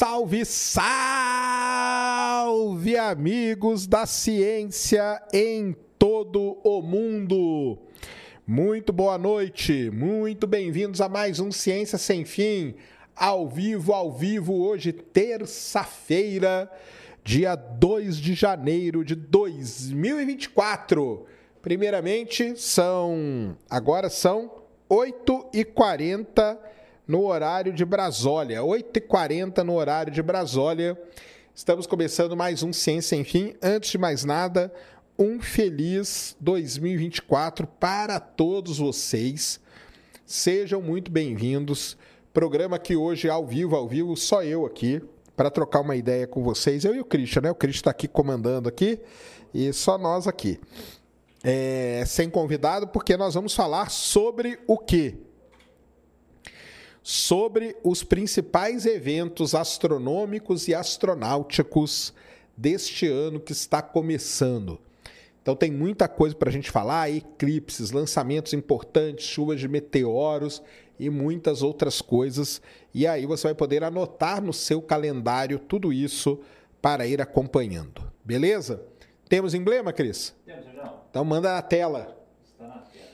Salve, salve, amigos da ciência em todo o mundo! Muito boa noite, muito bem-vindos a mais um Ciência Sem Fim, ao vivo, ao vivo, hoje, terça-feira, dia 2 de janeiro de 2024. Primeiramente, são. Agora são 8h40 no horário de Brasólia. 8h40 no horário de Brasólia. Estamos começando mais um Ciência Sem Fim. Antes de mais nada, um feliz 2024 para todos vocês. Sejam muito bem-vindos. Programa que hoje ao vivo, ao vivo, só eu aqui para trocar uma ideia com vocês. Eu e o Christian, né? O Christian está aqui comandando aqui e só nós aqui. É, sem convidado, porque nós vamos falar sobre o quê? Sobre os principais eventos astronômicos e astronáuticos deste ano que está começando. Então tem muita coisa para a gente falar: eclipses, lançamentos importantes, chuvas de meteoros e muitas outras coisas. E aí você vai poder anotar no seu calendário tudo isso para ir acompanhando. Beleza? Temos emblema, Cris? Temos. Então manda na tela. Está na tela.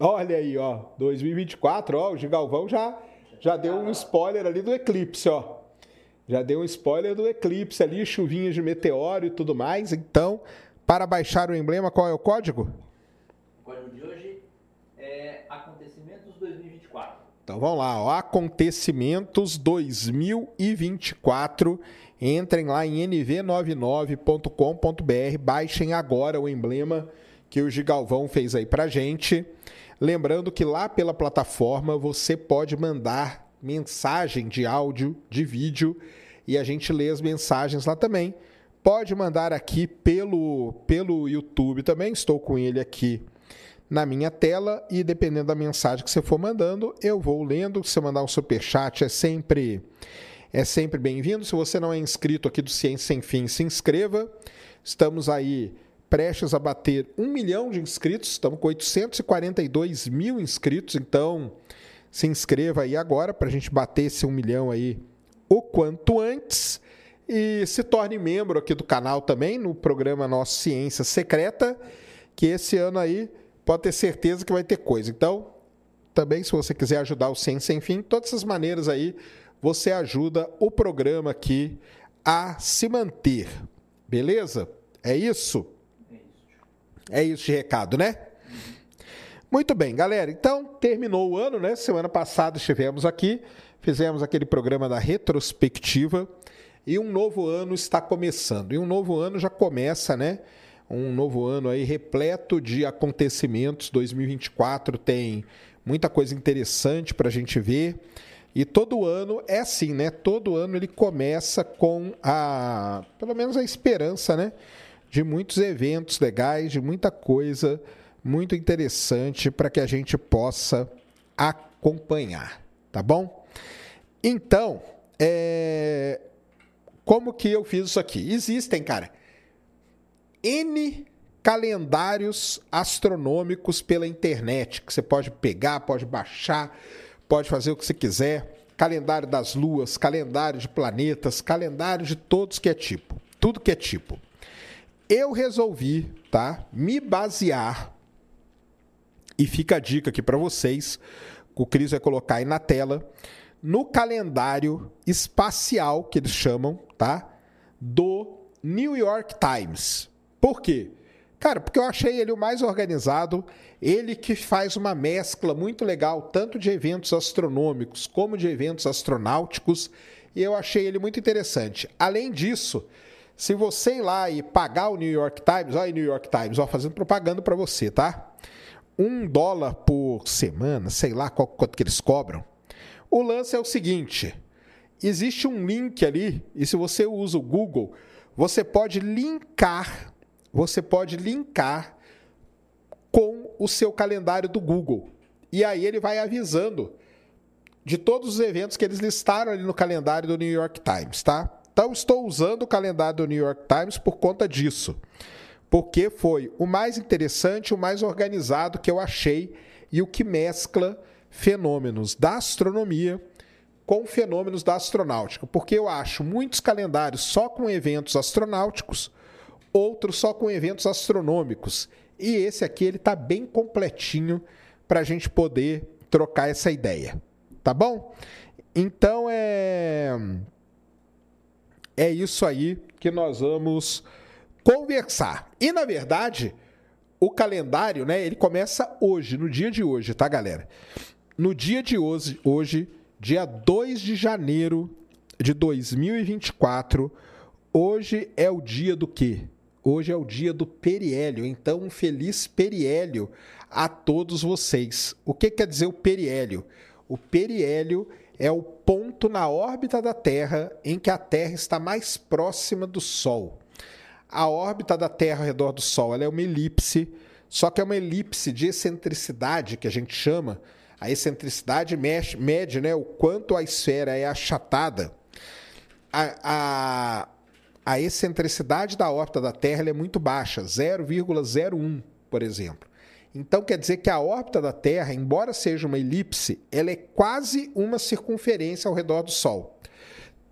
Olha aí, ó, 2024, ó, o Gigalvão já já deu um spoiler ali do eclipse, ó. Já deu um spoiler do eclipse ali, chuvinhas de meteoro e tudo mais. Então, para baixar o emblema, qual é o código? O código de hoje é Acontecimentos 2024. Então vamos lá, ó, acontecimentos 2024. Entrem lá em nv99.com.br, baixem agora o emblema que o Gigalvão fez aí pra gente. Lembrando que lá pela plataforma você pode mandar mensagem de áudio, de vídeo e a gente lê as mensagens lá também. Pode mandar aqui pelo, pelo YouTube também, estou com ele aqui na minha tela e dependendo da mensagem que você for mandando, eu vou lendo. Se você mandar um super chat é sempre é sempre bem-vindo. Se você não é inscrito aqui do Ciência Sem Fim, se inscreva. Estamos aí prestes a bater um milhão de inscritos, estamos com 842 mil inscritos, então se inscreva aí agora para a gente bater esse um milhão aí o quanto antes e se torne membro aqui do canal também no programa nosso Ciência Secreta, que esse ano aí pode ter certeza que vai ter coisa. Então, também se você quiser ajudar o Ciência Sem Fim, todas essas maneiras aí você ajuda o programa aqui a se manter. Beleza? É isso? É isso de recado, né? Muito bem, galera. Então, terminou o ano, né? Semana passada estivemos aqui, fizemos aquele programa da retrospectiva e um novo ano está começando. E um novo ano já começa, né? Um novo ano aí repleto de acontecimentos. 2024 tem muita coisa interessante para a gente ver. E todo ano é assim, né? Todo ano ele começa com a, pelo menos a esperança, né? De muitos eventos legais, de muita coisa muito interessante para que a gente possa acompanhar, tá bom? Então, é... como que eu fiz isso aqui? Existem, cara, N calendários astronômicos pela internet, que você pode pegar, pode baixar, pode fazer o que você quiser. Calendário das luas, calendário de planetas, calendário de todos que é tipo. Tudo que é tipo. Eu resolvi, tá? Me basear e fica a dica aqui para vocês, o Cris vai colocar aí na tela, no calendário espacial que eles chamam, tá? Do New York Times. Por quê? Cara, porque eu achei ele o mais organizado, ele que faz uma mescla muito legal, tanto de eventos astronômicos como de eventos astronáuticos, e eu achei ele muito interessante. Além disso, se você ir lá e pagar o New York Times, olha aí New York Times, ó, fazendo propaganda para você, tá? Um dólar por semana, sei lá qual, quanto que eles cobram. O lance é o seguinte: existe um link ali, e se você usa o Google, você pode linkar, você pode linkar com o seu calendário do Google. E aí ele vai avisando de todos os eventos que eles listaram ali no calendário do New York Times, tá? Então, estou usando o calendário do New York Times por conta disso. Porque foi o mais interessante, o mais organizado que eu achei e o que mescla fenômenos da astronomia com fenômenos da astronáutica. Porque eu acho muitos calendários só com eventos astronáuticos, outros só com eventos astronômicos. E esse aqui ele está bem completinho para a gente poder trocar essa ideia. Tá bom? Então é é isso aí que nós vamos conversar. E na verdade, o calendário, né, ele começa hoje, no dia de hoje, tá, galera? No dia de hoje, hoje, dia 2 de janeiro de 2024, hoje é o dia do quê? Hoje é o dia do periélio. Então, um feliz periélio a todos vocês. O que quer dizer o periélio? O periélio o ponto na órbita da Terra em que a Terra está mais próxima do Sol. A órbita da Terra ao redor do Sol é uma elipse, só que é uma elipse de excentricidade, que a gente chama. A excentricidade mede né, o quanto a esfera é achatada. A, a, a excentricidade da órbita da Terra é muito baixa, 0,01, por exemplo. Então quer dizer que a órbita da Terra, embora seja uma elipse, ela é quase uma circunferência ao redor do Sol.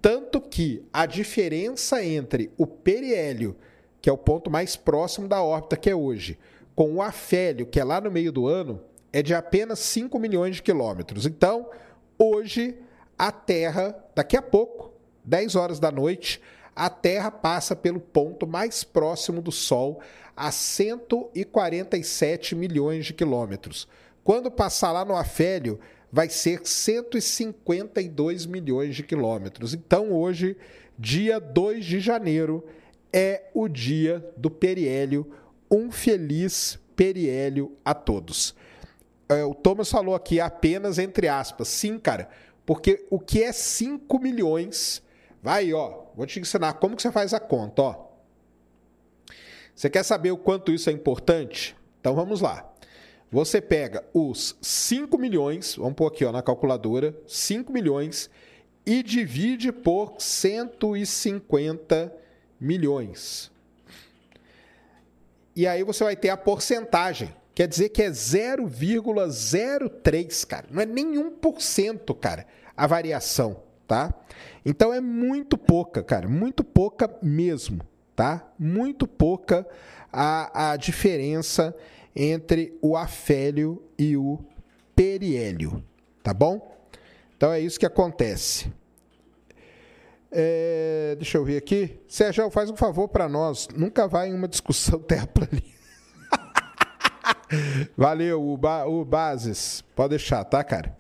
Tanto que a diferença entre o periélio, que é o ponto mais próximo da órbita que é hoje, com o afélio, que é lá no meio do ano, é de apenas 5 milhões de quilômetros. Então, hoje, a Terra, daqui a pouco, 10 horas da noite, a Terra passa pelo ponto mais próximo do Sol, a 147 milhões de quilômetros. Quando passar lá no Afélio, vai ser 152 milhões de quilômetros. Então, hoje, dia 2 de janeiro, é o dia do periélio. Um feliz periélio a todos. É, o Thomas falou aqui apenas entre aspas. Sim, cara, porque o que é 5 milhões. Vai, ó, vou te ensinar como que você faz a conta, ó. Você quer saber o quanto isso é importante? Então vamos lá. Você pega os 5 milhões, vamos pôr aqui ó, na calculadora, 5 milhões, e divide por 150 milhões. E aí você vai ter a porcentagem. Quer dizer que é 0,03, cara. Não é por cento, cara, a variação, tá? Então é muito pouca, cara. Muito pouca mesmo tá? Muito pouca a, a diferença entre o afélio e o periélio, tá bom? Então é isso que acontece. É, deixa eu ver aqui. Sérgio, faz um favor para nós. Nunca vai em uma discussão terraplanista. Valeu, o, ba, o Bases. Pode deixar, tá, cara?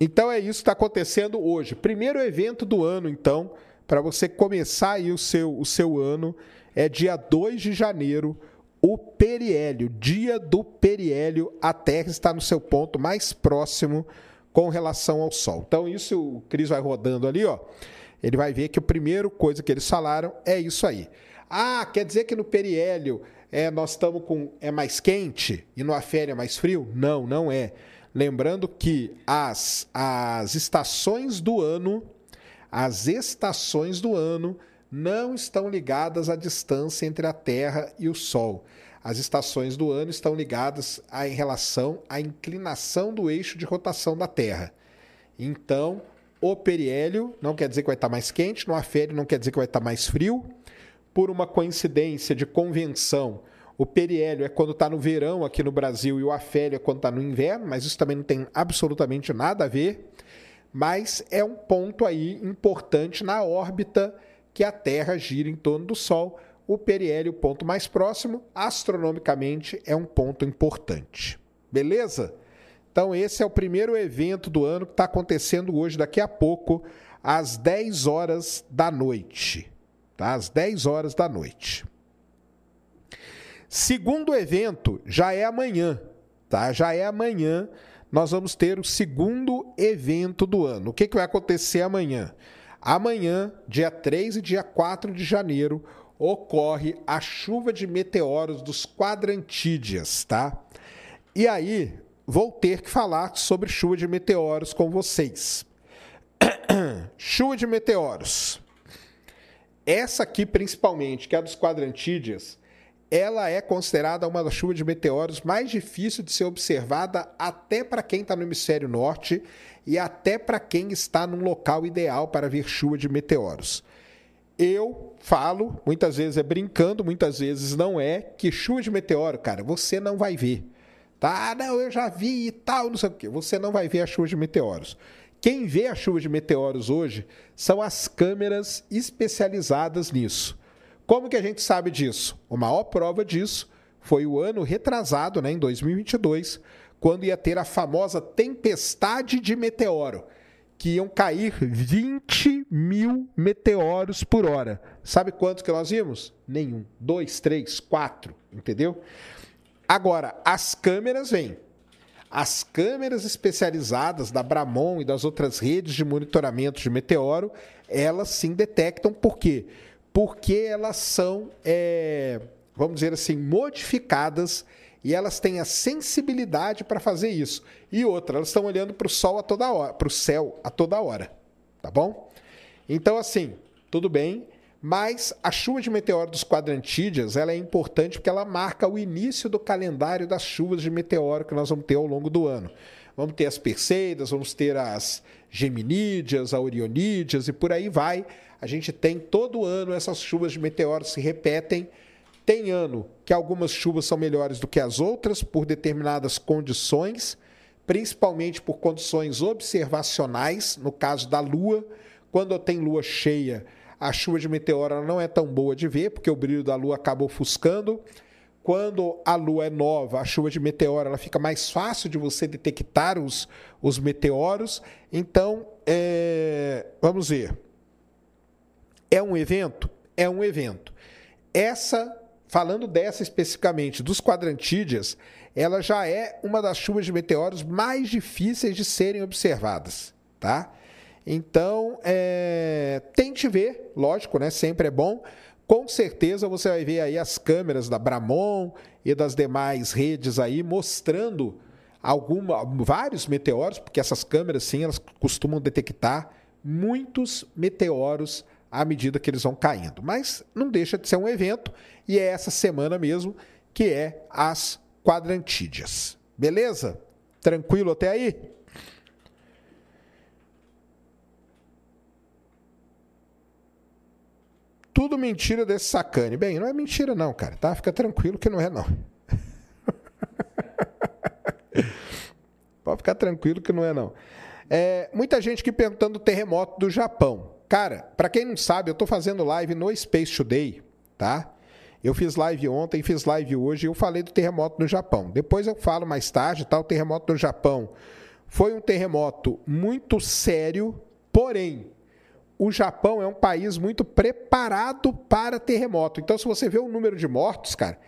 Então é isso que está acontecendo hoje. Primeiro evento do ano, então, para você começar aí o seu, o seu ano, é dia 2 de janeiro, o periélio, dia do periélio, a Terra está no seu ponto mais próximo com relação ao Sol. Então, isso o Cris vai rodando ali, ó. Ele vai ver que a primeira coisa que eles falaram é isso aí. Ah, quer dizer que no periélio é, nós estamos com é mais quente e no afério é mais frio? Não, não é. Lembrando que as, as estações do ano, as estações do ano não estão ligadas à distância entre a Terra e o Sol. As estações do ano estão ligadas a, em relação à inclinação do eixo de rotação da Terra. Então, o periélio não quer dizer que vai estar mais quente, no afélio não quer dizer que vai estar mais frio. Por uma coincidência de convenção, o periélio é quando está no verão aqui no Brasil e o afélio é quando está no inverno, mas isso também não tem absolutamente nada a ver. Mas é um ponto aí importante na órbita que a Terra gira em torno do Sol. O periélio, o ponto mais próximo, astronomicamente é um ponto importante. Beleza? Então, esse é o primeiro evento do ano que está acontecendo hoje, daqui a pouco, às 10 horas da noite. Tá? Às 10 horas da noite. Segundo evento já é amanhã, tá? Já é amanhã. Nós vamos ter o segundo evento do ano. O que, que vai acontecer amanhã? Amanhã, dia 3 e dia 4 de janeiro, ocorre a chuva de meteoros dos quadrantídeas, tá? E aí, vou ter que falar sobre chuva de meteoros com vocês. chuva de meteoros. Essa aqui, principalmente, que é a dos quadrantídeas, ela é considerada uma das chuvas de meteoros mais difíceis de ser observada até para quem está no hemisfério norte e até para quem está num local ideal para ver chuva de meteoros. Eu falo, muitas vezes é brincando, muitas vezes não é, que chuva de meteoro, cara, você não vai ver. Tá? Ah, não, eu já vi e tal, não sei o quê. Você não vai ver a chuva de meteoros. Quem vê a chuva de meteoros hoje são as câmeras especializadas nisso. Como que a gente sabe disso? A maior prova disso foi o ano retrasado, né, em 2022, quando ia ter a famosa tempestade de meteoro, que iam cair 20 mil meteoros por hora. Sabe quantos que nós vimos? Nenhum. Dois, três, quatro, entendeu? Agora, as câmeras vêm. As câmeras especializadas da Bramon e das outras redes de monitoramento de meteoro, elas sim detectam. Por quê? porque elas são, é, vamos dizer assim, modificadas e elas têm a sensibilidade para fazer isso. E outra, elas estão olhando para o sol a toda hora, para o céu a toda hora, tá bom? Então, assim, tudo bem, mas a chuva de meteoro dos quadrantídeas ela é importante porque ela marca o início do calendário das chuvas de meteoro que nós vamos ter ao longo do ano. Vamos ter as Perseidas, vamos ter as Geminídeas, a Orionídeas e por aí vai a gente tem todo ano essas chuvas de meteoros se repetem. Tem ano que algumas chuvas são melhores do que as outras por determinadas condições, principalmente por condições observacionais, no caso da Lua. Quando tem lua cheia, a chuva de meteoro não é tão boa de ver, porque o brilho da Lua acaba ofuscando. Quando a Lua é nova, a chuva de meteoro ela fica mais fácil de você detectar os, os meteoros. Então, é, vamos ver. É um evento? É um evento. Essa, falando dessa especificamente, dos quadrantídeas, ela já é uma das chuvas de meteoros mais difíceis de serem observadas, tá? Então, é... tente ver, lógico, né? Sempre é bom. Com certeza você vai ver aí as câmeras da Bramon e das demais redes aí mostrando alguma, vários meteoros, porque essas câmeras sim, elas costumam detectar muitos meteoros à medida que eles vão caindo. Mas não deixa de ser um evento e é essa semana mesmo que é as quadrantídeas. Beleza? Tranquilo até aí? Tudo mentira desse sacane. Bem, não é mentira não, cara, tá? Fica tranquilo que não é não. Pode ficar tranquilo que não é não. É, muita gente que perguntando o terremoto do Japão. Cara, para quem não sabe, eu estou fazendo live no Space Today, tá? Eu fiz live ontem, fiz live hoje e eu falei do terremoto no Japão. Depois eu falo mais tarde, tá? O terremoto no Japão foi um terremoto muito sério, porém, o Japão é um país muito preparado para terremoto. Então, se você vê o número de mortos, cara,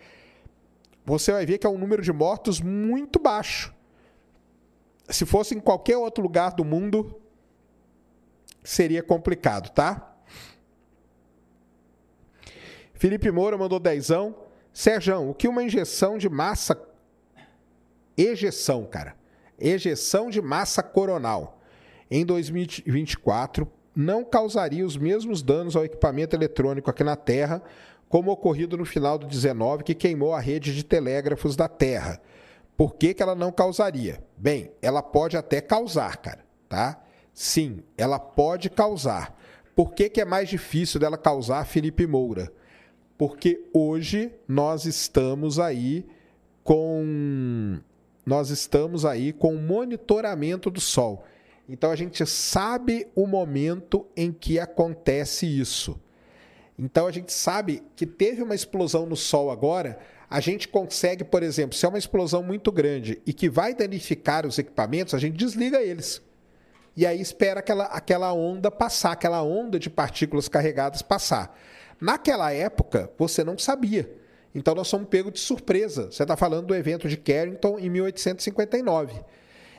você vai ver que é um número de mortos muito baixo. Se fosse em qualquer outro lugar do mundo, seria complicado, tá? Felipe Moura mandou dezão. Sérgio, o que uma injeção de massa. Ejeção, cara. Ejeção de massa coronal em 2024 não causaria os mesmos danos ao equipamento eletrônico aqui na Terra, como ocorrido no final do 19, que queimou a rede de telégrafos da Terra. Por que, que ela não causaria? Bem, ela pode até causar, cara, tá? Sim, ela pode causar. Por que, que é mais difícil dela causar Felipe Moura? Porque hoje nós estamos aí com nós estamos aí com monitoramento do sol. Então a gente sabe o momento em que acontece isso. Então a gente sabe que teve uma explosão no sol agora, a gente consegue, por exemplo, se é uma explosão muito grande e que vai danificar os equipamentos, a gente desliga eles. E aí espera aquela, aquela onda passar, aquela onda de partículas carregadas passar. Naquela época, você não sabia. Então nós somos pegos de surpresa. Você está falando do evento de Carrington em 1859.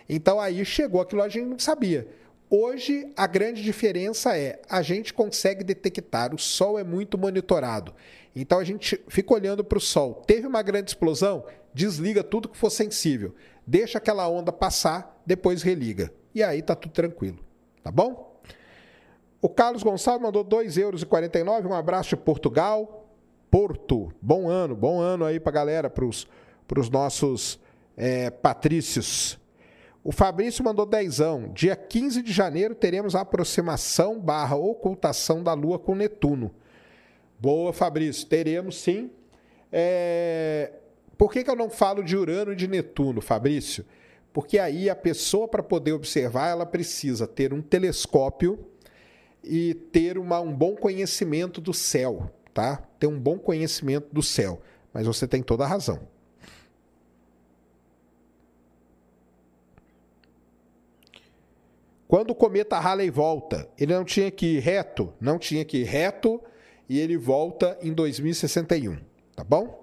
Então aí chegou aquilo a gente não sabia. Hoje a grande diferença é a gente consegue detectar, o Sol é muito monitorado. Então a gente fica olhando para o Sol. Teve uma grande explosão, desliga tudo que for sensível. Deixa aquela onda passar, depois religa. E aí tá tudo tranquilo. Tá bom? O Carlos Gonçalves mandou 2,49 euros. Um abraço de Portugal. Porto. Bom ano, bom ano aí para galera, para os nossos é, patrícios. O Fabrício mandou dezão. Dia 15 de janeiro teremos a aproximação barra ocultação da Lua com Netuno. Boa, Fabrício. Teremos sim. É... Por que, que eu não falo de Urano e de Netuno, Fabrício? Porque aí a pessoa, para poder observar, ela precisa ter um telescópio e ter uma, um bom conhecimento do céu, tá? Ter um bom conhecimento do céu. Mas você tem toda a razão. Quando o cometa Halley volta, ele não tinha que ir reto, não tinha que ir reto, e ele volta em 2061, tá bom?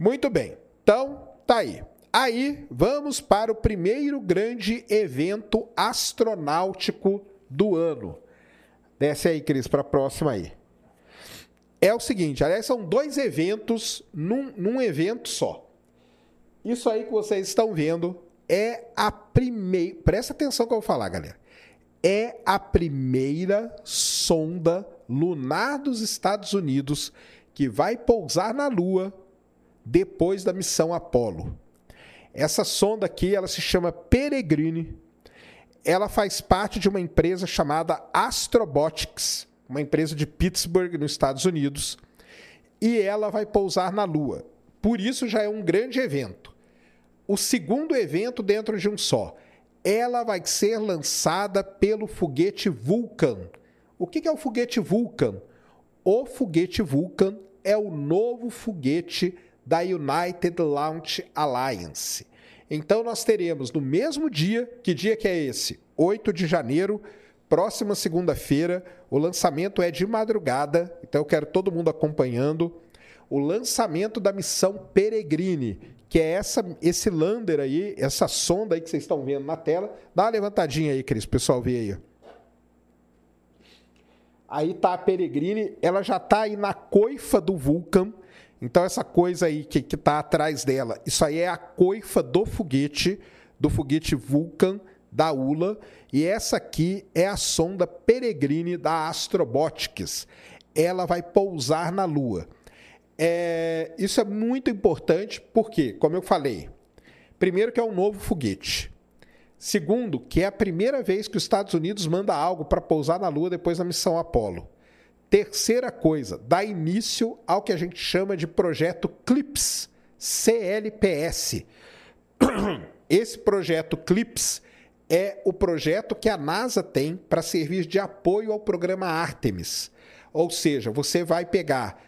Muito bem. Então, tá aí. Aí, vamos para o primeiro grande evento astronáutico do ano. Desce aí, Cris, para a próxima aí. É o seguinte, aliás, são dois eventos num, num evento só. Isso aí que vocês estão vendo é a primeira. Presta atenção que eu vou falar, galera. É a primeira sonda lunar dos Estados Unidos que vai pousar na Lua depois da missão Apollo. Essa sonda aqui, ela se chama Peregrine. Ela faz parte de uma empresa chamada Astrobotics, uma empresa de Pittsburgh, nos Estados Unidos, e ela vai pousar na Lua. Por isso já é um grande evento. O segundo evento dentro de um só. Ela vai ser lançada pelo foguete Vulcan. O que é o foguete Vulcan? O foguete Vulcan é o novo foguete da United Launch Alliance. Então nós teremos no mesmo dia, que dia que é esse? 8 de janeiro, próxima segunda-feira, o lançamento é de madrugada, então eu quero todo mundo acompanhando o lançamento da missão Peregrine, que é essa, esse lander aí, essa sonda aí que vocês estão vendo na tela. Dá uma levantadinha aí, Cris, o pessoal vê aí. Aí tá a Peregrine, ela já tá aí na coifa do Vulcan. Então essa coisa aí que, que tá atrás dela, isso aí é a coifa do foguete, do foguete Vulcan da ULA, e essa aqui é a sonda Peregrine da Astrobotics. Ela vai pousar na Lua. É, isso é muito importante porque, como eu falei, primeiro que é um novo foguete. Segundo, que é a primeira vez que os Estados Unidos manda algo para pousar na Lua depois da missão Apollo. Terceira coisa, dá início ao que a gente chama de projeto CLIPS, CLPS. Esse projeto CLIPS é o projeto que a NASA tem para servir de apoio ao programa Artemis. Ou seja, você vai pegar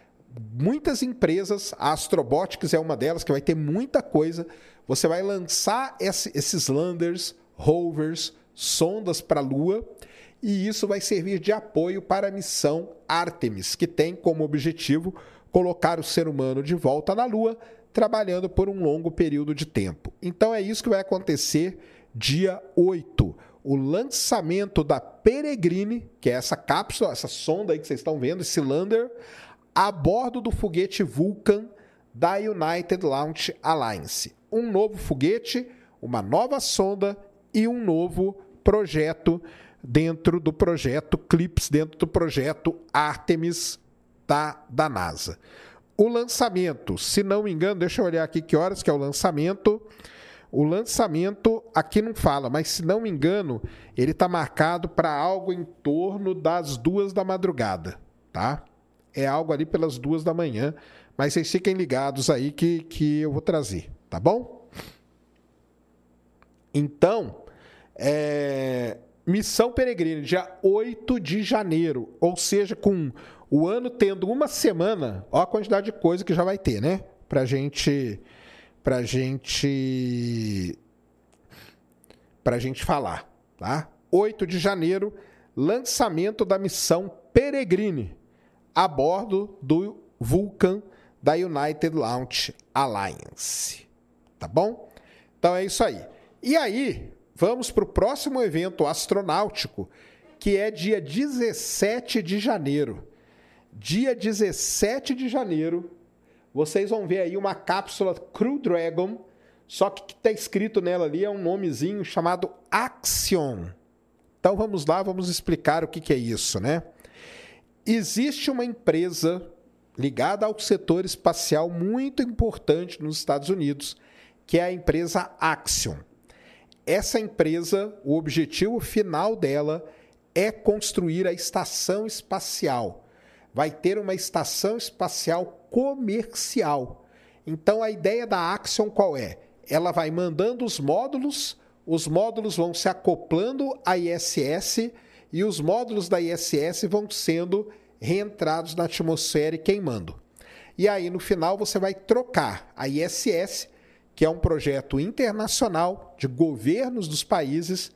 muitas empresas, a Astrobotics é uma delas, que vai ter muita coisa. Você vai lançar esses landers, rovers, sondas para a Lua, e isso vai servir de apoio para a missão Artemis, que tem como objetivo colocar o ser humano de volta na Lua, trabalhando por um longo período de tempo. Então é isso que vai acontecer dia 8 o lançamento da Peregrine, que é essa cápsula, essa sonda aí que vocês estão vendo, esse lander, a bordo do foguete Vulcan da United Launch Alliance. Um novo foguete, uma nova sonda e um novo projeto dentro do projeto CLIPS, dentro do projeto Artemis da, da NASA. O lançamento, se não me engano, deixa eu olhar aqui que horas que é o lançamento. O lançamento aqui não fala, mas se não me engano, ele está marcado para algo em torno das duas da madrugada, tá? É algo ali pelas duas da manhã, mas vocês fiquem ligados aí que, que eu vou trazer, tá bom? Então, é, Missão Peregrina, dia 8 de janeiro, ou seja, com o ano tendo uma semana, ó a quantidade de coisa que já vai ter, né? Pra gente pra gente pra gente falar, tá? 8 de janeiro, lançamento da missão Peregrine a bordo do Vulcan da United Launch Alliance. Tá bom? Então é isso aí. E aí, vamos para o próximo evento astronáutico, que é dia 17 de janeiro. Dia 17 de janeiro, vocês vão ver aí uma cápsula Crew Dragon, só que o que está escrito nela ali é um nomezinho chamado Axion. Então vamos lá, vamos explicar o que, que é isso, né? Existe uma empresa ligada ao setor espacial muito importante nos Estados Unidos, que é a empresa Axion. Essa empresa, o objetivo final dela é construir a estação espacial. Vai ter uma estação espacial comercial. Então a ideia da Axion qual é? Ela vai mandando os módulos, os módulos vão se acoplando à ISS e os módulos da ISS vão sendo reentrados na atmosfera e queimando. E aí, no final, você vai trocar a ISS, que é um projeto internacional de governos dos países,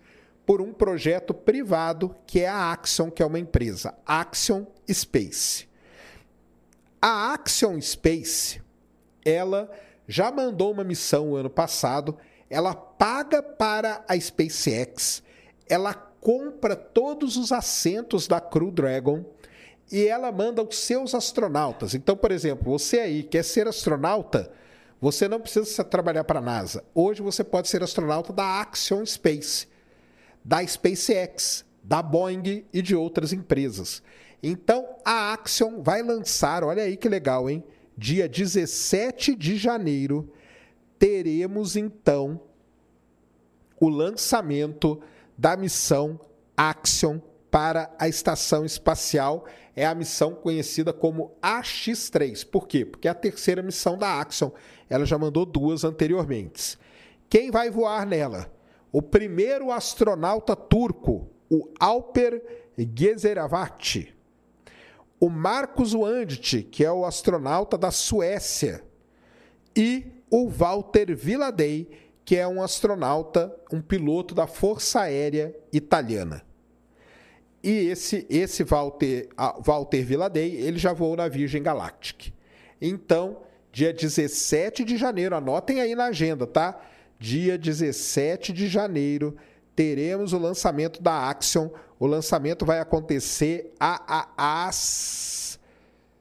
por um projeto privado, que é a Axion, que é uma empresa, Axion Space. A Axion Space, ela já mandou uma missão ano passado, ela paga para a SpaceX, ela compra todos os assentos da Crew Dragon e ela manda os seus astronautas. Então, por exemplo, você aí quer ser astronauta, você não precisa trabalhar para a NASA. Hoje você pode ser astronauta da Axion Space, da SpaceX, da Boeing e de outras empresas. Então, a Axion vai lançar, olha aí que legal, hein? Dia 17 de janeiro, teremos então o lançamento da missão Axion para a estação espacial é a missão conhecida como AX-3. Por quê? Porque é a terceira missão da Axion. Ela já mandou duas anteriormente. Quem vai voar nela? O primeiro astronauta turco, o Alper Gezeravati. O Marcos Wandt, que é o astronauta da Suécia. E o Walter Villadei, que é um astronauta, um piloto da Força Aérea Italiana. E esse esse Walter, Walter Villadei, ele já voou na Virgin Galactic. Então, dia 17 de janeiro, anotem aí na agenda, tá? Dia 17 de janeiro, teremos o lançamento da Axion. O lançamento vai acontecer às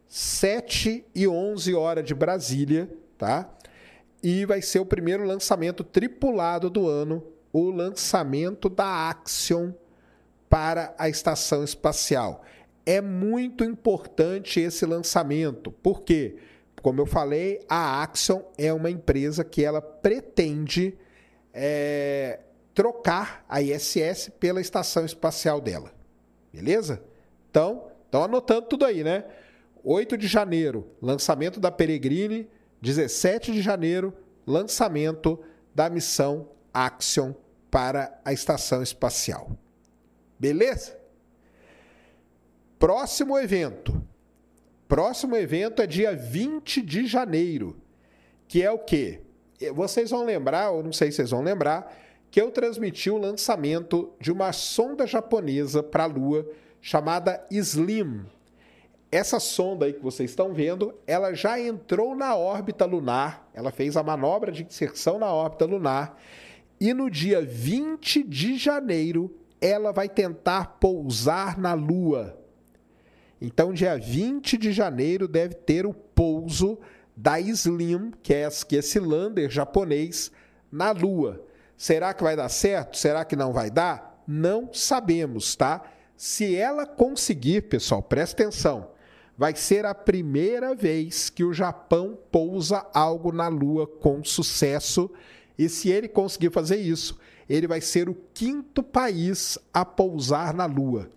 7 e 11 horas de Brasília, tá? E vai ser o primeiro lançamento tripulado do ano, o lançamento da Axion para a estação espacial. É muito importante esse lançamento, porque, como eu falei, a Axion é uma empresa que ela pretende é, trocar a ISS pela estação espacial dela. Beleza? Então, estão anotando tudo aí, né? 8 de janeiro, lançamento da Peregrine. 17 de janeiro, lançamento da missão Axion para a estação espacial. Beleza? Próximo evento. Próximo evento é dia 20 de janeiro, que é o quê? Vocês vão lembrar, ou não sei se vocês vão lembrar, que eu transmiti o lançamento de uma sonda japonesa para a Lua chamada Slim. Essa sonda aí que vocês estão vendo, ela já entrou na órbita lunar, ela fez a manobra de inserção na órbita lunar e no dia 20 de janeiro ela vai tentar pousar na Lua. Então, dia 20 de janeiro deve ter o pouso da Slim, que é esse lander japonês, na Lua. Será que vai dar certo? Será que não vai dar? Não sabemos, tá? Se ela conseguir, pessoal, presta atenção, vai ser a primeira vez que o Japão pousa algo na Lua com sucesso. E se ele conseguir fazer isso, ele vai ser o quinto país a pousar na Lua.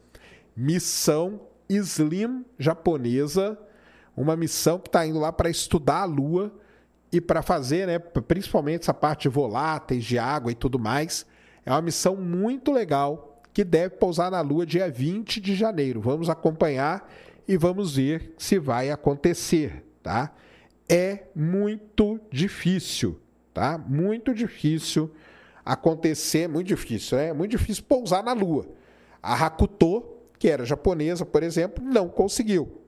Missão Slim japonesa, uma missão que está indo lá para estudar a Lua e para fazer, né, principalmente essa parte de voláteis, de água e tudo mais. É uma missão muito legal que deve pousar na Lua dia 20 de janeiro. Vamos acompanhar e vamos ver se vai acontecer, tá? É muito difícil, tá? Muito difícil acontecer, muito difícil, né? Muito difícil pousar na Lua. A Hakuto, que era japonesa, por exemplo, não conseguiu.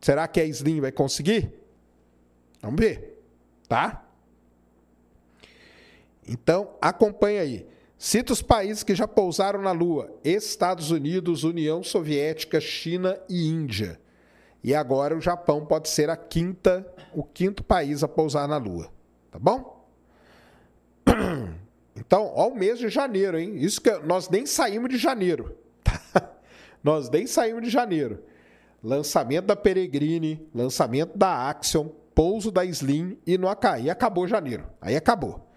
Será que a Slim vai conseguir? Vamos ver tá? Então, acompanha aí. Cita os países que já pousaram na Lua: Estados Unidos, União Soviética, China e Índia. E agora o Japão pode ser a quinta, o quinto país a pousar na Lua. Tá bom? Então, ó o mês de janeiro, hein? Isso que nós nem saímos de janeiro. Tá? Nós nem saímos de janeiro. Lançamento da Peregrine, lançamento da Axion, pouso da Slim e no Acai. acabou janeiro. Aí acabou.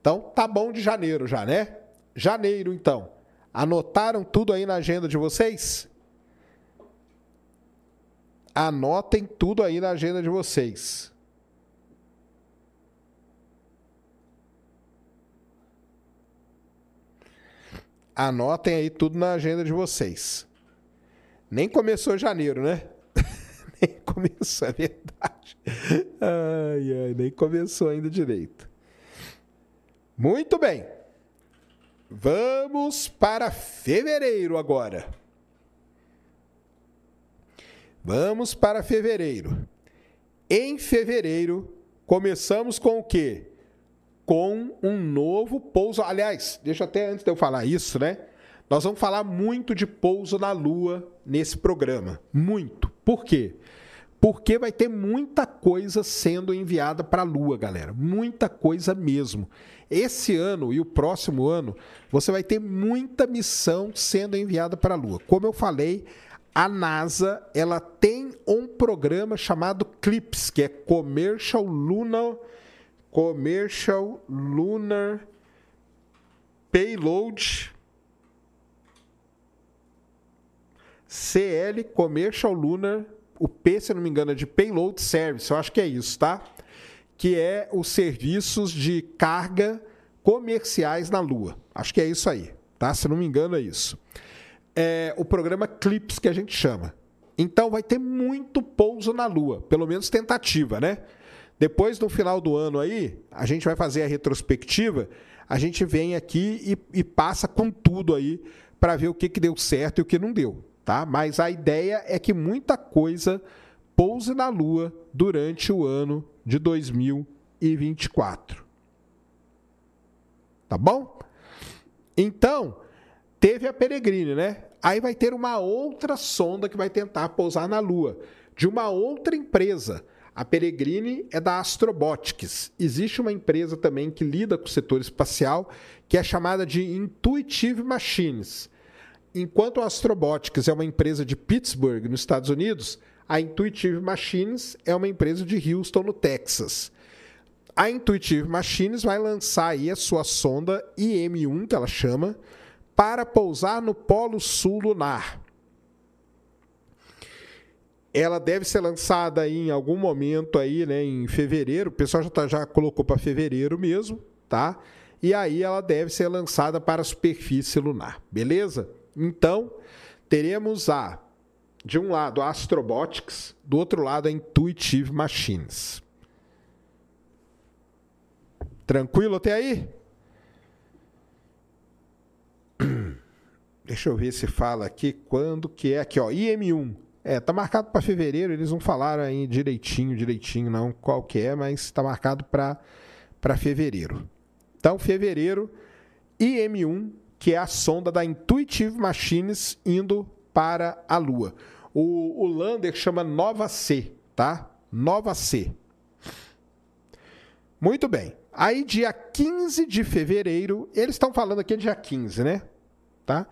Então, tá bom de janeiro já, né? Janeiro, então. Anotaram tudo aí na agenda de vocês? Anotem tudo aí na agenda de vocês. Anotem aí tudo na agenda de vocês. Nem começou janeiro, né? Nem começou, é verdade. Ai, ai, nem começou ainda direito. Muito bem. Vamos para fevereiro agora. Vamos para fevereiro. Em fevereiro, começamos com o quê? Com um novo pouso. Aliás, deixa até antes de eu falar isso, né? Nós vamos falar muito de pouso na Lua nesse programa. Muito. Por quê? Porque vai ter muita coisa sendo enviada para a Lua, galera. Muita coisa mesmo. Esse ano e o próximo ano, você vai ter muita missão sendo enviada para a Lua. Como eu falei, a NASA ela tem um programa chamado CLIPS, que é Commercial Lunar Commercial Lunar Payload CL Commercial Lunar o P, se não me engano, é de Payload Service, eu acho que é isso, tá? Que é os serviços de carga comerciais na Lua. Acho que é isso aí, tá? Se não me engano, é isso. É o programa CLIPS que a gente chama. Então vai ter muito pouso na Lua, pelo menos tentativa, né? Depois, no final do ano aí, a gente vai fazer a retrospectiva, a gente vem aqui e, e passa com tudo aí para ver o que, que deu certo e o que não deu tá? Mas a ideia é que muita coisa pouse na Lua durante o ano de 2024. Tá bom? Então, teve a Peregrine, né? Aí vai ter uma outra sonda que vai tentar pousar na Lua, de uma outra empresa. A Peregrine é da Astrobotics. Existe uma empresa também que lida com o setor espacial, que é chamada de Intuitive Machines. Enquanto a Astrobotics é uma empresa de Pittsburgh, nos Estados Unidos, a Intuitive Machines é uma empresa de Houston, no Texas. A Intuitive Machines vai lançar aí a sua sonda IM-1, que ela chama, para pousar no Polo Sul lunar. Ela deve ser lançada em algum momento aí, né, em fevereiro. O pessoal já, tá, já colocou para fevereiro mesmo, tá? E aí ela deve ser lançada para a superfície lunar, beleza? Então, teremos a, de um lado, a Astrobotics, do outro lado, a Intuitive Machines. Tranquilo até aí? Deixa eu ver se fala aqui quando que é aqui, ó, IM1. É, tá marcado para fevereiro, eles não falaram aí direitinho, direitinho não qual que é, mas está marcado para fevereiro. Então, fevereiro, IM1 que é a sonda da Intuitive Machines indo para a Lua. O, o lander chama Nova C, tá? Nova C. Muito bem. Aí, dia 15 de fevereiro, eles estão falando aqui dia 15, né? Tá?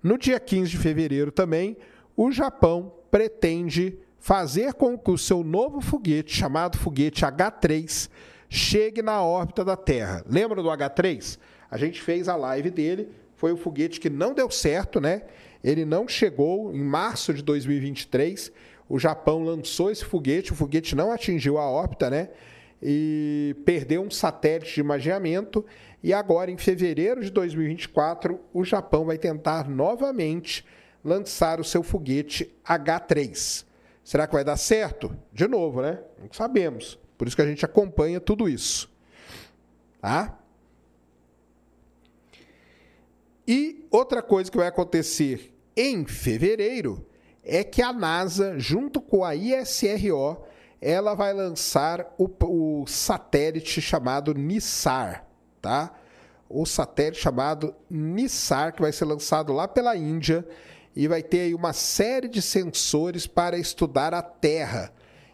No dia 15 de fevereiro também, o Japão pretende fazer com que o seu novo foguete, chamado foguete H3, chegue na órbita da Terra. Lembra do H3? A gente fez a live dele, foi um foguete que não deu certo, né? Ele não chegou em março de 2023. O Japão lançou esse foguete, o foguete não atingiu a órbita, né? e perdeu um satélite de imaginamento. E agora, em fevereiro de 2024, o Japão vai tentar novamente lançar o seu foguete H3. Será que vai dar certo? De novo, né? Não sabemos. Por isso que a gente acompanha tudo isso. Tá? E outra coisa que vai acontecer em fevereiro é que a NASA, junto com a ISRO, ela vai lançar o, o satélite chamado NISAR, tá? O satélite chamado NISAR, que vai ser lançado lá pela Índia e vai ter aí uma série de sensores para estudar a Terra.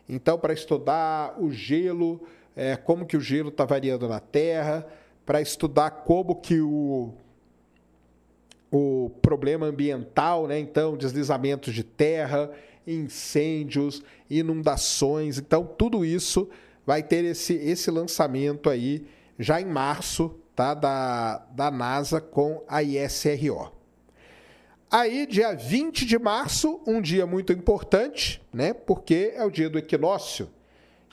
Então, para estudar o gelo, é, como que o gelo está variando na Terra, para estudar como que o, o problema ambiental, né? Então, deslizamentos de terra, incêndios, inundações. Então, tudo isso vai ter esse, esse lançamento aí já em março tá, da, da NASA com a ISRO. Aí, dia 20 de março, um dia muito importante, né? Porque é o dia do equinócio.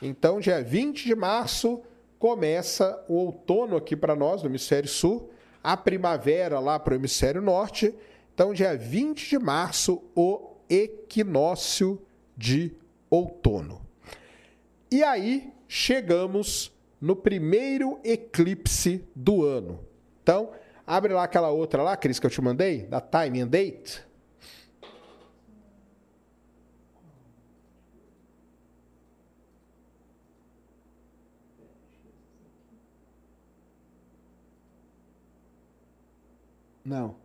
Então, dia 20 de março começa o outono aqui para nós, no hemisfério sul, a primavera lá para o hemisfério norte. Então, dia 20 de março, o equinócio de outono. E aí chegamos no primeiro eclipse do ano. Então, abre lá aquela outra lá, Cris, que eu te mandei, da time and date. Não.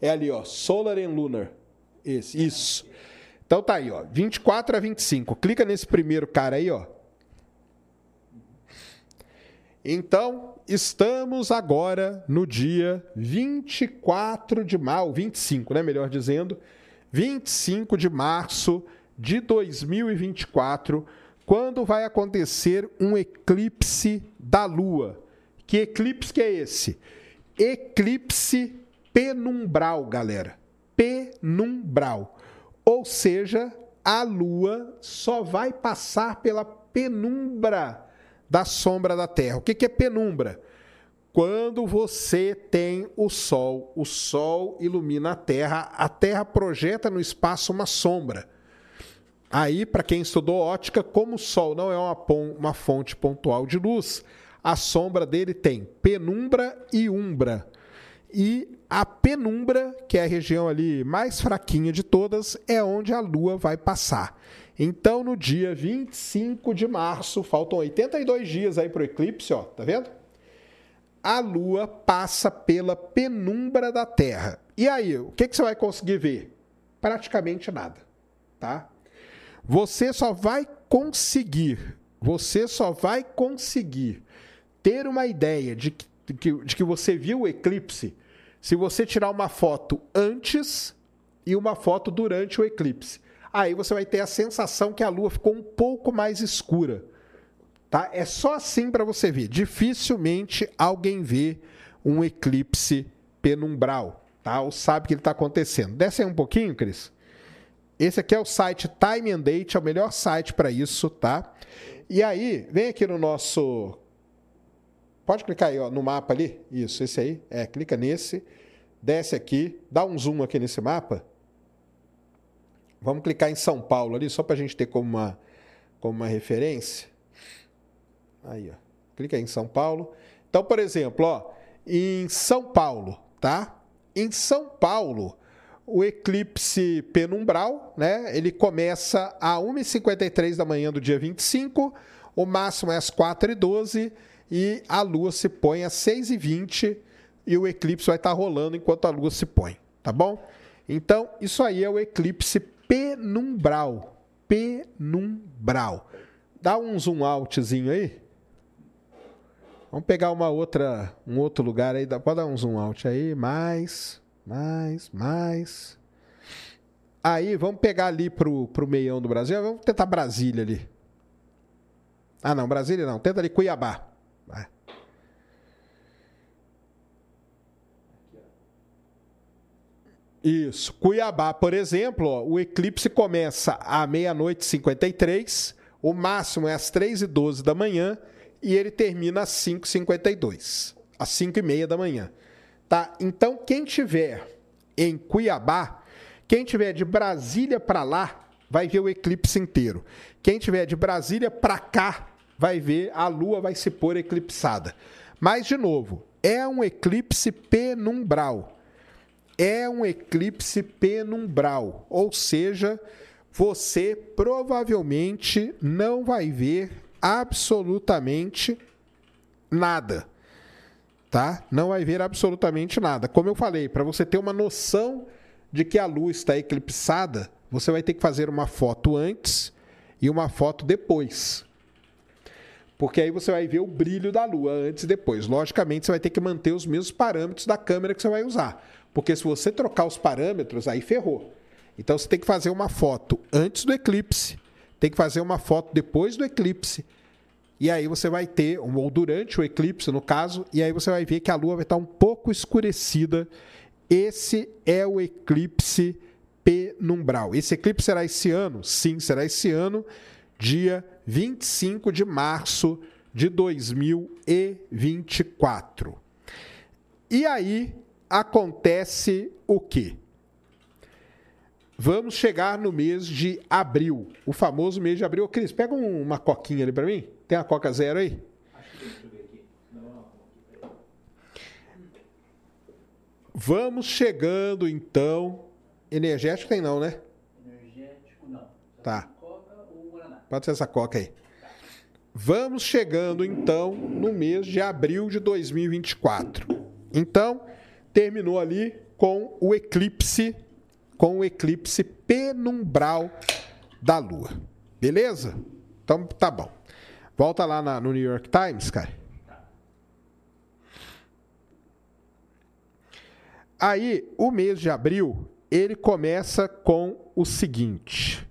É ali, ó, Solar and Lunar. Esse, isso. Então tá aí, ó, 24 a 25. Clica nesse primeiro cara aí, ó. Então, estamos agora no dia 24 de março, 25, né, melhor dizendo, 25 de março de 2024, quando vai acontecer um eclipse da lua. Que eclipse que é esse? Eclipse penumbral, galera. Penumbral. Ou seja, a lua só vai passar pela penumbra da sombra da Terra. O que é penumbra? Quando você tem o Sol, o Sol ilumina a Terra, a Terra projeta no espaço uma sombra. Aí, para quem estudou ótica, como o Sol não é uma, fonte pontual de luz, a sombra dele tem penumbra e umbra. E a penumbra, que é a região ali mais fraquinha de todas, é onde a Lua vai passar. Então, no dia 25 de março, faltam 82 dias aí para o eclipse, ó, tá vendo? A Lua passa pela penumbra da Terra. E aí, o que, que você vai conseguir ver? Praticamente nada, tá? Você só vai conseguir, você só vai conseguir ter uma ideia de que, de que, de que você viu o eclipse se você tirar uma foto antes e uma foto durante o eclipse. Aí você vai ter a sensação que a lua ficou um pouco mais escura. Tá? É só assim para você ver. Dificilmente alguém vê um eclipse penumbral, tá? Ou sabe que ele está acontecendo. Desce aí um pouquinho, Cris. Esse aqui é o site Time and Date, é o melhor site para isso, tá? E aí, vem aqui no nosso Pode clicar aí ó, no mapa ali. Isso, esse aí. É, clica nesse. Desce aqui. Dá um zoom aqui nesse mapa. Vamos clicar em São Paulo ali, só para a gente ter como uma, como uma referência. Aí, ó. Clica aí em São Paulo. Então, por exemplo, ó, em São Paulo, tá? Em São Paulo, o eclipse penumbral, né? Ele começa a 1h53 da manhã do dia 25, o máximo é às 4h12 e a Lua se põe às 6h20 e o eclipse vai estar rolando enquanto a Lua se põe, tá bom? Então, isso aí é o eclipse penumbral. Penumbral. Dá um zoom outzinho aí. Vamos pegar uma outra, um outro lugar aí. Pode dar um zoom out aí. Mais, mais, mais. Aí, vamos pegar ali pro, pro meião do Brasil. Vamos tentar Brasília ali. Ah, não, Brasília não. Tenta ali Cuiabá. Vai. Isso. Cuiabá, por exemplo, ó, o eclipse começa à meia-noite e 53, o máximo é às 3 e 12 da manhã e ele termina às 5 e 52, às 5 e meia da manhã. Tá? Então, quem tiver em Cuiabá, quem tiver de Brasília para lá, vai ver o eclipse inteiro. Quem tiver de Brasília para cá, vai ver a lua vai se pôr eclipsada. Mas, de novo, é um eclipse penumbral é um eclipse penumbral, ou seja, você provavelmente não vai ver absolutamente nada. Tá? Não vai ver absolutamente nada. Como eu falei, para você ter uma noção de que a lua está eclipsada, você vai ter que fazer uma foto antes e uma foto depois. Porque aí você vai ver o brilho da lua antes e depois. Logicamente, você vai ter que manter os mesmos parâmetros da câmera que você vai usar. Porque se você trocar os parâmetros, aí ferrou. Então você tem que fazer uma foto antes do eclipse, tem que fazer uma foto depois do eclipse. E aí você vai ter, ou durante o eclipse, no caso, e aí você vai ver que a lua vai estar um pouco escurecida. Esse é o eclipse penumbral. Esse eclipse será esse ano? Sim, será esse ano, dia 25 de março de 2024. E aí, acontece o quê? Vamos chegar no mês de abril, o famoso mês de abril. Ô, Cris, pega uma coquinha ali para mim. Tem a Coca Zero aí? Vamos chegando então. Energético tem não, né? Energético não. Tá. Pode ser essa coca aí. Vamos chegando então no mês de abril de 2024. Então, terminou ali com o eclipse, com o eclipse penumbral da Lua. Beleza? Então tá bom. Volta lá na, no New York Times, cara. Aí, o mês de abril, ele começa com o seguinte.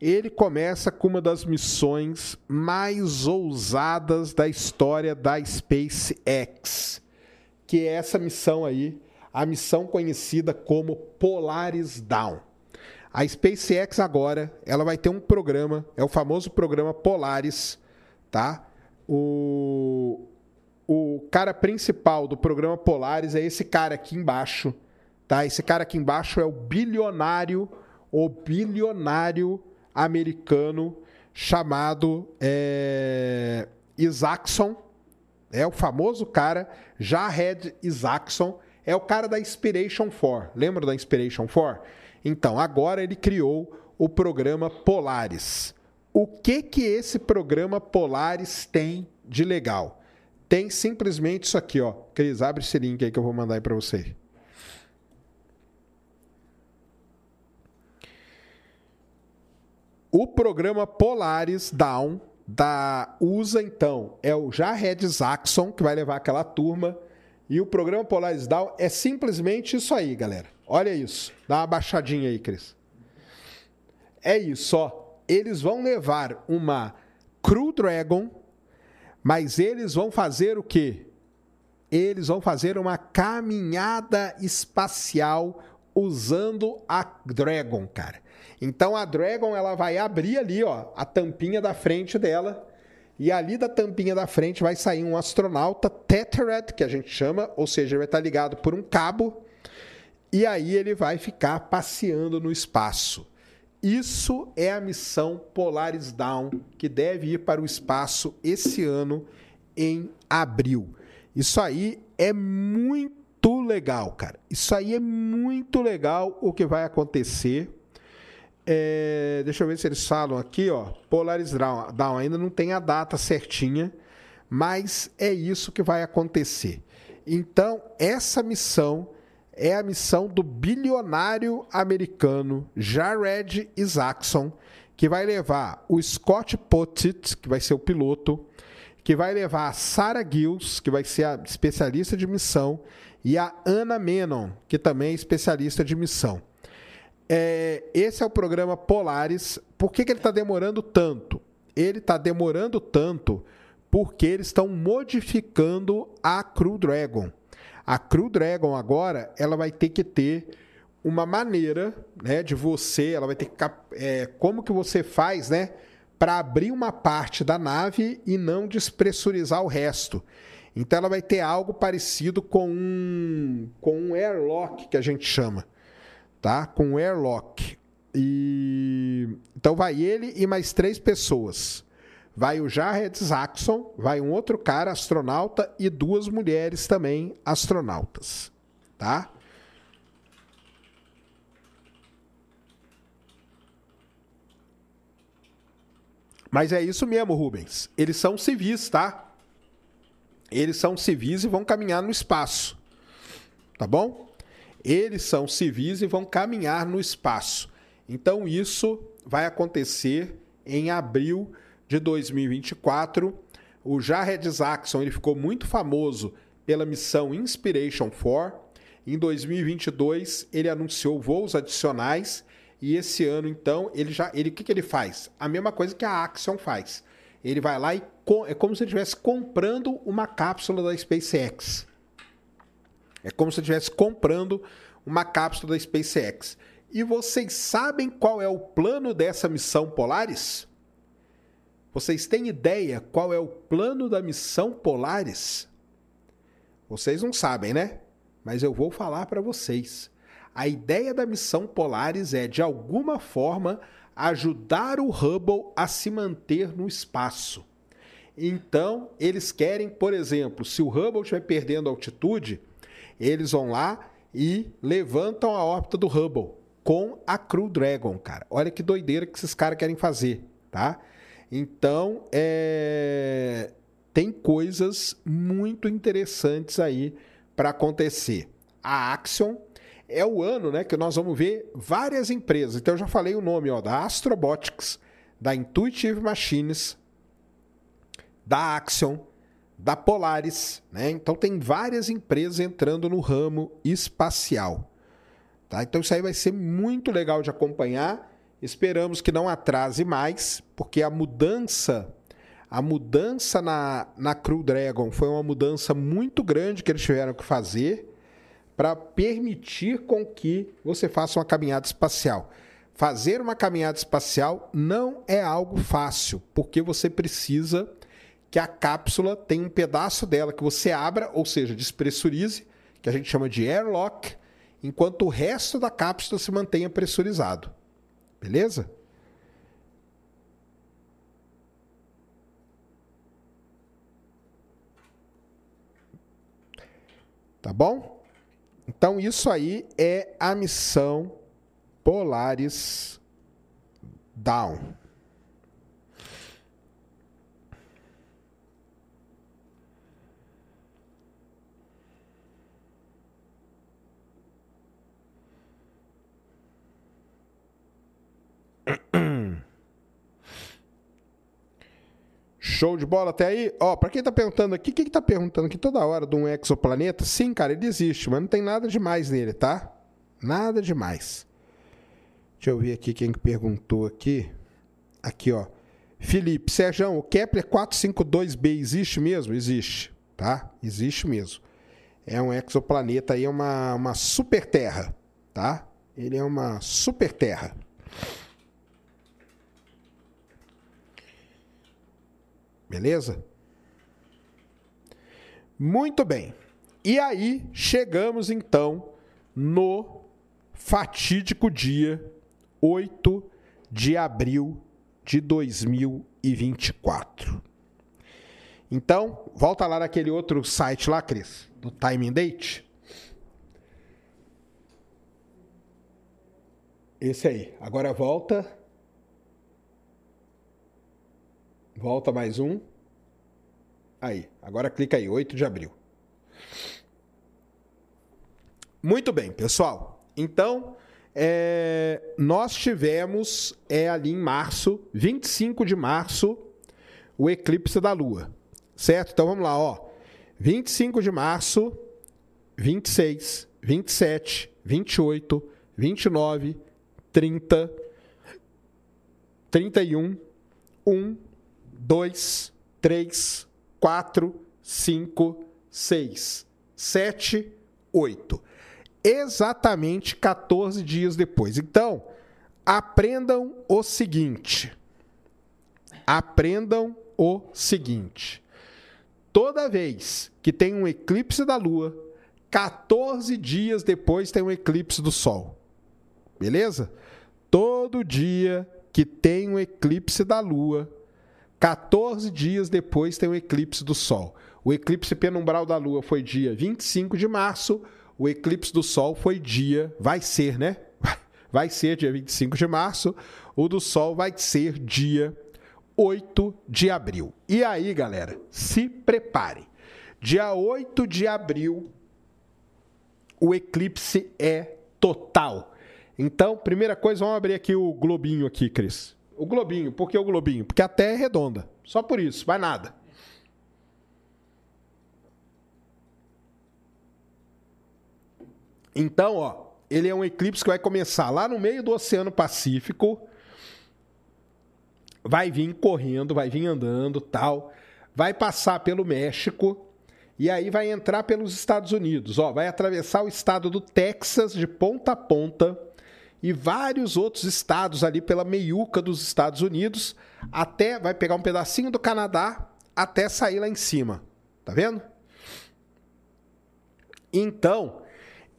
Ele começa com uma das missões mais ousadas da história da SpaceX que é essa missão aí, a missão conhecida como Polaris Down. A SpaceX agora, ela vai ter um programa, é o famoso programa Polaris, tá? O, o cara principal do programa Polaris é esse cara aqui embaixo, tá? Esse cara aqui embaixo é o bilionário, o bilionário americano chamado é, Isaacson, é o famoso cara, Jared Isaacson, é o cara da Inspiration 4. Lembra da Inspiration 4? Então, agora ele criou o programa Polaris. O que que esse programa Polaris tem de legal? Tem simplesmente isso aqui, ó. Cris, abre esse link aí que eu vou mandar aí para você. O programa Polaris Down da USA, então, é o Jared Jackson, que vai levar aquela turma. E o programa Polaris Down é simplesmente isso aí, galera. Olha isso. Dá uma baixadinha aí, Cris. É isso, ó. Eles vão levar uma Crew Dragon, mas eles vão fazer o quê? Eles vão fazer uma caminhada espacial usando a Dragon, cara. Então a Dragon ela vai abrir ali, ó, a tampinha da frente dela. E ali da tampinha da frente vai sair um astronauta tethered, que a gente chama, ou seja, ele vai estar ligado por um cabo. E aí ele vai ficar passeando no espaço. Isso é a missão Polaris Down, que deve ir para o espaço esse ano em abril. Isso aí é muito legal, cara. Isso aí é muito legal o que vai acontecer. É, deixa eu ver se eles falam aqui, ó. Polaris Down ainda não tem a data certinha, mas é isso que vai acontecer. Então, essa missão é a missão do bilionário americano Jared Isaacson, que vai levar o Scott Pottit, que vai ser o piloto, que vai levar a Sarah Gills, que vai ser a especialista de missão, e a Ana Menon, que também é especialista de missão. É, esse é o programa Polaris. Por que, que ele está demorando tanto? Ele está demorando tanto porque eles estão modificando a Crew Dragon. A Crew Dragon agora ela vai ter que ter uma maneira né, de você, ela vai ter que. É, como que você faz, né? Para abrir uma parte da nave e não despressurizar o resto. Então ela vai ter algo parecido com um, com um airlock que a gente chama, tá? Com airlock. E então vai ele e mais três pessoas. Vai o Jared Saxon, vai um outro cara astronauta e duas mulheres também astronautas, tá? Mas é isso mesmo, Rubens. Eles são civis, tá? Eles são civis e vão caminhar no espaço. Tá bom? Eles são civis e vão caminhar no espaço. Então isso vai acontecer em abril de 2024. O Jared Jackson ele ficou muito famoso pela missão Inspiration 4. Em 2022 ele anunciou voos adicionais e esse ano, então, ele já. Ele, o que, que ele faz? A mesma coisa que a Axion faz. Ele vai lá e. é como se ele estivesse comprando uma cápsula da SpaceX. É como se estivesse comprando uma cápsula da SpaceX. E vocês sabem qual é o plano dessa missão Polaris? Vocês têm ideia qual é o plano da missão Polaris? Vocês não sabem, né? Mas eu vou falar para vocês. A ideia da missão Polaris é, de alguma forma, ajudar o Hubble a se manter no espaço. Então, eles querem, por exemplo, se o Hubble estiver perdendo altitude, eles vão lá e levantam a órbita do Hubble com a Crew Dragon, cara. Olha que doideira que esses caras querem fazer, tá? Então, é... tem coisas muito interessantes aí para acontecer. A Axion é o ano né, que nós vamos ver várias empresas. Então, eu já falei o nome ó, da Astrobotics, da Intuitive Machines, da Axion, da Polaris. Né? Então, tem várias empresas entrando no ramo espacial. Tá? Então, isso aí vai ser muito legal de acompanhar. Esperamos que não atrase mais, porque a mudança a mudança na, na Crew Dragon foi uma mudança muito grande que eles tiveram que fazer para permitir com que você faça uma caminhada espacial. Fazer uma caminhada espacial não é algo fácil, porque você precisa que a cápsula tenha um pedaço dela que você abra, ou seja, despressurize, que a gente chama de airlock, enquanto o resto da cápsula se mantenha pressurizado. Beleza? Tá bom? Então, isso aí é a missão Polaris Down. Show de bola até aí? Ó, pra quem tá perguntando aqui, quem que tá perguntando aqui toda hora de um exoplaneta? Sim, cara, ele existe, mas não tem nada demais nele, tá? Nada demais. Deixa eu ver aqui quem que perguntou aqui. Aqui, ó. Felipe, Sérgio, o Kepler 452b existe mesmo? Existe, tá? Existe mesmo. É um exoplaneta aí, é uma, uma super terra, tá? Ele é uma super terra. Beleza? Muito bem. E aí chegamos então no fatídico dia 8 de abril de 2024. Então, volta lá naquele outro site lá, Cris, do Time and Date. Esse aí. Agora volta Volta mais um. Aí, agora clica aí, 8 de abril. Muito bem, pessoal. Então, é, nós tivemos é, ali em março, 25 de março, o eclipse da Lua. certo? Então vamos lá, ó. 25 de março, 26, 27, 28, 29, 30, 31, 1, 2, 3, 4, 5, 6, 7, 8. Exatamente 14 dias depois. Então, aprendam o seguinte. Aprendam o seguinte. Toda vez que tem um eclipse da Lua, 14 dias depois tem um eclipse do Sol. Beleza? Todo dia que tem um eclipse da Lua, 14 dias depois tem um eclipse do Sol. O eclipse penumbral da Lua foi dia 25 de março, o eclipse do Sol foi dia, vai ser, né? Vai ser dia 25 de março, o do Sol vai ser dia 8 de abril. E aí, galera, se prepare. Dia 8 de abril, o eclipse é total. Então, primeira coisa, vamos abrir aqui o globinho aqui, Cris. O globinho, por que o globinho? Porque a Terra é redonda. Só por isso, vai nada. Então, ó, ele é um eclipse que vai começar lá no meio do Oceano Pacífico, vai vir correndo, vai vir andando, tal, vai passar pelo México e aí vai entrar pelos Estados Unidos, ó, vai atravessar o estado do Texas de ponta a ponta e vários outros estados ali pela meiuca dos Estados Unidos, até vai pegar um pedacinho do Canadá até sair lá em cima. Tá vendo? Então,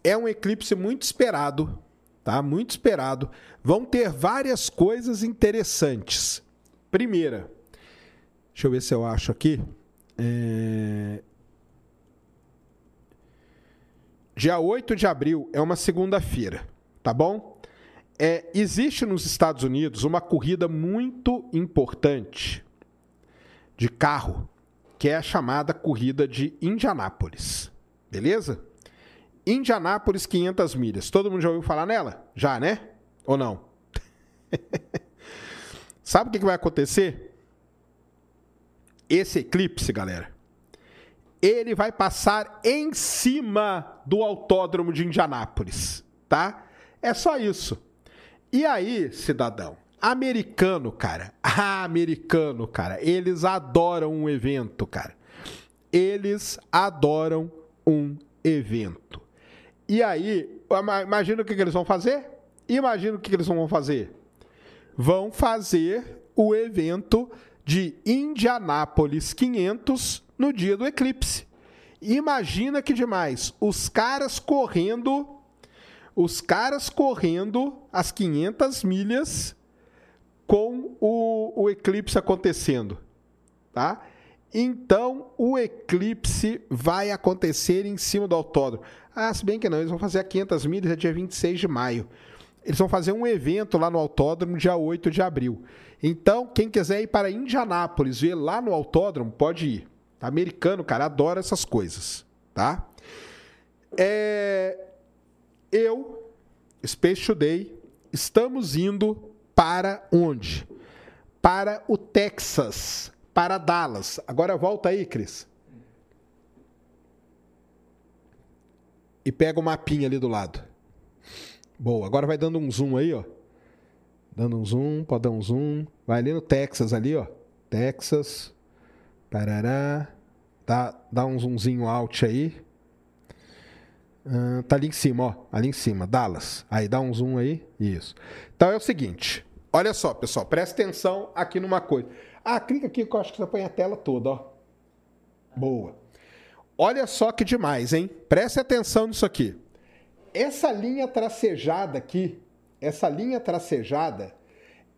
é um eclipse muito esperado, tá? Muito esperado. Vão ter várias coisas interessantes. Primeira, deixa eu ver se eu acho aqui. É... Dia 8 de abril é uma segunda-feira, tá bom? É, existe nos Estados Unidos uma corrida muito importante de carro, que é a chamada corrida de Indianápolis. Beleza? Indianápolis 500 milhas. Todo mundo já ouviu falar nela? Já, né? Ou não? Sabe o que vai acontecer? Esse eclipse, galera, ele vai passar em cima do autódromo de Indianápolis, tá? É só isso. E aí, cidadão, americano, cara, ah, americano, cara, eles adoram um evento, cara. Eles adoram um evento. E aí, imagina o que, que eles vão fazer? Imagina o que, que eles vão fazer. Vão fazer o evento de Indianápolis 500 no dia do eclipse. Imagina que demais, os caras correndo os caras correndo as 500 milhas com o, o eclipse acontecendo, tá? Então, o eclipse vai acontecer em cima do autódromo. Ah, se bem que não, eles vão fazer a 500 milhas é dia 26 de maio. Eles vão fazer um evento lá no autódromo dia 8 de abril. Então, quem quiser ir para Indianápolis ver lá no autódromo, pode ir. Americano, cara, adora essas coisas, tá? É, eu, Space Today, estamos indo para onde? Para o Texas, para Dallas. Agora volta aí, Cris. E pega o mapinha ali do lado. Boa, agora vai dando um zoom aí, ó. Dando um zoom, pode dar um zoom. Vai ali no Texas ali, ó. Texas. Parará. Dá, dá um zoomzinho out aí. Uh, tá ali em cima, ó. Ali em cima, Dallas. Aí dá um zoom aí. Isso. Então é o seguinte. Olha só, pessoal. Presta atenção aqui numa coisa. Ah, clica aqui que eu acho que você põe a tela toda, ó. Boa. Olha só que demais, hein? Preste atenção nisso aqui. Essa linha tracejada aqui, essa linha tracejada,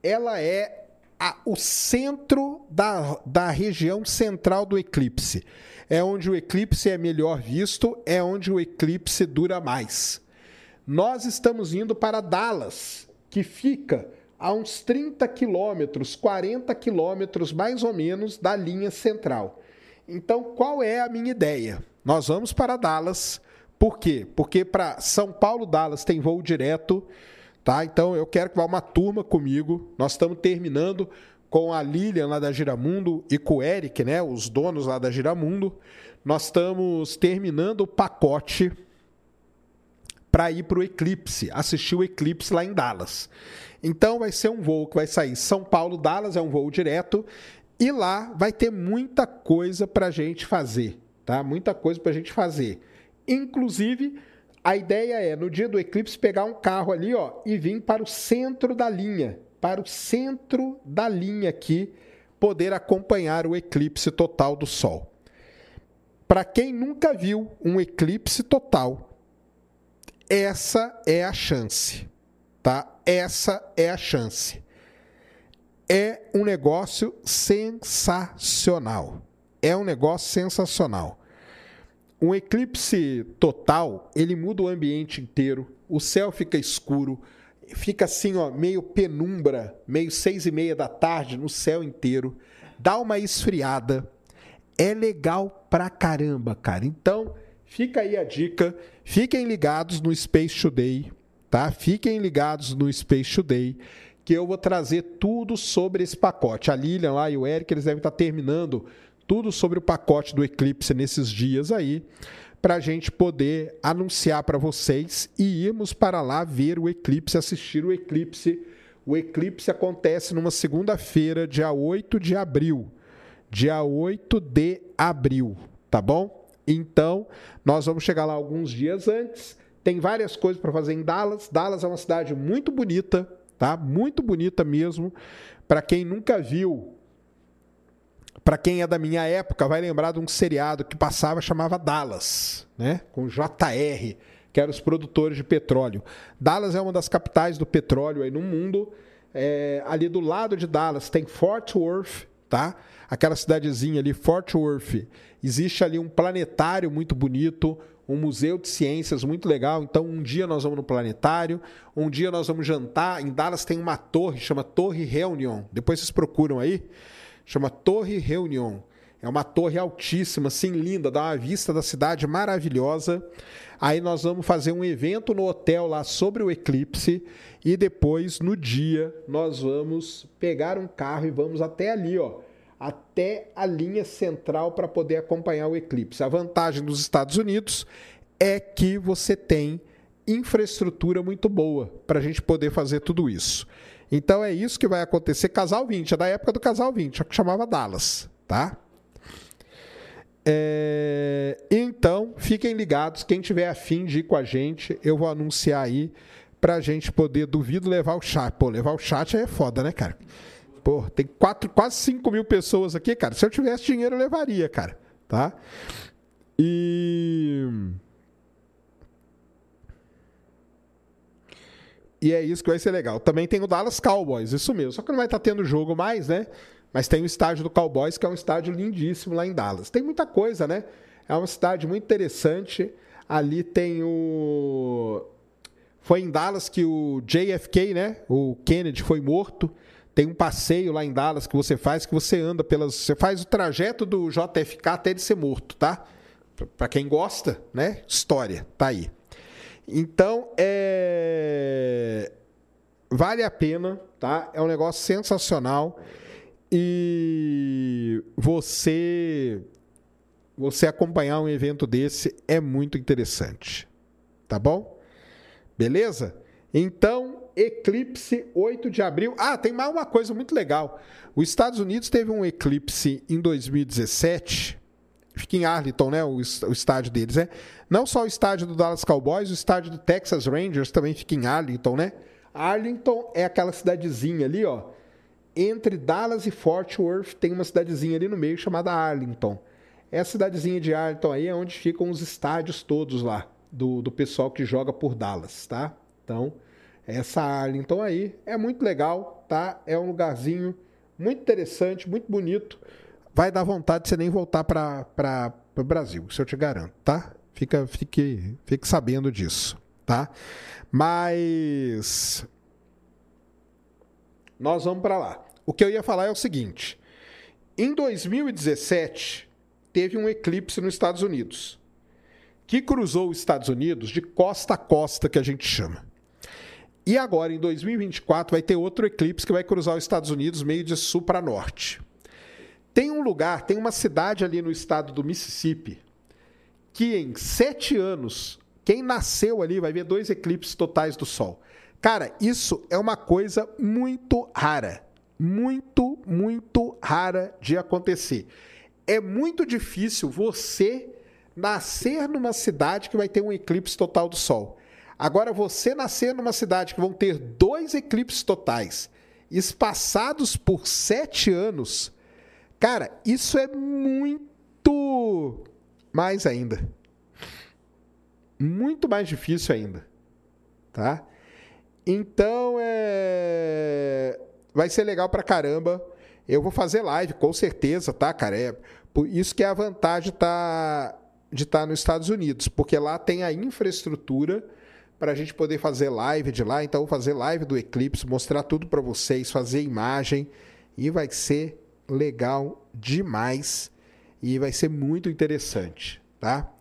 ela é a, o centro da, da região central do eclipse é onde o eclipse é melhor visto, é onde o eclipse dura mais. Nós estamos indo para Dallas, que fica a uns 30 quilômetros, 40 quilômetros mais ou menos da linha central. Então, qual é a minha ideia? Nós vamos para Dallas. Por quê? Porque para São Paulo, Dallas tem voo direto, tá? Então eu quero que vá uma turma comigo. Nós estamos terminando com a Lilian lá da Giramundo e com o Eric, né, os donos lá da Giramundo, nós estamos terminando o pacote para ir para o Eclipse, assistir o Eclipse lá em Dallas. Então vai ser um voo que vai sair São Paulo, Dallas, é um voo direto, e lá vai ter muita coisa para gente fazer, tá? Muita coisa para gente fazer. Inclusive, a ideia é, no dia do eclipse, pegar um carro ali ó, e vir para o centro da linha, para o centro da linha aqui, poder acompanhar o eclipse total do Sol. Para quem nunca viu um eclipse total, essa é a chance, tá? Essa é a chance. É um negócio sensacional. É um negócio sensacional. Um eclipse total, ele muda o ambiente inteiro, o céu fica escuro, fica assim, ó, meio penumbra, meio seis e meia da tarde no céu inteiro, dá uma esfriada, é legal pra caramba, cara. Então, fica aí a dica, fiquem ligados no Space Today, tá? Fiquem ligados no Space Today, que eu vou trazer tudo sobre esse pacote. A Lilian lá e o Eric, eles devem estar terminando tudo sobre o pacote do Eclipse nesses dias aí, para a gente poder anunciar para vocês e irmos para lá ver o eclipse, assistir o eclipse. O eclipse acontece numa segunda-feira, dia 8 de abril. Dia 8 de abril, tá bom? Então, nós vamos chegar lá alguns dias antes. Tem várias coisas para fazer em Dallas. Dallas é uma cidade muito bonita, tá? Muito bonita mesmo. Para quem nunca viu para quem é da minha época, vai lembrar de um seriado que passava chamava Dallas, né? Com JR, que eram os produtores de petróleo. Dallas é uma das capitais do petróleo aí no mundo. É, ali do lado de Dallas tem Fort Worth, tá? Aquela cidadezinha ali, Fort Worth. Existe ali um planetário muito bonito, um museu de ciências muito legal. Então, um dia nós vamos no planetário, um dia nós vamos jantar. Em Dallas tem uma torre, chama Torre Reunion. Depois vocês procuram aí chama Torre Reunion. É uma torre altíssima, assim, linda, dá uma vista da cidade maravilhosa. Aí nós vamos fazer um evento no hotel lá sobre o eclipse e depois, no dia, nós vamos pegar um carro e vamos até ali, ó, até a linha central para poder acompanhar o eclipse. A vantagem dos Estados Unidos é que você tem infraestrutura muito boa para a gente poder fazer tudo isso. Então é isso que vai acontecer. Casal 20, é da época do Casal 20, que chamava Dallas, tá? É... Então, fiquem ligados. Quem tiver afim de ir com a gente, eu vou anunciar aí pra gente poder, duvido, levar o chat. Pô, levar o chat é foda, né, cara? Pô, tem quatro, quase 5 mil pessoas aqui, cara. Se eu tivesse dinheiro, eu levaria, cara. Tá? E. E é isso que vai ser legal. Também tem o Dallas Cowboys, isso mesmo. Só que não vai estar tendo jogo mais, né? Mas tem o estádio do Cowboys, que é um estádio lindíssimo lá em Dallas. Tem muita coisa, né? É uma cidade muito interessante. Ali tem o. Foi em Dallas que o JFK, né? O Kennedy foi morto. Tem um passeio lá em Dallas que você faz, que você anda pelas. Você faz o trajeto do JFK até ele ser morto, tá? Para quem gosta, né? História, tá aí. Então, é... vale a pena, tá? É um negócio sensacional e você você acompanhar um evento desse é muito interessante. Tá bom? Beleza? Então, eclipse 8 de abril. Ah, tem mais uma coisa muito legal. Os Estados Unidos teve um eclipse em 2017 fica em Arlington, né? O, estádio deles, é. Não só o estádio do Dallas Cowboys, o estádio do Texas Rangers também fica em Arlington, né? Arlington é aquela cidadezinha ali, ó. Entre Dallas e Fort Worth tem uma cidadezinha ali no meio chamada Arlington. Essa cidadezinha de Arlington aí é onde ficam os estádios todos lá do, do pessoal que joga por Dallas, tá? Então, essa Arlington aí é muito legal, tá? É um lugarzinho muito interessante, muito bonito vai dar vontade de você nem voltar para o Brasil, isso eu te garanto, tá? Fica, fique, fique sabendo disso, tá? Mas nós vamos para lá. O que eu ia falar é o seguinte: em 2017 teve um eclipse nos Estados Unidos que cruzou os Estados Unidos de costa a costa, que a gente chama. E agora, em 2024, vai ter outro eclipse que vai cruzar os Estados Unidos meio de sul para norte. Tem um lugar, tem uma cidade ali no estado do Mississippi, que em sete anos, quem nasceu ali vai ver dois eclipses totais do Sol. Cara, isso é uma coisa muito rara. Muito, muito rara de acontecer. É muito difícil você nascer numa cidade que vai ter um eclipse total do Sol. Agora, você nascer numa cidade que vão ter dois eclipses totais, espaçados por sete anos, cara, isso é muito mais ainda. Muito mais difícil ainda. Tá? Então, é... vai ser legal pra caramba. Eu vou fazer live, com certeza, tá, cara? É por isso que é a vantagem tá de estar nos Estados Unidos, porque lá tem a infraestrutura para a gente poder fazer live de lá. Então, fazer live do Eclipse, mostrar tudo para vocês, fazer imagem e vai ser legal demais e vai ser muito interessante, tá?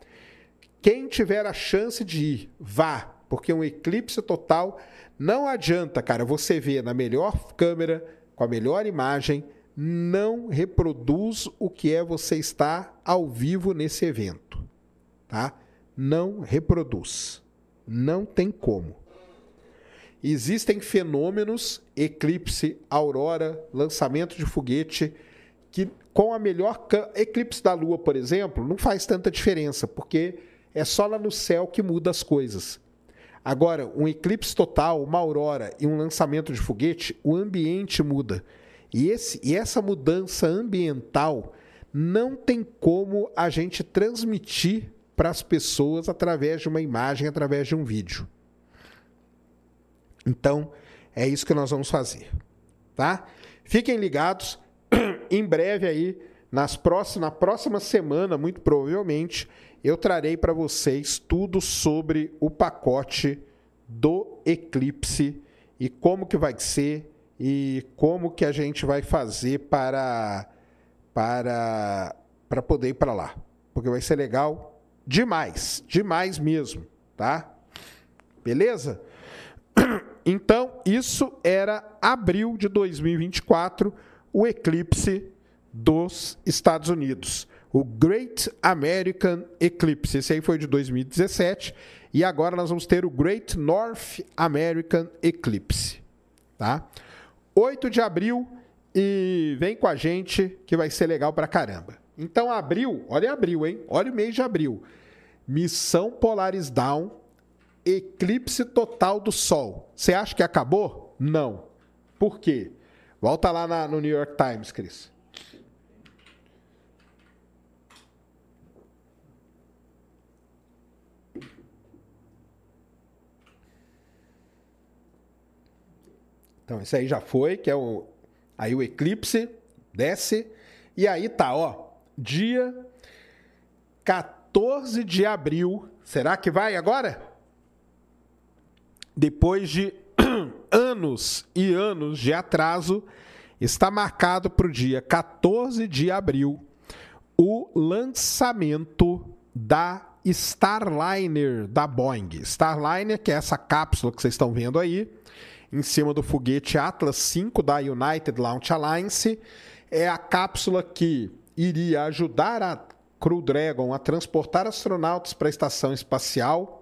Quem tiver a chance de ir, vá, porque um eclipse total não adianta, cara, você ver na melhor câmera, com a melhor imagem, não reproduz o que é você estar ao vivo nesse evento tá? Não reproduz. Não tem como. Existem fenômenos, eclipse, aurora, lançamento de foguete, que com a melhor eclipse da Lua, por exemplo, não faz tanta diferença, porque é só lá no céu que muda as coisas. Agora, um eclipse total, uma aurora e um lançamento de foguete, o ambiente muda. E, esse, e essa mudança ambiental não tem como a gente transmitir para as pessoas através de uma imagem, através de um vídeo. Então, é isso que nós vamos fazer, tá? Fiquem ligados, em breve aí, nas próximas, na próxima semana, muito provavelmente, eu trarei para vocês tudo sobre o pacote do Eclipse e como que vai ser e como que a gente vai fazer para para para poder ir para lá, porque vai ser legal demais, demais mesmo, tá? Beleza? Então, isso era abril de 2024, o eclipse dos Estados Unidos. O Great American Eclipse. Esse aí foi de 2017. E agora nós vamos ter o Great North American Eclipse. Tá? 8 de abril. E vem com a gente que vai ser legal pra caramba. Então, abril, olha abril, hein? Olha o mês de abril. Missão Polaris Down, eclipse total do Sol. Você acha que acabou? Não. Por quê? Volta lá na, no New York Times, Cris. Então, esse aí já foi, que é o. Aí o eclipse desce. E aí tá, ó. Dia 14 14 de abril. Será que vai agora? Depois de anos e anos de atraso, está marcado para o dia 14 de abril o lançamento da Starliner da Boeing. Starliner, que é essa cápsula que vocês estão vendo aí, em cima do foguete Atlas V da United Launch Alliance, é a cápsula que iria ajudar a Crew Dragon a transportar astronautas para a estação espacial.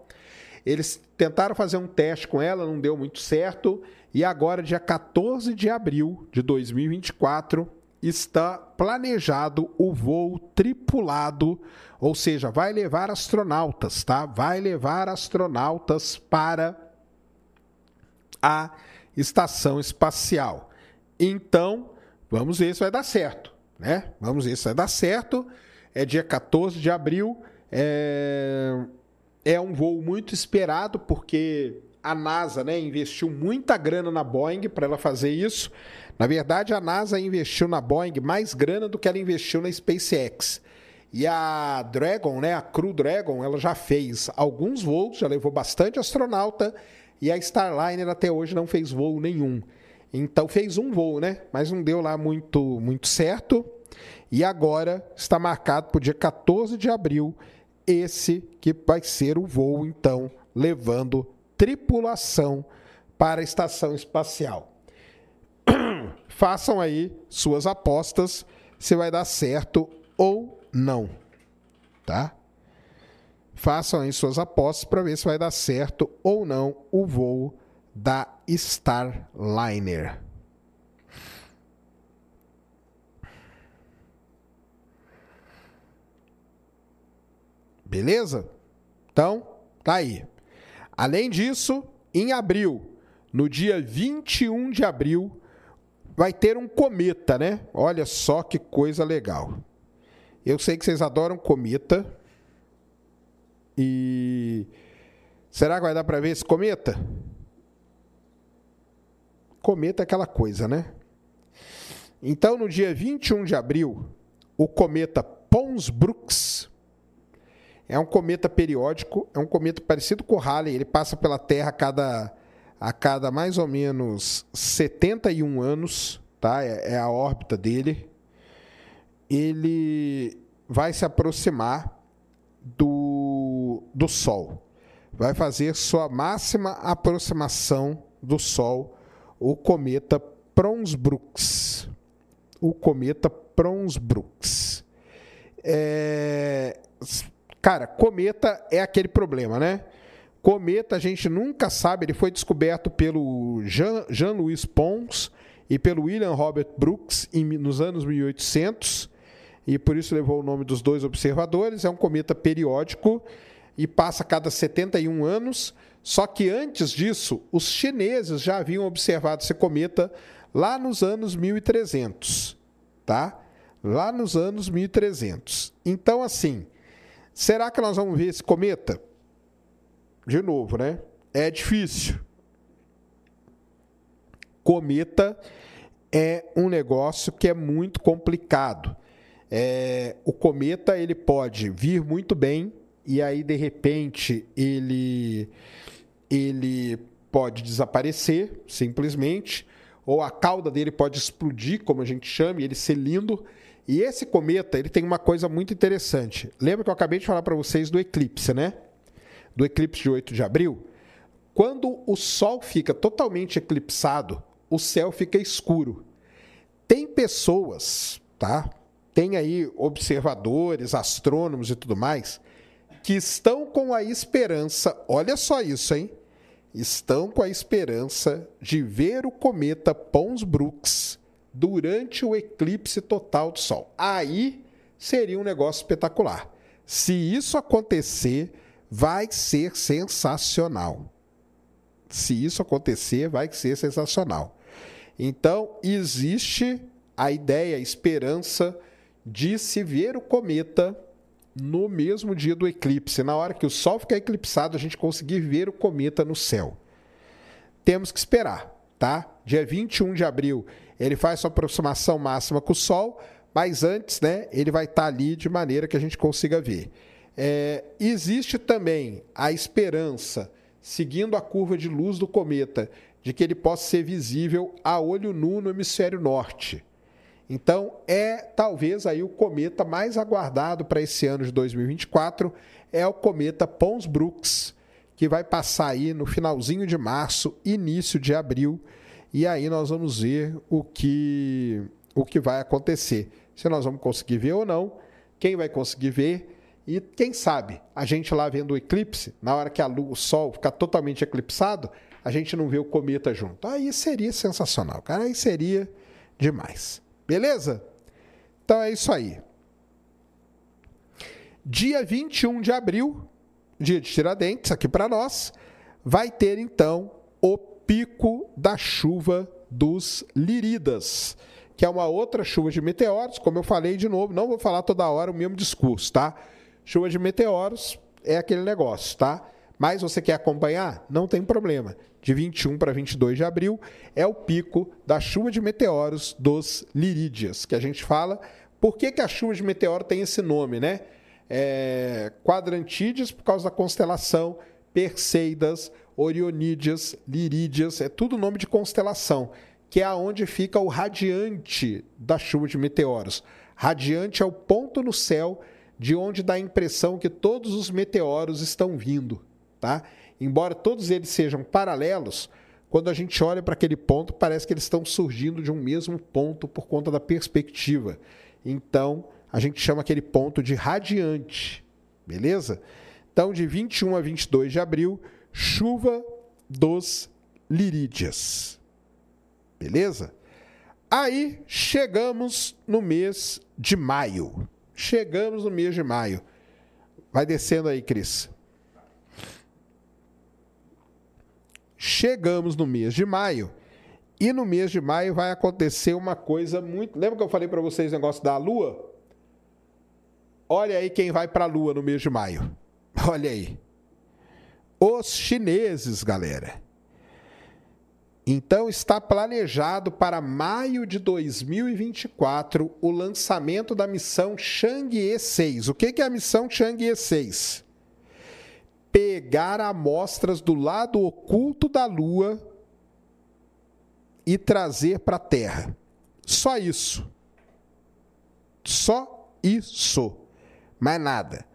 Eles tentaram fazer um teste com ela, não deu muito certo. E agora, dia 14 de abril de 2024, está planejado o voo tripulado, ou seja, vai levar astronautas, tá? Vai levar astronautas para a estação espacial. Então, vamos ver se vai dar certo, né? Vamos ver se vai dar certo é dia 14 de abril. É, é um voo muito esperado, porque a NASA né, investiu muita grana na Boeing para ela fazer isso. Na verdade, a NASA investiu na Boeing mais grana do que ela investiu na SpaceX. E a Dragon, né, a Crew Dragon, ela já fez alguns voos, já levou bastante astronauta, e a Starliner até hoje não fez voo nenhum. Então fez um voo, né? Mas não deu lá muito muito certo. E agora está marcado para o dia 14 de abril, esse que vai ser o voo, então, levando tripulação para a estação espacial. Façam aí suas apostas se vai dar certo ou não, tá? Façam aí suas apostas para ver se vai dar certo ou não o voo da Starliner. Beleza? Então, tá aí. Além disso, em abril, no dia 21 de abril, vai ter um cometa, né? Olha só que coisa legal. Eu sei que vocês adoram cometa. E será que vai dar para ver esse cometa? Cometa é aquela coisa, né? Então, no dia 21 de abril, o cometa Pons Brooks é um cometa periódico, é um cometa parecido com o Halley, ele passa pela Terra a cada, a cada mais ou menos 71 anos, tá? É, é a órbita dele. Ele vai se aproximar do, do Sol. Vai fazer sua máxima aproximação do Sol, o cometa Pronsbrooks. O cometa Pronsbrooks. É, Cara, cometa é aquele problema, né? Cometa a gente nunca sabe, ele foi descoberto pelo Jean-Louis Jean Pons e pelo William Robert Brooks em, nos anos 1800 e por isso levou o nome dos dois observadores. É um cometa periódico e passa a cada 71 anos. Só que antes disso, os chineses já haviam observado esse cometa lá nos anos 1300, tá? Lá nos anos 1300. Então, assim, Será que nós vamos ver esse cometa? De novo, né? É difícil. Cometa é um negócio que é muito complicado. É, o cometa ele pode vir muito bem e aí de repente ele ele pode desaparecer simplesmente ou a cauda dele pode explodir, como a gente chama, e ele ser lindo e esse cometa, ele tem uma coisa muito interessante. Lembra que eu acabei de falar para vocês do eclipse, né? Do eclipse de 8 de abril? Quando o Sol fica totalmente eclipsado, o céu fica escuro. Tem pessoas, tá? Tem aí observadores, astrônomos e tudo mais, que estão com a esperança, olha só isso, hein? Estão com a esperança de ver o cometa Pons Brooks durante o eclipse total do Sol. Aí seria um negócio espetacular. Se isso acontecer, vai ser sensacional. Se isso acontecer, vai ser sensacional. Então, existe a ideia, a esperança de se ver o cometa no mesmo dia do eclipse. Na hora que o Sol ficar eclipsado, a gente conseguir ver o cometa no céu. Temos que esperar, tá? Dia 21 de abril ele faz sua aproximação máxima com o Sol, mas antes né, ele vai estar ali de maneira que a gente consiga ver. É, existe também a esperança, seguindo a curva de luz do cometa, de que ele possa ser visível a olho nu no hemisfério norte. Então, é talvez aí o cometa mais aguardado para esse ano de 2024 é o cometa Pons Brooks, que vai passar aí no finalzinho de março, início de abril, e aí nós vamos ver o que, o que vai acontecer. Se nós vamos conseguir ver ou não, quem vai conseguir ver. E quem sabe, a gente lá vendo o eclipse, na hora que lua, o Sol ficar totalmente eclipsado, a gente não vê o cometa junto. Aí seria sensacional, cara. Aí seria demais. Beleza? Então é isso aí. Dia 21 de abril, dia de Tiradentes, aqui para nós, vai ter então o pico da chuva dos Liridas, que é uma outra chuva de meteoros, como eu falei de novo, não vou falar toda hora o mesmo discurso, tá? Chuva de meteoros é aquele negócio, tá? Mas você quer acompanhar? Não tem problema. De 21 para 22 de abril é o pico da chuva de meteoros dos Lirídeas, que a gente fala. Por que, que a chuva de meteoro tem esse nome, né? É, por causa da constelação Perseidas, Orionídeas, Lirídeas, é tudo nome de constelação, que é aonde fica o radiante da chuva de meteoros. Radiante é o ponto no céu de onde dá a impressão que todos os meteoros estão vindo, tá? Embora todos eles sejam paralelos, quando a gente olha para aquele ponto, parece que eles estão surgindo de um mesmo ponto por conta da perspectiva. Então, a gente chama aquele ponto de radiante, beleza? Então, de 21 a 22 de abril, chuva dos Lirídias. Beleza? Aí chegamos no mês de maio. Chegamos no mês de maio. Vai descendo aí, Cris. Chegamos no mês de maio. E no mês de maio vai acontecer uma coisa muito. Lembra que eu falei para vocês o negócio da lua? Olha aí quem vai para a lua no mês de maio. Olha aí. Os chineses, galera. Então está planejado para maio de 2024 o lançamento da missão Chang'e 6. O que é a missão Chang'e 6? Pegar amostras do lado oculto da Lua e trazer para a Terra. Só isso. Só isso. Mais nada.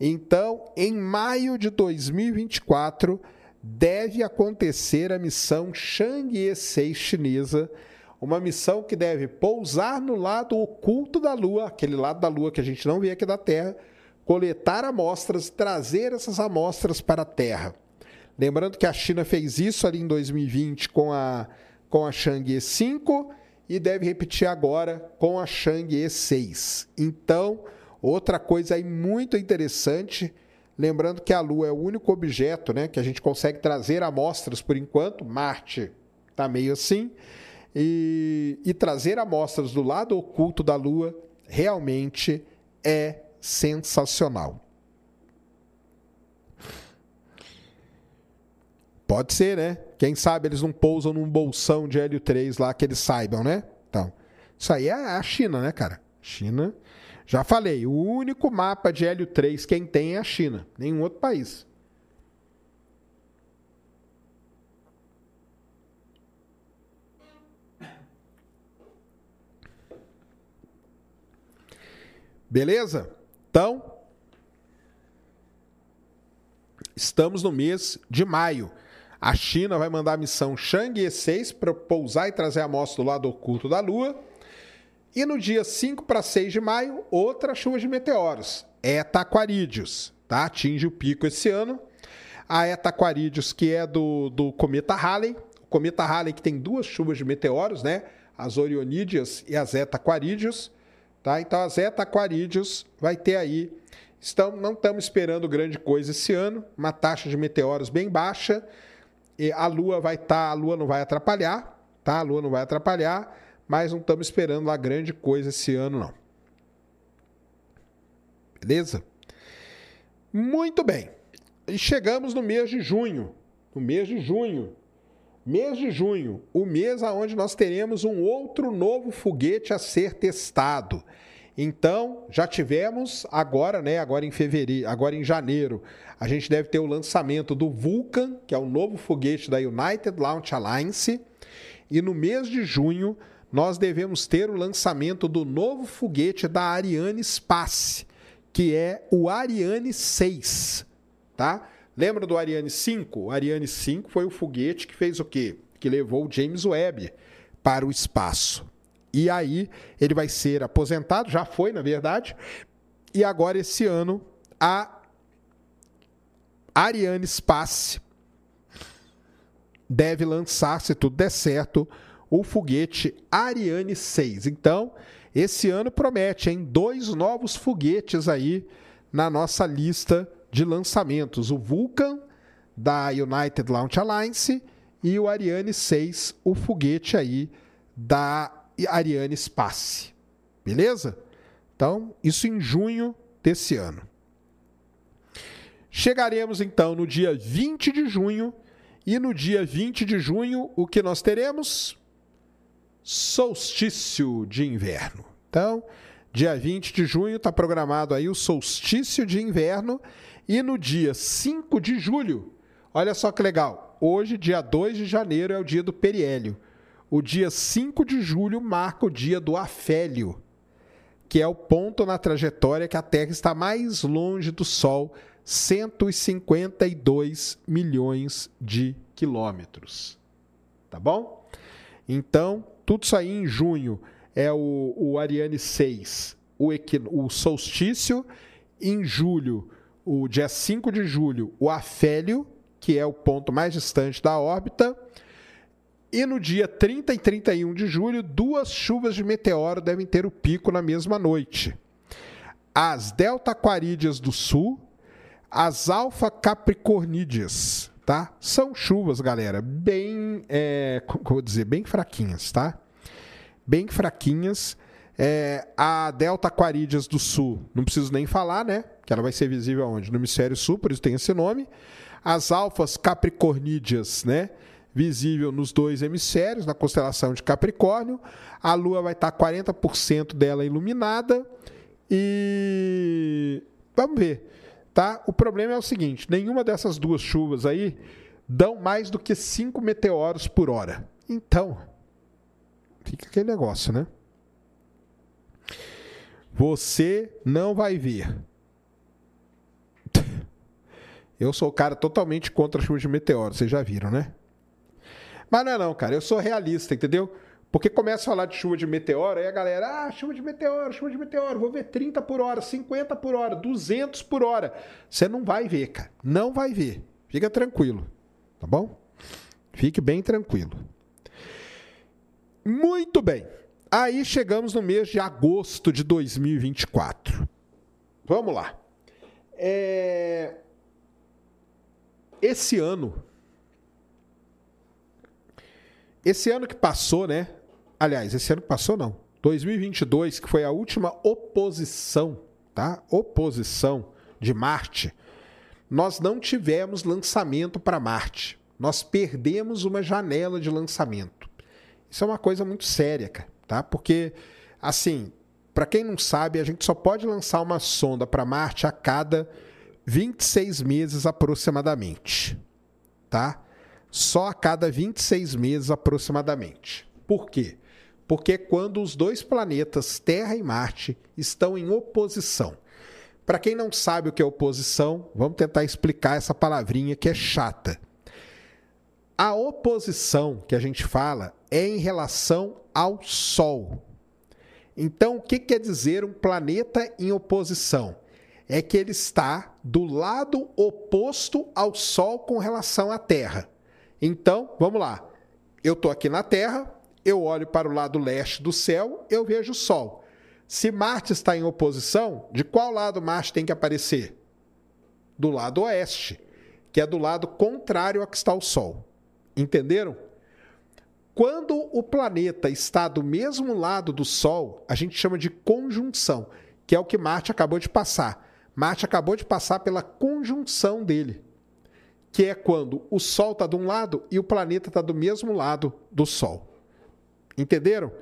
Então, em maio de 2024 deve acontecer a missão Chang'e 6 chinesa, uma missão que deve pousar no lado oculto da Lua, aquele lado da Lua que a gente não vê aqui da Terra, coletar amostras, trazer essas amostras para a Terra. Lembrando que a China fez isso ali em 2020 com a, com a Chang'e 5 e deve repetir agora com a Chang'e 6. Então, outra coisa aí muito interessante Lembrando que a Lua é o único objeto né, que a gente consegue trazer amostras por enquanto. Marte está meio assim. E, e trazer amostras do lado oculto da Lua realmente é sensacional. Pode ser, né? Quem sabe eles não pousam num bolsão de hélio 3 lá que eles saibam, né? Então, isso aí é a China, né, cara? China já falei, o único mapa de hélio 3 quem tem é a China, nenhum outro país. Beleza? Então, estamos no mês de maio. A China vai mandar a missão Chang'e 6 para pousar e trazer a amostra do lado oculto da Lua. E no dia 5 para 6 de maio, outra chuva de meteoros, Eta Aquaridius, tá? Atinge o pico esse ano. A Eta Aquaridius, que é do, do cometa Halley, o cometa Halley que tem duas chuvas de meteoros, né? As Orionídeas e as Eta Aquaridius, tá? Então as Eta Aquaridius vai ter aí Estão, não estamos esperando grande coisa esse ano, uma taxa de meteoros bem baixa. A Lua vai estar, tá, a Lua não vai atrapalhar, tá? A Lua não vai atrapalhar mas não estamos esperando lá grande coisa esse ano, não. Beleza? Muito bem. E chegamos no mês de junho. No mês de junho. Mês de junho, o mês aonde nós teremos um outro novo foguete a ser testado. Então, já tivemos agora, né, agora em fevereiro, agora em janeiro, a gente deve ter o lançamento do Vulcan, que é o novo foguete da United Launch Alliance, e no mês de junho nós devemos ter o lançamento do novo foguete da Ariane Space, que é o Ariane 6, tá? Lembra do Ariane 5? O Ariane 5 foi o foguete que fez o quê? Que levou o James Webb para o espaço. E aí ele vai ser aposentado, já foi, na verdade. E agora esse ano a Ariane Space deve lançar, se tudo der certo, o foguete Ariane 6. Então, esse ano promete, hein? Dois novos foguetes aí na nossa lista de lançamentos: o Vulcan da United Launch Alliance e o Ariane 6, o foguete aí da Ariane Space. Beleza? Então, isso em junho desse ano. Chegaremos então no dia 20 de junho e no dia 20 de junho o que nós teremos? Solstício de inverno. Então, dia 20 de junho está programado aí o solstício de inverno e no dia 5 de julho, olha só que legal, hoje, dia 2 de janeiro, é o dia do periélio. O dia 5 de julho marca o dia do afélio, que é o ponto na trajetória que a Terra está mais longe do Sol, 152 milhões de quilômetros. tá bom? Então, tudo aí em junho é o, o Ariane 6, o, o solstício. Em julho, o dia 5 de julho, o Afélio, que é o ponto mais distante da órbita. E no dia 30 e 31 de julho, duas chuvas de meteoro devem ter o pico na mesma noite. As Delta Aquarídeas do Sul, as Alfa Capricornídeas, tá? São chuvas, galera, bem, é, como vou dizer, bem fraquinhas, tá? Bem fraquinhas. É, a Delta Aquarídeas do Sul, não preciso nem falar, né? Que ela vai ser visível onde? No hemisfério sul, por isso tem esse nome. As alfas capricornídeas, né? Visível nos dois hemisférios, na constelação de Capricórnio. A Lua vai estar 40% dela iluminada. E vamos ver, tá? O problema é o seguinte: nenhuma dessas duas chuvas aí dão mais do que 5 meteoros por hora. Então, fica aquele negócio, né? Você não vai ver eu sou o cara totalmente contra a chuva de meteoro, vocês já viram, né? Mas não é não, cara. Eu sou realista, entendeu? Porque começa a falar de chuva de meteoro, aí a galera, ah, chuva de meteoro, chuva de meteoro, vou ver 30 por hora, 50 por hora, 200 por hora. Você não vai ver, cara. Não vai ver. Fica tranquilo, tá bom? Fique bem tranquilo. Muito bem. Aí chegamos no mês de agosto de 2024. Vamos lá. É esse ano, esse ano que passou, né? Aliás, esse ano passou não. 2022, que foi a última oposição, tá? Oposição de Marte. Nós não tivemos lançamento para Marte. Nós perdemos uma janela de lançamento. Isso é uma coisa muito séria, cara, tá? Porque assim, para quem não sabe, a gente só pode lançar uma sonda para Marte a cada 26 meses aproximadamente, tá? Só a cada 26 meses aproximadamente. Por quê? Porque é quando os dois planetas, Terra e Marte, estão em oposição. Para quem não sabe o que é oposição, vamos tentar explicar essa palavrinha que é chata. A oposição que a gente fala é em relação ao Sol. Então, o que quer dizer um planeta em oposição? é que ele está do lado oposto ao Sol com relação à Terra. Então, vamos lá. Eu estou aqui na Terra, eu olho para o lado leste do céu, eu vejo o Sol. Se Marte está em oposição, de qual lado Marte tem que aparecer? Do lado oeste, que é do lado contrário a que está o Sol. Entenderam? Quando o planeta está do mesmo lado do Sol, a gente chama de conjunção, que é o que Marte acabou de passar. Marte acabou de passar pela conjunção dele, que é quando o Sol está de um lado e o planeta está do mesmo lado do Sol. Entenderam?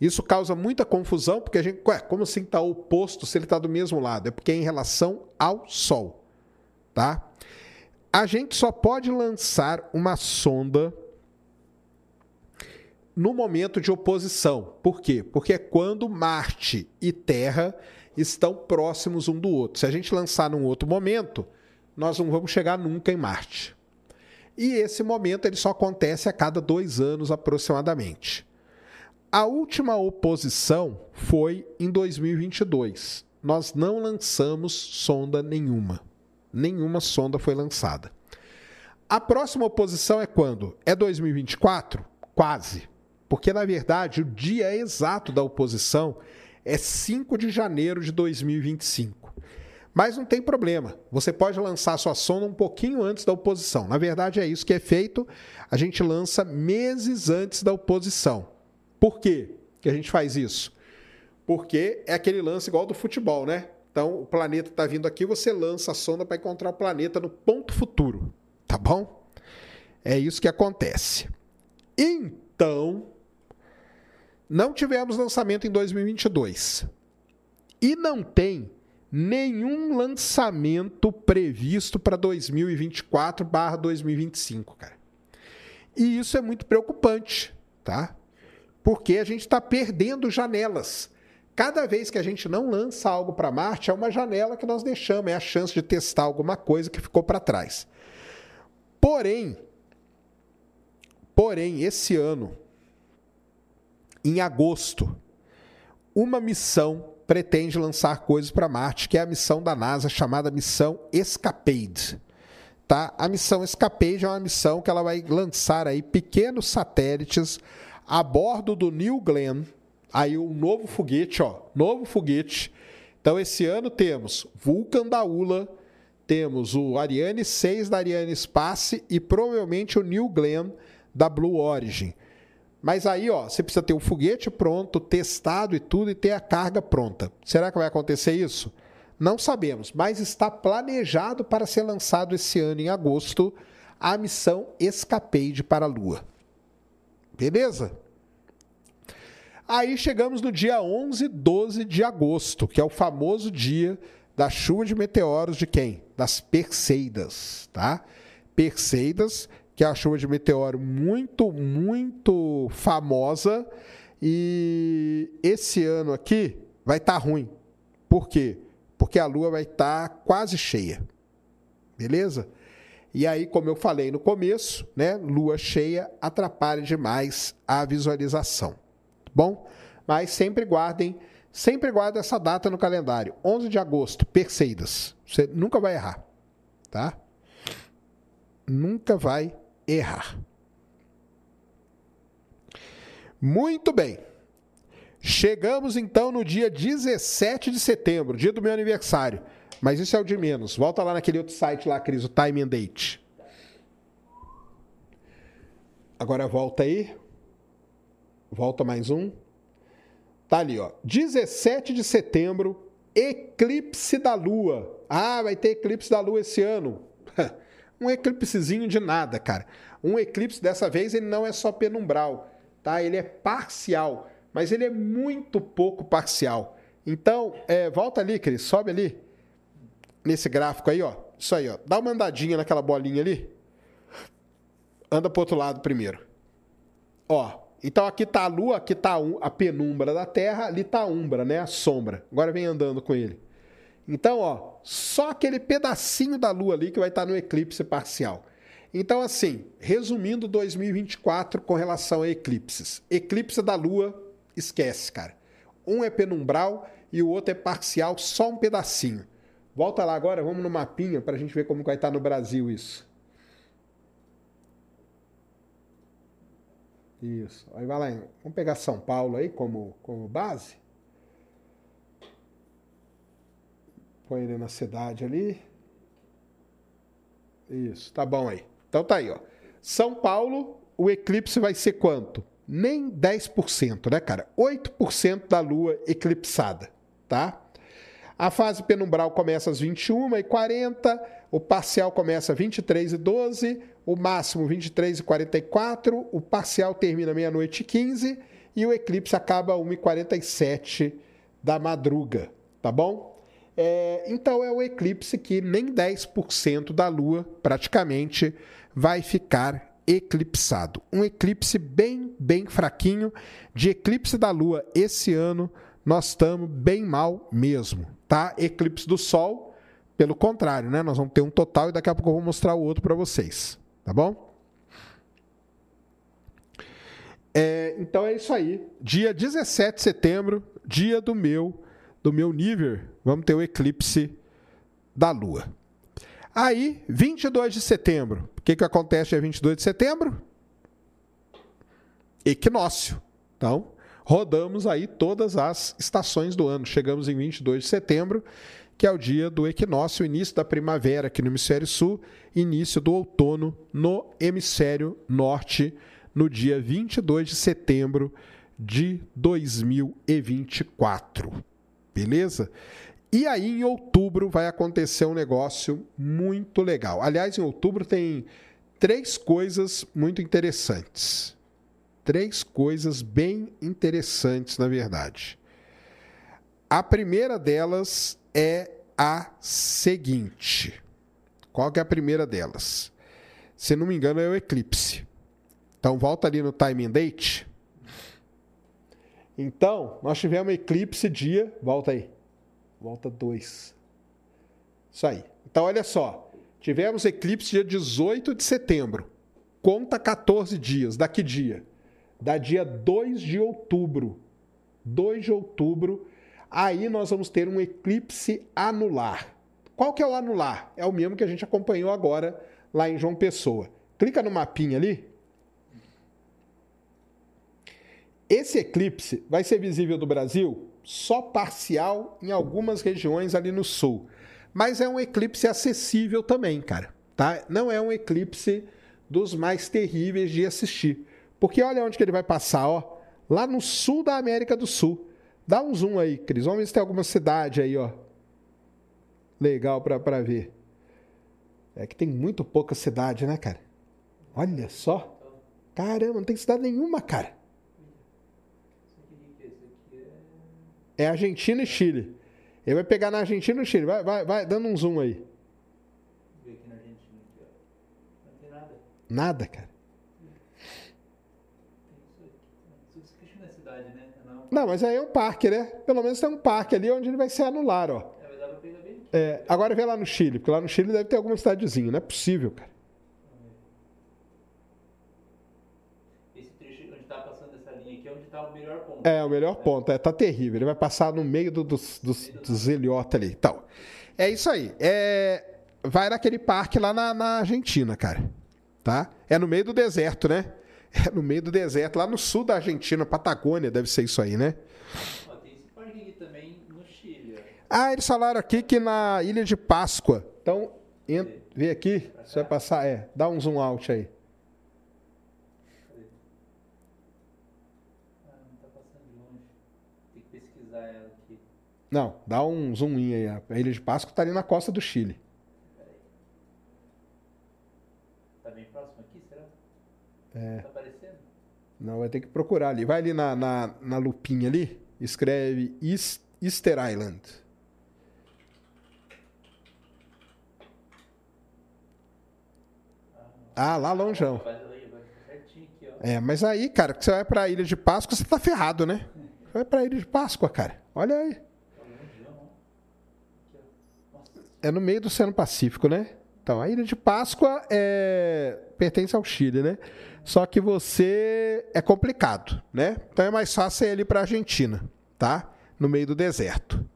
Isso causa muita confusão, porque a gente. Ué, como assim está oposto se ele está do mesmo lado? É porque é em relação ao Sol. Tá? A gente só pode lançar uma sonda no momento de oposição. Por quê? Porque é quando Marte e Terra estão próximos um do outro. Se a gente lançar num outro momento, nós não vamos chegar nunca em Marte. E esse momento ele só acontece a cada dois anos aproximadamente. A última oposição foi em 2022. Nós não lançamos sonda nenhuma. Nenhuma sonda foi lançada. A próxima oposição é quando? É 2024? Quase. Porque, na verdade, o dia exato da oposição é 5 de janeiro de 2025. Mas não tem problema. Você pode lançar sua sonda um pouquinho antes da oposição. Na verdade, é isso que é feito. A gente lança meses antes da oposição. Por quê que a gente faz isso? Porque é aquele lance igual do futebol, né? Então, o planeta está vindo aqui, você lança a sonda para encontrar o planeta no ponto futuro. Tá bom? É isso que acontece. Então, não tivemos lançamento em 2022. E não tem nenhum lançamento previsto para 2024/2025, cara. E isso é muito preocupante, tá? Porque a gente está perdendo janelas. Cada vez que a gente não lança algo para Marte, é uma janela que nós deixamos, é a chance de testar alguma coisa que ficou para trás. Porém, Porém, esse ano, em agosto, uma missão pretende lançar coisas para Marte, que é a missão da NASA chamada missão Escapade. Tá? A missão Escapade é uma missão que ela vai lançar aí pequenos satélites a bordo do New Glenn, aí um novo foguete, ó, novo foguete. Então esse ano temos Vulcan da ULA, temos o Ariane 6 da Ariane Space e provavelmente o New Glenn da Blue Origin. Mas aí, ó, você precisa ter o foguete pronto, testado e tudo, e ter a carga pronta. Será que vai acontecer isso? Não sabemos, mas está planejado para ser lançado esse ano, em agosto, a missão Escapade para a Lua. Beleza? Aí chegamos no dia 11 12 de agosto, que é o famoso dia da chuva de meteoros de quem? Das Perseidas, tá? Perseidas que é a chuva de meteoro muito, muito famosa. E esse ano aqui vai estar tá ruim. Por quê? Porque a lua vai estar tá quase cheia. Beleza? E aí, como eu falei no começo, né, lua cheia atrapalha demais a visualização. Bom, mas sempre guardem, sempre guardem essa data no calendário. 11 de agosto, Perseidas. Você nunca vai errar, tá? Nunca vai errar. Muito bem. Chegamos então no dia 17 de setembro, dia do meu aniversário. Mas isso é o de menos. Volta lá naquele outro site lá, Cris, o Time and Date. Agora volta aí. Volta mais um. Tá ali, ó. 17 de setembro, eclipse da Lua. Ah, vai ter eclipse da Lua esse ano. um eclipsezinho de nada, cara. Um eclipse dessa vez ele não é só penumbral, tá? Ele é parcial, mas ele é muito pouco parcial. Então, é, volta ali, Cris, sobe ali nesse gráfico aí, ó. Isso aí, ó. Dá uma andadinha naquela bolinha ali. Anda pro outro lado primeiro. Ó, então aqui tá a lua, aqui tá a penumbra da Terra, ali tá a umbra, né? A sombra. Agora vem andando com ele. Então, ó, só aquele pedacinho da lua ali que vai estar no eclipse parcial. Então, assim, resumindo 2024 com relação a eclipses. Eclipse da lua, esquece, cara. Um é penumbral e o outro é parcial, só um pedacinho. Volta lá agora, vamos no mapinha para a gente ver como vai estar no Brasil isso. Isso. Aí vai lá, vamos pegar São Paulo aí como, como base. Põe ele na cidade ali. Isso, tá bom aí. Então tá aí, ó. São Paulo, o eclipse vai ser quanto? Nem 10%, né, cara? 8% da lua eclipsada, tá? A fase penumbral começa às 21h40, o parcial começa às 23h12, o máximo 23h44, o parcial termina meia-noite e 15 e o eclipse acaba às 1h47 da madruga, tá bom? É, então é o eclipse que nem 10% da Lua praticamente vai ficar eclipsado. Um eclipse bem, bem fraquinho. De eclipse da Lua esse ano, nós estamos bem mal mesmo, tá? Eclipse do Sol, pelo contrário, né? Nós vamos ter um total e daqui a pouco eu vou mostrar o outro para vocês, tá bom? É, então é isso aí. Dia 17 de setembro, dia do meu do meu nível, vamos ter o eclipse da Lua. Aí, 22 de setembro. O que, que acontece dia 22 de setembro? Equinócio. Então, rodamos aí todas as estações do ano. Chegamos em 22 de setembro, que é o dia do equinócio, início da primavera aqui no hemisfério sul, início do outono no hemisfério norte, no dia 22 de setembro de 2024 beleza? E aí, em outubro, vai acontecer um negócio muito legal. Aliás, em outubro tem três coisas muito interessantes. Três coisas bem interessantes, na verdade. A primeira delas é a seguinte. Qual que é a primeira delas? Se não me engano, é o eclipse. Então, volta ali no time and date. Então, nós tivemos eclipse dia. Volta aí. Volta 2. Isso aí. Então, olha só. Tivemos eclipse dia 18 de setembro. conta 14 dias. Da que dia? Da dia 2 de outubro. 2 de outubro, aí nós vamos ter um eclipse anular. Qual que é o anular? É o mesmo que a gente acompanhou agora lá em João Pessoa. Clica no mapinha ali. Esse eclipse vai ser visível do Brasil só parcial em algumas regiões ali no sul. Mas é um eclipse acessível também, cara. Tá? Não é um eclipse dos mais terríveis de assistir. Porque olha onde que ele vai passar, ó. Lá no sul da América do Sul. Dá um zoom aí, Cris. Vamos ver se tem alguma cidade aí, ó. Legal para ver. É que tem muito pouca cidade, né, cara? Olha só. Caramba, não tem cidade nenhuma, cara. É Argentina e Chile. Ele vai pegar na Argentina e no Chile. Vai, vai, vai, dando um zoom aí. Nada, cara. Não, mas aí é um parque, né? Pelo menos tem um parque ali onde ele vai ser anular, ó. É, agora vê lá no Chile, porque lá no Chile deve ter alguma cidadezinha. Não é possível, cara. Esse trecho onde está passando essa linha aqui é onde está o melhor ponto. É, o melhor ponto. É, tá terrível. Ele vai passar no meio do, dos, dos, dos ilhotas ali. Então, é isso aí. É, vai naquele parque lá na, na Argentina, cara. Tá? É no meio do deserto, né? É no meio do deserto, lá no sul da Argentina, Patagônia, deve ser isso aí, né? Ó, tem esse parque aqui também no Chile. Ah, eles falaram aqui que na Ilha de Páscoa. Então, en- vê aqui, você vai passar, é, dá um zoom out aí. Ah, não tá. Não, dá um zoom in aí. A Ilha de Páscoa tá ali na costa do Chile. Tá bem próximo aqui, será? É. Não, vai ter que procurar ali. Vai ali na, na, na lupinha ali, escreve East, Easter Island. Ah, lá longeão. É, mas aí, cara, que você vai pra Ilha de Páscoa, você tá ferrado, né? Vai pra Ilha de Páscoa, cara. Olha aí. É no meio do Oceano Pacífico, né? Então, a Ilha de Páscoa é... pertence ao Chile, né? Só que você é complicado, né? Então é mais fácil ir ali pra Argentina, tá? No meio do deserto.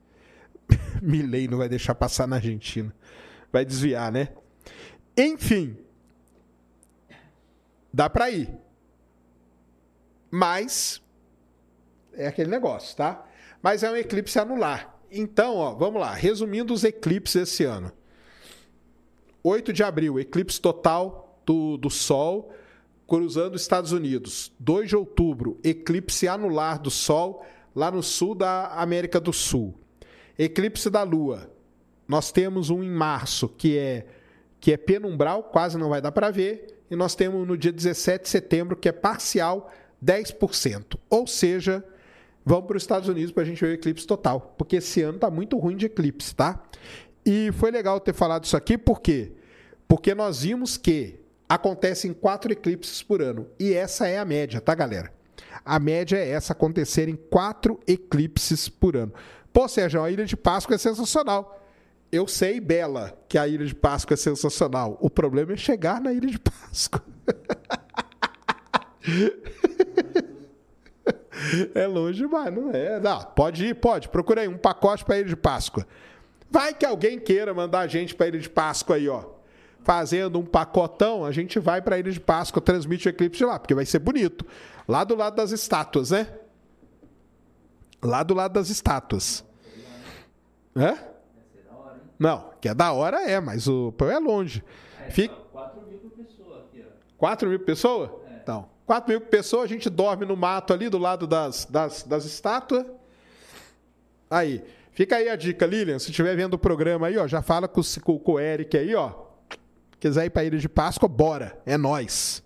Milley não vai deixar passar na Argentina. Vai desviar, né? Enfim. Dá pra ir. Mas é aquele negócio, tá? Mas é um eclipse anular. Então, ó, vamos lá. Resumindo os eclipses esse ano. 8 de abril, eclipse total do, do Sol cruzando os Estados Unidos. 2 de outubro, eclipse anular do Sol lá no sul da América do Sul. Eclipse da Lua. Nós temos um em março que é que é penumbral, quase não vai dar para ver, e nós temos no dia 17 de setembro que é parcial, 10%. Ou seja, vamos para os Estados Unidos para a gente ver o eclipse total, porque esse ano está muito ruim de eclipse, tá? E foi legal ter falado isso aqui, por quê? Porque nós vimos que acontecem quatro eclipses por ano. E essa é a média, tá, galera? A média é essa, acontecerem quatro eclipses por ano. Pô, Sérgio, a Ilha de Páscoa é sensacional. Eu sei, Bela, que a Ilha de Páscoa é sensacional. O problema é chegar na Ilha de Páscoa. É longe demais, não é? Não, pode ir, pode. Procura aí um pacote para Ilha de Páscoa. Vai que alguém queira mandar a gente para Ilha de Páscoa aí, ó. Fazendo um pacotão, a gente vai para Ilha de Páscoa, transmite o eclipse de lá, porque vai ser bonito. Lá do lado das estátuas, né? Lá do lado das estátuas. Hã? Não, que é da hora é, mas o pão é longe. É, Fica... 4 mil por pessoa aqui, ó. 4 mil pessoas? Então, 4 mil pessoas, a gente dorme no mato ali do lado das, das, das estátuas. Aí, fica aí a dica, Lilian. Se estiver vendo o programa aí, ó, já fala com, o- com, o Eric aí, ó. Quiser ir pra Ilha de Páscoa, bora. É nós.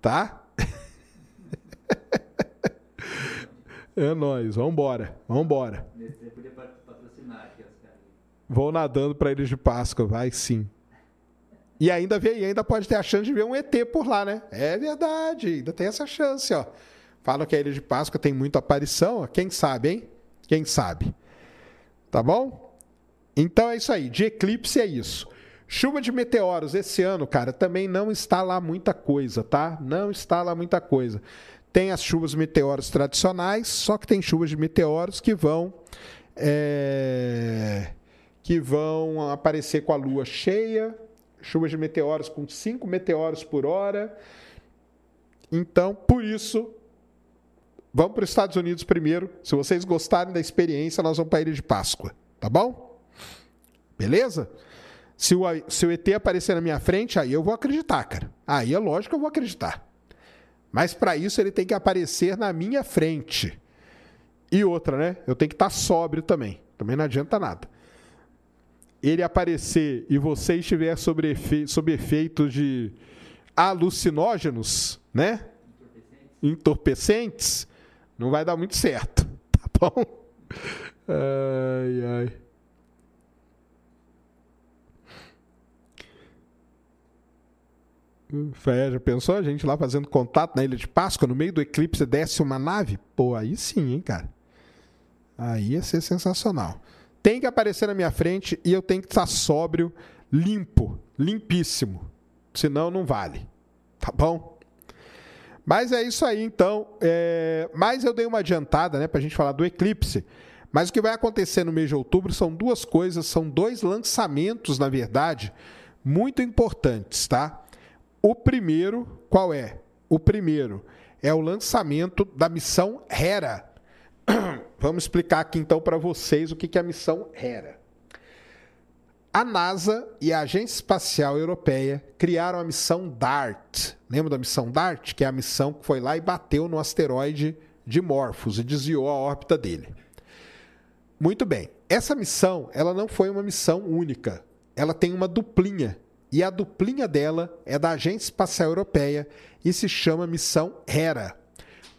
Tá? é nós. Vambora. Vambora. Vou nadando pra Ilha de Páscoa, vai sim. E ainda vê, ainda pode ter a chance de ver um ET por lá, né? É verdade, ainda tem essa chance, ó. Falam que a Ilha de Páscoa tem muita aparição, ó. Quem sabe, hein? Quem sabe? Tá bom? Então é isso aí. De eclipse é isso. Chuva de meteoros esse ano, cara, também não está lá muita coisa, tá? Não está lá muita coisa. Tem as chuvas de meteoros tradicionais, só que tem chuvas de meteoros que vão é, que vão aparecer com a lua cheia, chuvas de meteoros com 5 meteoros por hora. Então, por isso, vamos para os Estados Unidos primeiro. Se vocês gostarem da experiência, nós vamos para a Ilha de Páscoa, tá bom? Beleza? Se o, se o ET aparecer na minha frente, aí eu vou acreditar, cara. Aí é lógico que eu vou acreditar. Mas para isso ele tem que aparecer na minha frente. E outra, né? Eu tenho que estar sóbrio também. Também não adianta nada. Ele aparecer e você estiver sob, efe... sob efeito de alucinógenos, né? Entorpecentes, não vai dar muito certo, tá bom? Ai, ai. Fé, já pensou a gente lá fazendo contato na Ilha de Páscoa, no meio do eclipse desce uma nave? Pô, aí sim, hein, cara. Aí ia ser sensacional. Tem que aparecer na minha frente e eu tenho que estar sóbrio, limpo, limpíssimo. Senão não vale. Tá bom? Mas é isso aí, então. É... Mas eu dei uma adiantada, né, pra gente falar do eclipse. Mas o que vai acontecer no mês de outubro são duas coisas, são dois lançamentos, na verdade, muito importantes, tá? O primeiro, qual é? O primeiro é o lançamento da missão Hera. Vamos explicar aqui então para vocês o que é a missão Hera. A NASA e a Agência Espacial Europeia criaram a missão DART. Lembra da missão DART? Que é a missão que foi lá e bateu no asteroide de Morphos e desviou a órbita dele. Muito bem. Essa missão, ela não foi uma missão única. Ela tem uma duplinha e a duplinha dela é da Agência Espacial Europeia e se chama Missão Hera.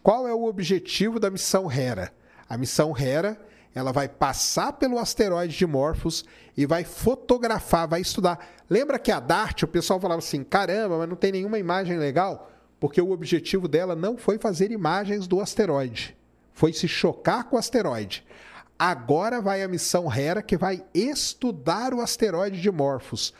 Qual é o objetivo da missão Hera? A missão Hera ela vai passar pelo asteroide de Morphos e vai fotografar, vai estudar. Lembra que a DART, o pessoal falava assim: caramba, mas não tem nenhuma imagem legal? Porque o objetivo dela não foi fazer imagens do asteroide, foi se chocar com o asteroide. Agora vai a missão Hera que vai estudar o asteroide de Morphos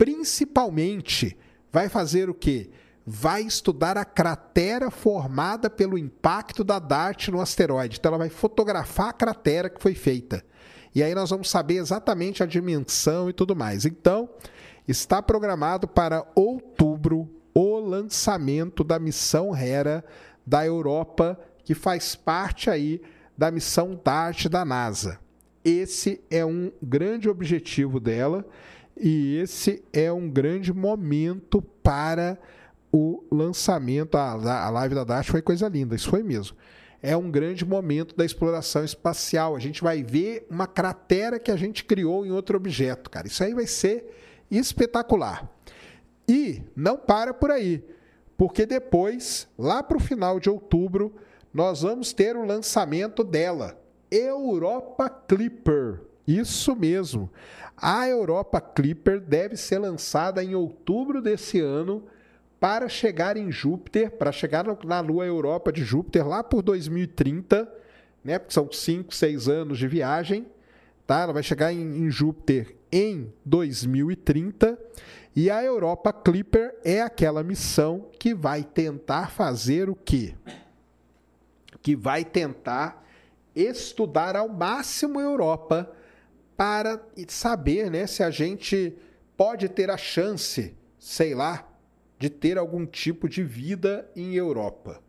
principalmente vai fazer o quê? Vai estudar a cratera formada pelo impacto da DART no asteroide. Então, ela vai fotografar a cratera que foi feita. E aí nós vamos saber exatamente a dimensão e tudo mais. Então, está programado para outubro o lançamento da missão Hera da Europa, que faz parte aí da missão DART da NASA. Esse é um grande objetivo dela e esse é um grande momento para o lançamento. A, a live da Dash foi coisa linda, isso foi mesmo. É um grande momento da exploração espacial. A gente vai ver uma cratera que a gente criou em outro objeto, cara. Isso aí vai ser espetacular. E não para por aí, porque depois, lá para o final de outubro, nós vamos ter o lançamento dela, Europa Clipper. Isso mesmo. A Europa Clipper deve ser lançada em outubro desse ano para chegar em Júpiter, para chegar na Lua Europa de Júpiter lá por 2030, né? Porque são 5, 6 anos de viagem, tá? Ela vai chegar em, em Júpiter em 2030 e a Europa Clipper é aquela missão que vai tentar fazer o quê? Que vai tentar estudar ao máximo a Europa para saber né, se a gente pode ter a chance, sei lá, de ter algum tipo de vida em Europa.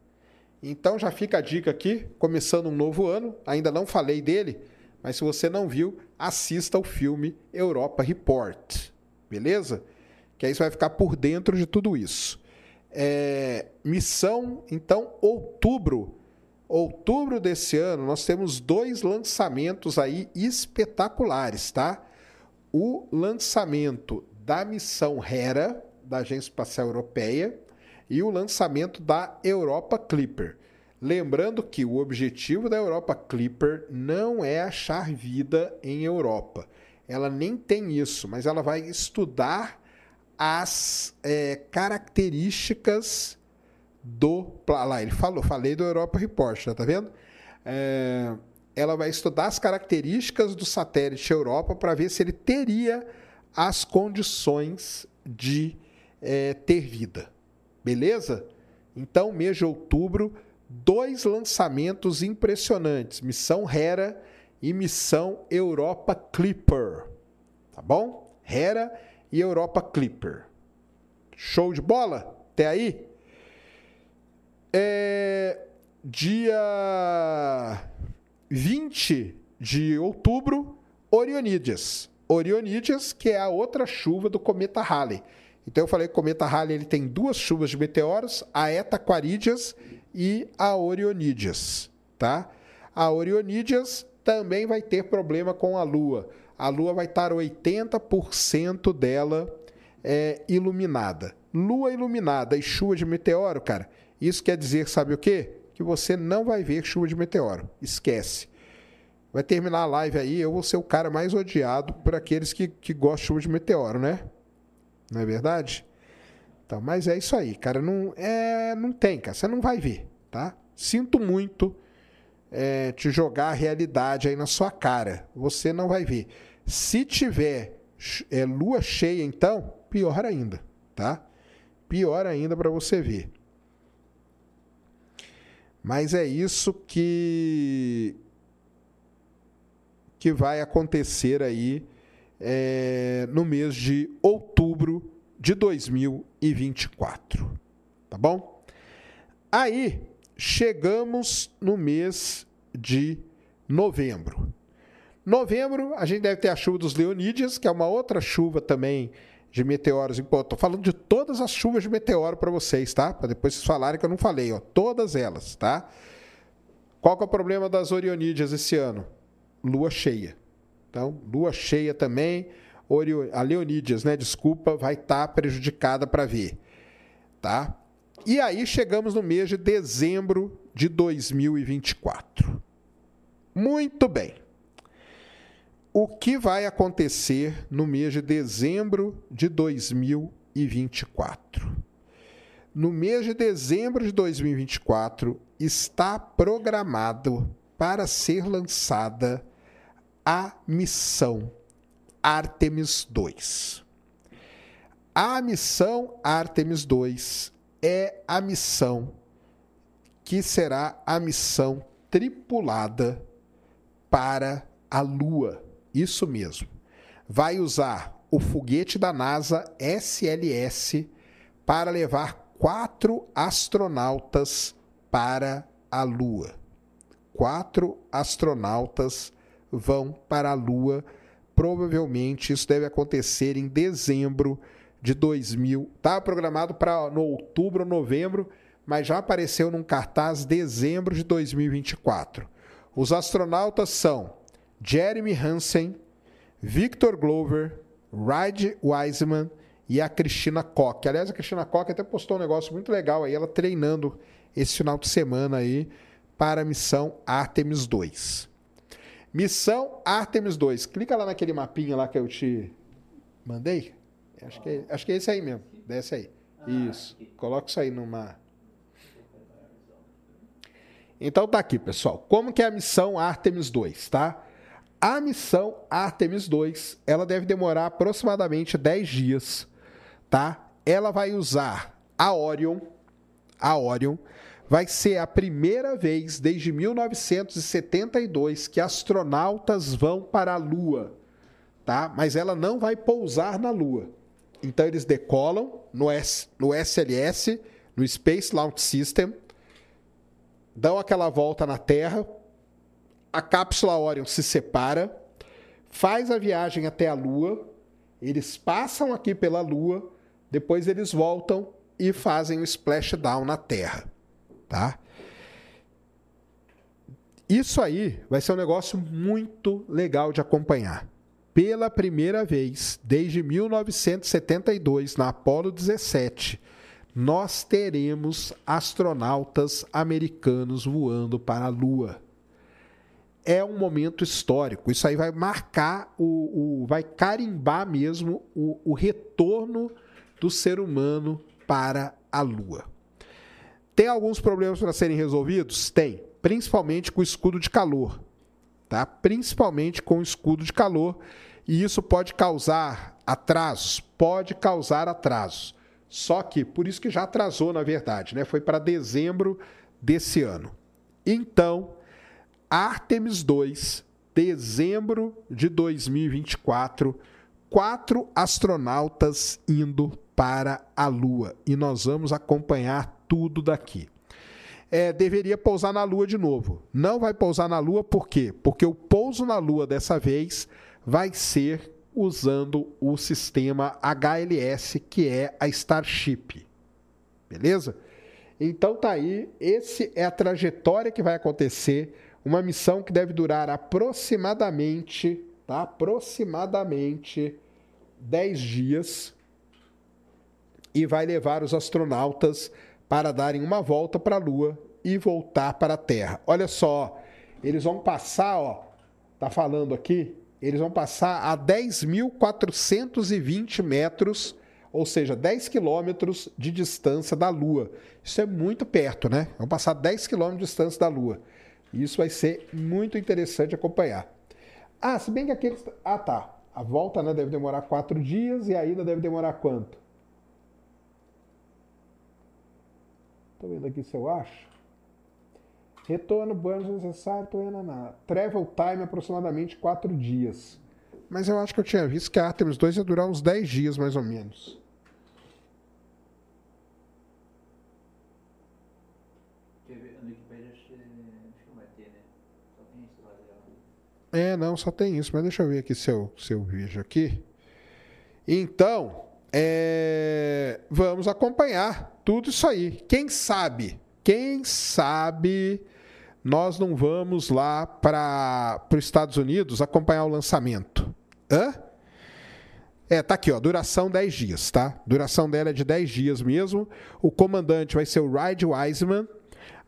Então já fica a dica aqui, começando um novo ano, ainda não falei dele, mas se você não viu, assista o filme Europa Report, beleza? Que aí você vai ficar por dentro de tudo isso. É, missão, então, outubro outubro desse ano, nós temos dois lançamentos aí espetaculares, tá? O lançamento da missão Hera, da Agência Espacial Europeia, e o lançamento da Europa Clipper. Lembrando que o objetivo da Europa Clipper não é achar vida em Europa. Ela nem tem isso, mas ela vai estudar as é, características do. Lá, ele falou, falei do Europa Report, tá vendo? É, ela vai estudar as características do satélite Europa para ver se ele teria as condições de é, ter vida. Beleza? Então, mês de outubro, dois lançamentos impressionantes: Missão Hera e Missão Europa Clipper. Tá bom? Hera e Europa Clipper. Show de bola? Até aí? É, dia 20 de outubro, Orionídeas. Orionídeas, que é a outra chuva do cometa Halley. Então eu falei que o cometa Halley ele tem duas chuvas de meteoros, a Eta Aquaridias e a Orionídeas, tá? A Orionídeas também vai ter problema com a Lua. A Lua vai estar 80% dela é, iluminada. Lua iluminada e chuva de meteoro, cara, isso quer dizer, sabe o quê? Que você não vai ver chuva de meteoro. Esquece. Vai terminar a live aí, eu vou ser o cara mais odiado por aqueles que, que gostam de chuva de meteoro, né? Não é verdade? Então, mas é isso aí, cara. Não, é, não tem, cara. Você não vai ver, tá? Sinto muito é, te jogar a realidade aí na sua cara. Você não vai ver. Se tiver é, lua cheia, então, pior ainda, tá? Pior ainda para você ver. Mas é isso que que vai acontecer aí é, no mês de outubro de 2024. Tá bom? Aí chegamos no mês de novembro. Novembro, a gente deve ter a chuva dos Leonídeas, que é uma outra chuva também de meteoros. Estou falando de todas as chuvas de meteoro para vocês, tá? Para depois vocês falarem que eu não falei, ó. Todas elas, tá? Qual que é o problema das Orionídeas esse ano? Lua cheia. Então, lua cheia também, a Leonídeas, né? Desculpa, vai estar tá prejudicada para ver, tá? E aí chegamos no mês de dezembro de 2024. Muito bem o que vai acontecer no mês de dezembro de 2024. No mês de dezembro de 2024 está programado para ser lançada a missão Artemis 2. A missão Artemis 2 é a missão que será a missão tripulada para a Lua isso mesmo. Vai usar o foguete da NASA SLS para levar quatro astronautas para a Lua. Quatro astronautas vão para a Lua. Provavelmente isso deve acontecer em dezembro de 2000. Estava programado para no outubro ou novembro, mas já apareceu num cartaz dezembro de 2024. Os astronautas são Jeremy Hansen, Victor Glover, Ride Wiseman e a Cristina Koch. Aliás, a Cristina Koch até postou um negócio muito legal aí, ela treinando esse final de semana aí para a missão Artemis 2. Missão Artemis 2. Clica lá naquele mapinha lá que eu te mandei. Acho que, acho que é esse aí mesmo. Desce aí. Isso. Coloca isso aí numa. Então tá aqui, pessoal. Como que é a missão Artemis 2, tá? A missão Artemis 2, ela deve demorar aproximadamente 10 dias, tá? Ela vai usar a Orion, a Orion vai ser a primeira vez desde 1972 que astronautas vão para a Lua, tá? Mas ela não vai pousar na Lua. Então eles decolam no, S, no SLS, no Space Launch System, dão aquela volta na Terra, a cápsula Orion se separa, faz a viagem até a Lua, eles passam aqui pela Lua, depois eles voltam e fazem o splashdown na Terra, tá? Isso aí vai ser um negócio muito legal de acompanhar. Pela primeira vez desde 1972, na Apollo 17, nós teremos astronautas americanos voando para a Lua é um momento histórico. Isso aí vai marcar, o, o vai carimbar mesmo o, o retorno do ser humano para a Lua. Tem alguns problemas para serem resolvidos? Tem, principalmente com o escudo de calor. tá? Principalmente com escudo de calor, e isso pode causar atrasos, pode causar atrasos. Só que por isso que já atrasou, na verdade, né? Foi para dezembro desse ano. Então, Artemis 2, dezembro de 2024, quatro astronautas indo para a Lua e nós vamos acompanhar tudo daqui. É, deveria pousar na Lua de novo. Não vai pousar na Lua por quê? Porque o pouso na Lua dessa vez vai ser usando o sistema HLS, que é a Starship. Beleza? Então tá aí, esse é a trajetória que vai acontecer, uma missão que deve durar aproximadamente, tá? Aproximadamente 10 dias e vai levar os astronautas para darem uma volta para a Lua e voltar para a Terra. Olha só, eles vão passar, ó, tá falando aqui, eles vão passar a 10.420 metros, ou seja, 10 quilômetros de distância da Lua. Isso é muito perto, né? Vão passar 10 quilômetros de distância da Lua. Isso vai ser muito interessante acompanhar. Ah, se bem que aqueles. Ah, tá. A volta né, deve demorar quatro dias e a ida deve demorar quanto? Estou vendo aqui se eu acho. Retorno, banhos necessário, na Travel time aproximadamente 4 dias. Mas eu acho que eu tinha visto que a Artemis 2 ia durar uns 10 dias mais ou menos. É, não, só tem isso, mas deixa eu ver aqui se eu, se eu vejo aqui. Então, é, vamos acompanhar tudo isso aí. Quem sabe, quem sabe nós não vamos lá para os Estados Unidos acompanhar o lançamento. Hã? É, tá aqui, ó, duração 10 dias, tá? Duração dela é de 10 dias mesmo. O comandante vai ser o Ride Wiseman,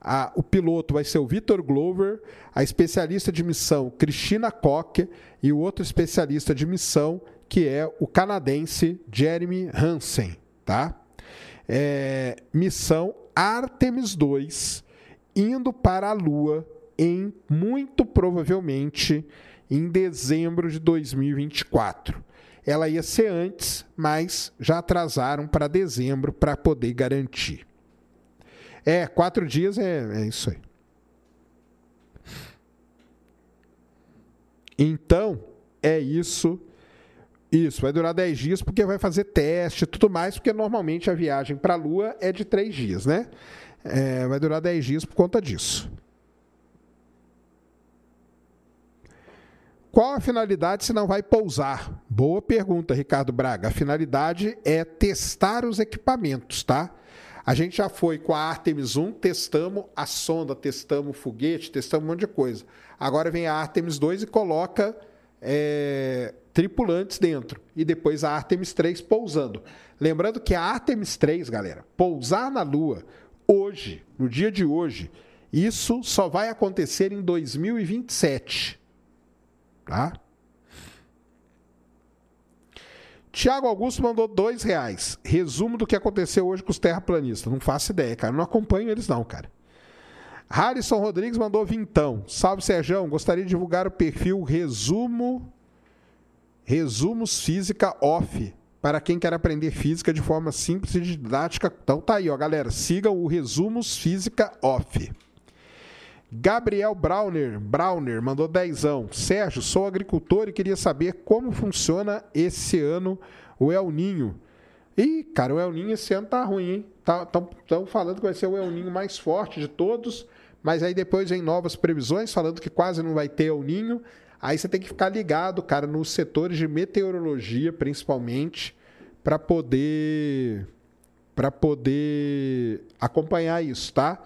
a, o piloto vai ser o Victor Glover, a especialista de missão Christina Koch e o outro especialista de missão que é o canadense Jeremy Hansen, tá? É, missão Artemis 2 indo para a Lua em muito provavelmente em dezembro de 2024. Ela ia ser antes, mas já atrasaram para dezembro para poder garantir. É, quatro dias é, é isso aí. Então, é isso. Isso, vai durar 10 dias porque vai fazer teste e tudo mais, porque normalmente a viagem para a Lua é de 3 dias, né? É, vai durar 10 dias por conta disso. Qual a finalidade se não vai pousar? Boa pergunta, Ricardo Braga. A finalidade é testar os equipamentos, tá? A gente já foi com a Artemis 1, testamos a sonda, testamos o foguete, testamos um monte de coisa. Agora vem a Artemis 2 e coloca é, tripulantes dentro. E depois a Artemis 3 pousando. Lembrando que a Artemis 3, galera, pousar na Lua hoje, no dia de hoje, isso só vai acontecer em 2027. Tá? Tiago Augusto mandou dois reais. Resumo do que aconteceu hoje com os terraplanistas. Não faço ideia, cara. Não acompanho eles, não, cara. Harrison Rodrigues mandou vintão. Salve, Serjão. Gostaria de divulgar o perfil Resumo. Resumos Física Off para quem quer aprender física de forma simples e didática. Então tá aí, ó, galera. Sigam o Resumos Física Off. Gabriel Browner, Browner mandou dezão. Sérgio, sou agricultor e queria saber como funciona esse ano o El Ninho. Ih, cara, o El Ninho esse ano tá ruim, hein? Estão tá, falando que vai ser o El Ninho mais forte de todos, mas aí depois vem novas previsões falando que quase não vai ter El Ninho. Aí você tem que ficar ligado, cara, nos setores de meteorologia, principalmente, para poder para poder acompanhar isso, tá?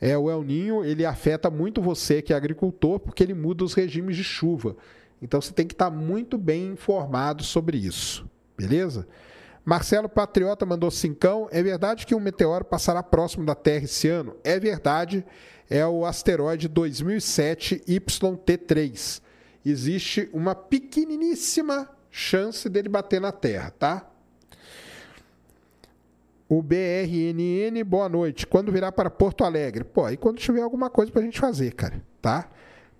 É o El Ninho, ele afeta muito você que é agricultor, porque ele muda os regimes de chuva. Então você tem que estar muito bem informado sobre isso, beleza? Marcelo Patriota mandou cincão. É verdade que um meteoro passará próximo da Terra esse ano? É verdade. É o asteroide 2007 YT3 existe uma pequeniníssima chance dele bater na Terra, tá? O BRNN, boa noite. Quando virar para Porto Alegre? Pô, aí quando tiver alguma coisa pra gente fazer, cara, tá?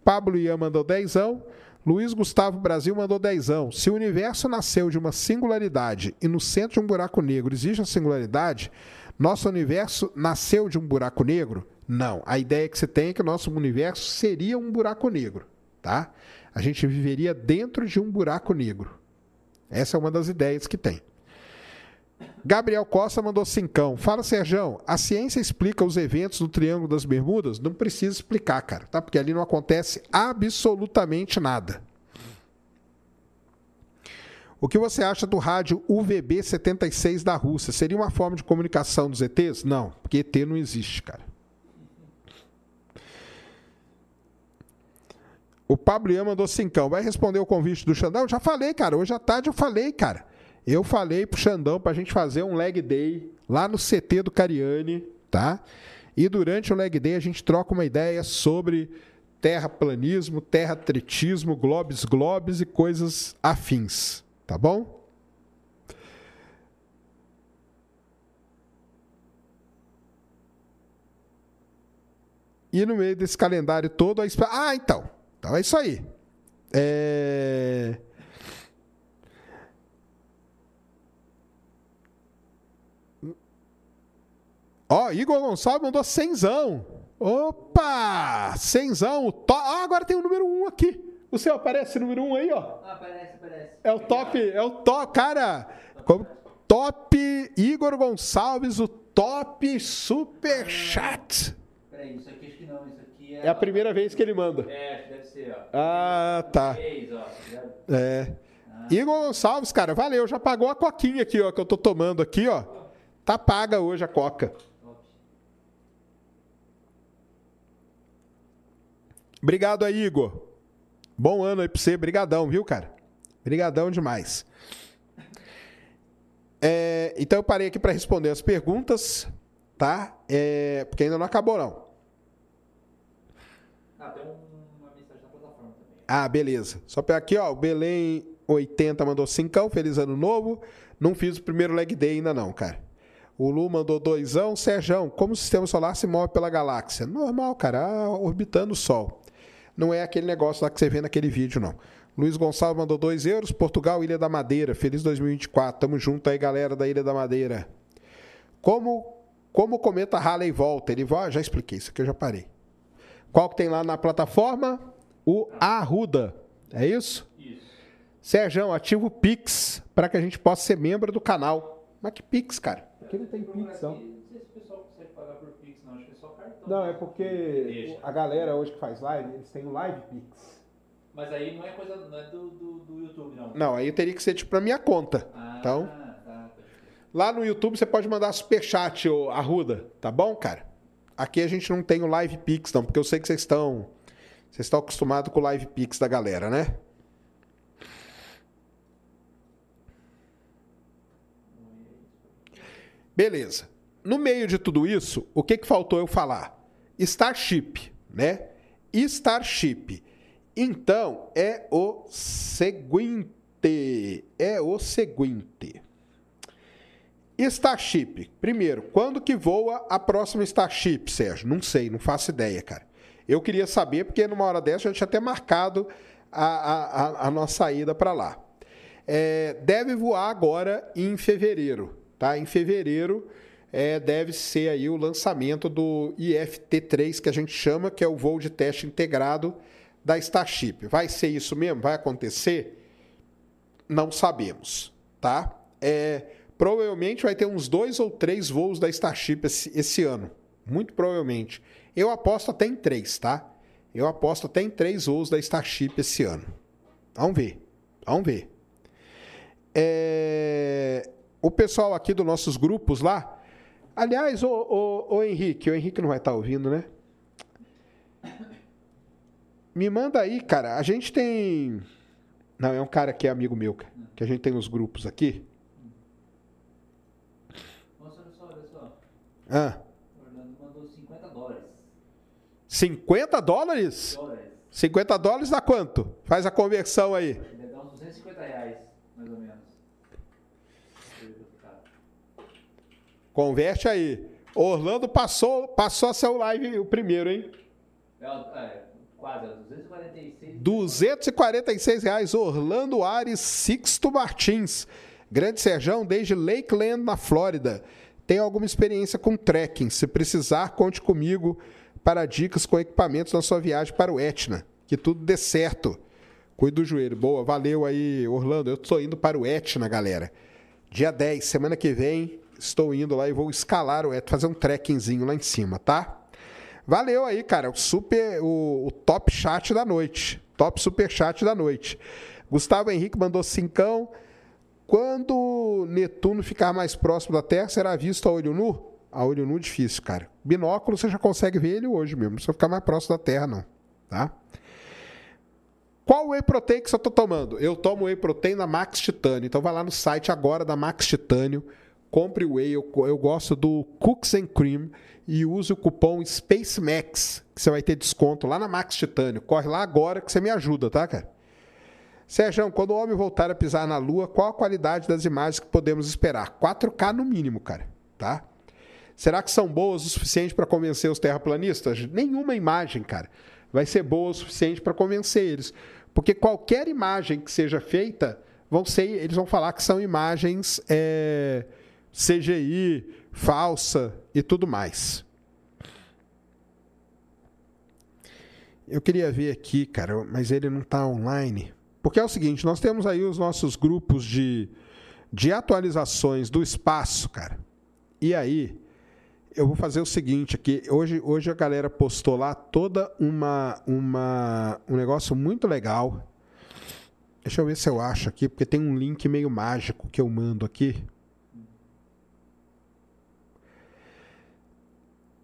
Pablo Ian mandou dezão. Luiz Gustavo Brasil mandou dezão. Se o universo nasceu de uma singularidade e no centro de um buraco negro existe a singularidade, nosso universo nasceu de um buraco negro? Não. A ideia que você tem é que o nosso universo seria um buraco negro, tá? A gente viveria dentro de um buraco negro. Essa é uma das ideias que tem. Gabriel Costa mandou cincão. Fala, Serjão, a ciência explica os eventos do Triângulo das Bermudas? Não precisa explicar, cara, tá? Porque ali não acontece absolutamente nada. O que você acha do rádio UVB-76 da Rússia? Seria uma forma de comunicação dos ETs? Não, porque ET não existe, cara. O Pablo Ian mandou cincão. Vai responder o convite do Xandão? Já falei, cara. Hoje à tarde eu falei, cara. Eu falei pro Xandão pra gente fazer um leg day lá no CT do Cariani, tá? E durante o leg day a gente troca uma ideia sobre terraplanismo, terratretismo, globes globes e coisas afins, tá bom? E no meio desse calendário todo, a... ah, então, então é isso aí. É... Ó, Igor Gonçalves mandou cenzão. Opa! Cenzão. To... Ah, agora tem o número 1 um aqui. O seu aparece número 1 um aí, ó. Ah, aparece, aparece. É o top, é o top, cara. Como... Top Igor Gonçalves, o top super chat. Peraí, isso aqui acho que não, isso aqui é. É a primeira vez que ele manda. É, deve ser, ó. Ah, tá. É. Igor Gonçalves, cara, valeu. Já pagou a coquinha aqui, ó, que eu tô tomando aqui, ó. Tá paga hoje a coca. Obrigado aí, Igor. Bom ano aí pra você. Brigadão, viu, cara? Brigadão demais. É, então eu parei aqui para responder as perguntas, tá? É, porque ainda não acabou, não. Ah, tem uma mensagem plataforma também. Ah, beleza. Só para aqui, ó, o Belém 80 mandou cincão, feliz ano novo. Não fiz o primeiro leg day ainda não, cara. O Lu mandou doisão. Serjão, como o sistema solar se move pela galáxia? Normal, cara, ah, orbitando o Sol. Não é aquele negócio lá que você vê naquele vídeo, não. Luiz Gonçalves mandou 2 euros. Portugal, Ilha da Madeira. Feliz 2024. Tamo junto aí, galera da Ilha da Madeira. Como, como o cometa Halley volta? Ele volta. Já expliquei, isso aqui eu já parei. Qual que tem lá na plataforma? O Arruda. É isso? Isso. Sérgio, ativa o Pix para que a gente possa ser membro do canal. Mas que Pix, cara? Aqui não tem Pix, não. Não sei se o pessoal consegue pagar por Pix, não. Acho que é só cartão. Não, é porque Deixa. a galera hoje que faz live, eles têm o Live Pix. Mas aí não é coisa não é do, do, do YouTube, não. Não, aí teria que ser tipo pra minha conta. Ah, Então, tá, tá. lá no YouTube você pode mandar superchat, ô Arruda, tá bom, cara? Aqui a gente não tem o Live Pix, não, porque eu sei que vocês estão. Vocês estão acostumados com o Live Pix da galera, né? Beleza. No meio de tudo isso, o que, que faltou eu falar? Starship, né? Starship. Então, é o seguinte. É o seguinte. Starship. Primeiro, quando que voa a próxima Starship, Sérgio? Não sei, não faço ideia, cara. Eu queria saber, porque numa hora dessa a gente tinha até marcado a, a, a- nossa ida para lá. É, deve voar agora em fevereiro, tá? Em fevereiro é, deve ser aí o lançamento do IFT-3, que a gente chama, que é o voo de teste integrado da Starship. Vai ser isso mesmo? Vai acontecer? Não sabemos, tá? É, provavelmente vai ter uns dois ou três voos da Starship esse, esse ano. Muito provavelmente. Eu aposto até em três, tá? Eu aposto até em três voos da Starship esse ano. Vamos ver. Vamos ver. É, O pessoal aqui dos nossos grupos lá. Aliás, o, o, o Henrique, o Henrique não vai estar ouvindo, né? Me manda aí, cara. A gente tem. Não, é um cara que é amigo meu, que a gente tem nos grupos aqui. Nossa, olha só, olha só. Ah, O Orlando mandou 50 dólares. 50 dólares? Dólares. 50 dólares dá quanto? Faz a conversão aí. Deve dar uns 250 reais, mais ou menos. Converte aí. Orlando passou, passou a ser o live o primeiro, hein? É, é, Quase, ó, 246. 246 reais. Orlando Ares Sixto Martins. Grande Serjão, desde Lakeland, na Flórida. Tem alguma experiência com trekking? Se precisar, conte comigo para dicas com equipamentos na sua viagem para o Etna. Que tudo dê certo. Cuide do joelho. Boa, valeu aí, Orlando. Eu estou indo para o Etna, galera. Dia 10, semana que vem, estou indo lá e vou escalar o Etna, fazer um trekkingzinho lá em cima, tá? Valeu aí, cara. O super, o, o top chat da noite. Top super chat da noite. Gustavo Henrique mandou cincão. Quando Netuno ficar mais próximo da Terra, será visto a olho nu? A olho nu difícil, cara. Binóculo você já consegue ver ele hoje mesmo. Não precisa ficar mais próximo da Terra, não. Tá? Qual whey protein que você está tomando? Eu tomo whey protein da Max Titânio. Então vai lá no site agora da Max Titânio, compre o whey. Eu, eu gosto do Cooks and Cream e use o cupom SpaceMax, que você vai ter desconto lá na Max Titânio. Corre lá agora que você me ajuda, tá, cara? Sérgio, quando o homem voltar a pisar na Lua, qual a qualidade das imagens que podemos esperar? 4K no mínimo, cara, tá? Será que são boas o suficiente para convencer os terraplanistas? Nenhuma imagem, cara, vai ser boa o suficiente para convencer eles. Porque qualquer imagem que seja feita, vão ser, eles vão falar que são imagens é, CGI, falsa e tudo mais. Eu queria ver aqui, cara, mas ele não está online. Porque é o seguinte, nós temos aí os nossos grupos de, de atualizações do espaço, cara. E aí, eu vou fazer o seguinte aqui. Hoje, hoje a galera postou lá toda uma, uma um negócio muito legal. Deixa eu ver se eu acho aqui, porque tem um link meio mágico que eu mando aqui.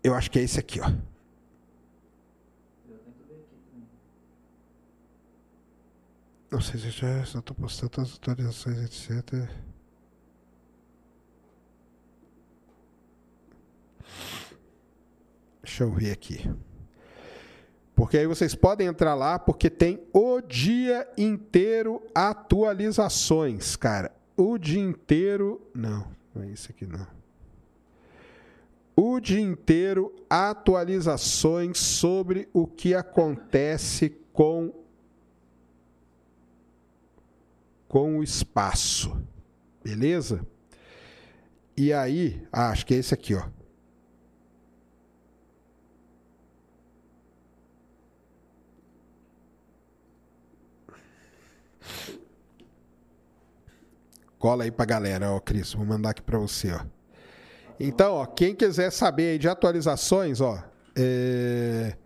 Eu acho que é esse aqui, ó. Não sei se já estou postando as atualizações, etc. Deixa eu ver aqui. Porque aí vocês podem entrar lá, porque tem o dia inteiro atualizações, cara. O dia inteiro. Não, não é isso aqui não. O dia inteiro atualizações sobre o que acontece com com o espaço. Beleza? E aí, ah, acho que é esse aqui, ó. Cola aí pra galera, ó, Cris. Vou mandar aqui pra você, ó. Então, ó, quem quiser saber aí de atualizações, ó, é...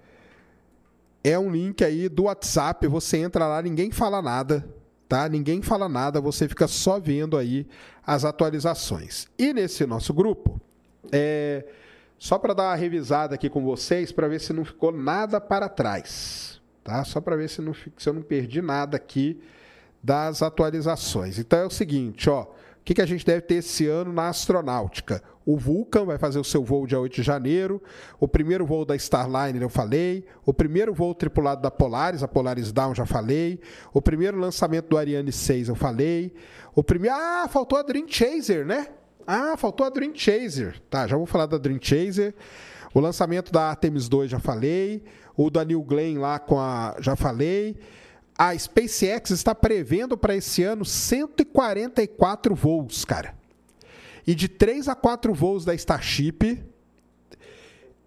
é um link aí do WhatsApp. Você entra lá, ninguém fala nada, tá? Ninguém fala nada, você fica só vendo aí as atualizações. E nesse nosso grupo, é... só para dar uma revisada aqui com vocês, para ver se não ficou nada para trás, tá? Só para ver se, não, se eu não perdi nada aqui das atualizações. Então é o seguinte, ó, que, que a gente deve ter esse ano na astronáutica? O Vulcan vai fazer o seu voo dia 8 de janeiro. O primeiro voo da Starliner eu falei. O primeiro voo tripulado da Polaris, a Polaris Down já falei. O primeiro lançamento do Ariane 6 eu falei. O primeiro. Ah, faltou a Dream Chaser, né? Ah, faltou a Dream Chaser. Tá, já vou falar da Dream Chaser. O lançamento da Artemis 2 já falei. O da New Glenn lá com a. Já falei a SpaceX está prevendo para esse ano 144 voos, cara. E de 3 a 4 voos da Starship.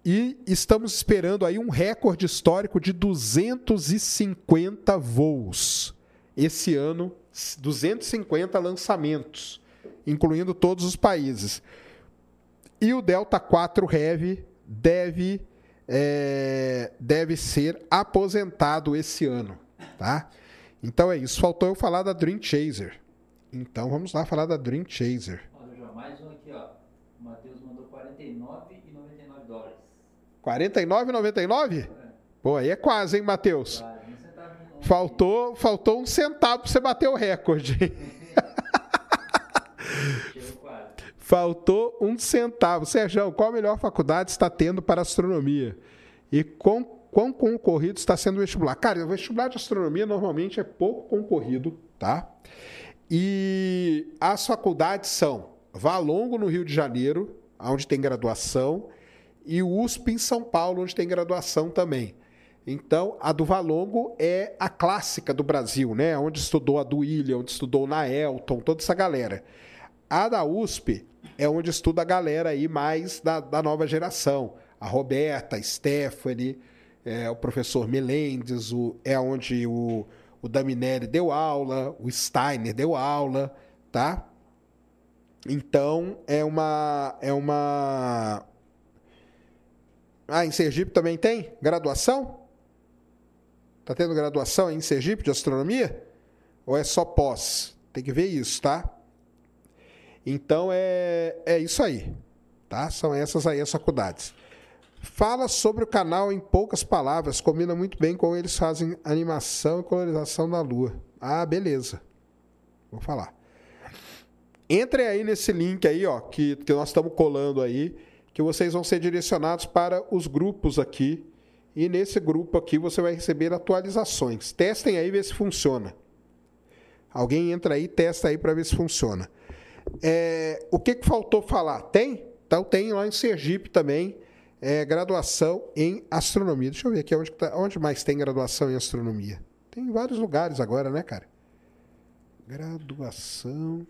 E estamos esperando aí um recorde histórico de 250 voos. Esse ano, 250 lançamentos, incluindo todos os países. E o Delta 4 Heavy deve, é, deve ser aposentado esse ano tá? Então é isso. Faltou eu falar da Dream Chaser. Então vamos lá falar da Dream Chaser. Olha, João, mais um aqui, ó. O Matheus mandou 49,99 dólares. 49,99? É. Pô, aí é quase, hein, Matheus? Claro, um faltou, faltou um centavo pra você bater o recorde. Faltou um centavo. Sérgio, qual a melhor faculdade está tendo para astronomia? E com quão concorrido está sendo o vestibular. Cara, o vestibular de astronomia normalmente é pouco concorrido, tá? E as faculdades são Valongo, no Rio de Janeiro, onde tem graduação, e USP em São Paulo, onde tem graduação também. Então, a do Valongo é a clássica do Brasil, né? Onde estudou a do William, onde estudou na Elton, toda essa galera. A da USP é onde estuda a galera aí mais da, da nova geração. A Roberta, a Stephanie, é, o professor Melendes, o, é onde o, o Daminelli deu aula, o Steiner deu aula, tá? Então é uma é uma Ah, em Sergipe também tem graduação? Tá tendo graduação em Sergipe de astronomia? Ou é só pós? Tem que ver isso, tá? Então é é isso aí, tá? São essas aí as faculdades. Fala sobre o canal em poucas palavras, combina muito bem com eles fazem animação e colorização da lua. Ah, beleza. Vou falar. Entrem aí nesse link aí, ó, que, que nós estamos colando aí, que vocês vão ser direcionados para os grupos aqui. E nesse grupo aqui você vai receber atualizações. Testem aí ver se funciona. Alguém entra aí, testa aí para ver se funciona. É, o que, que faltou falar? Tem? Então tem lá em Sergipe também é, graduação em astronomia. Deixa eu ver aqui onde, tá, onde mais tem graduação em astronomia. Tem em vários lugares agora, né, cara? Graduação.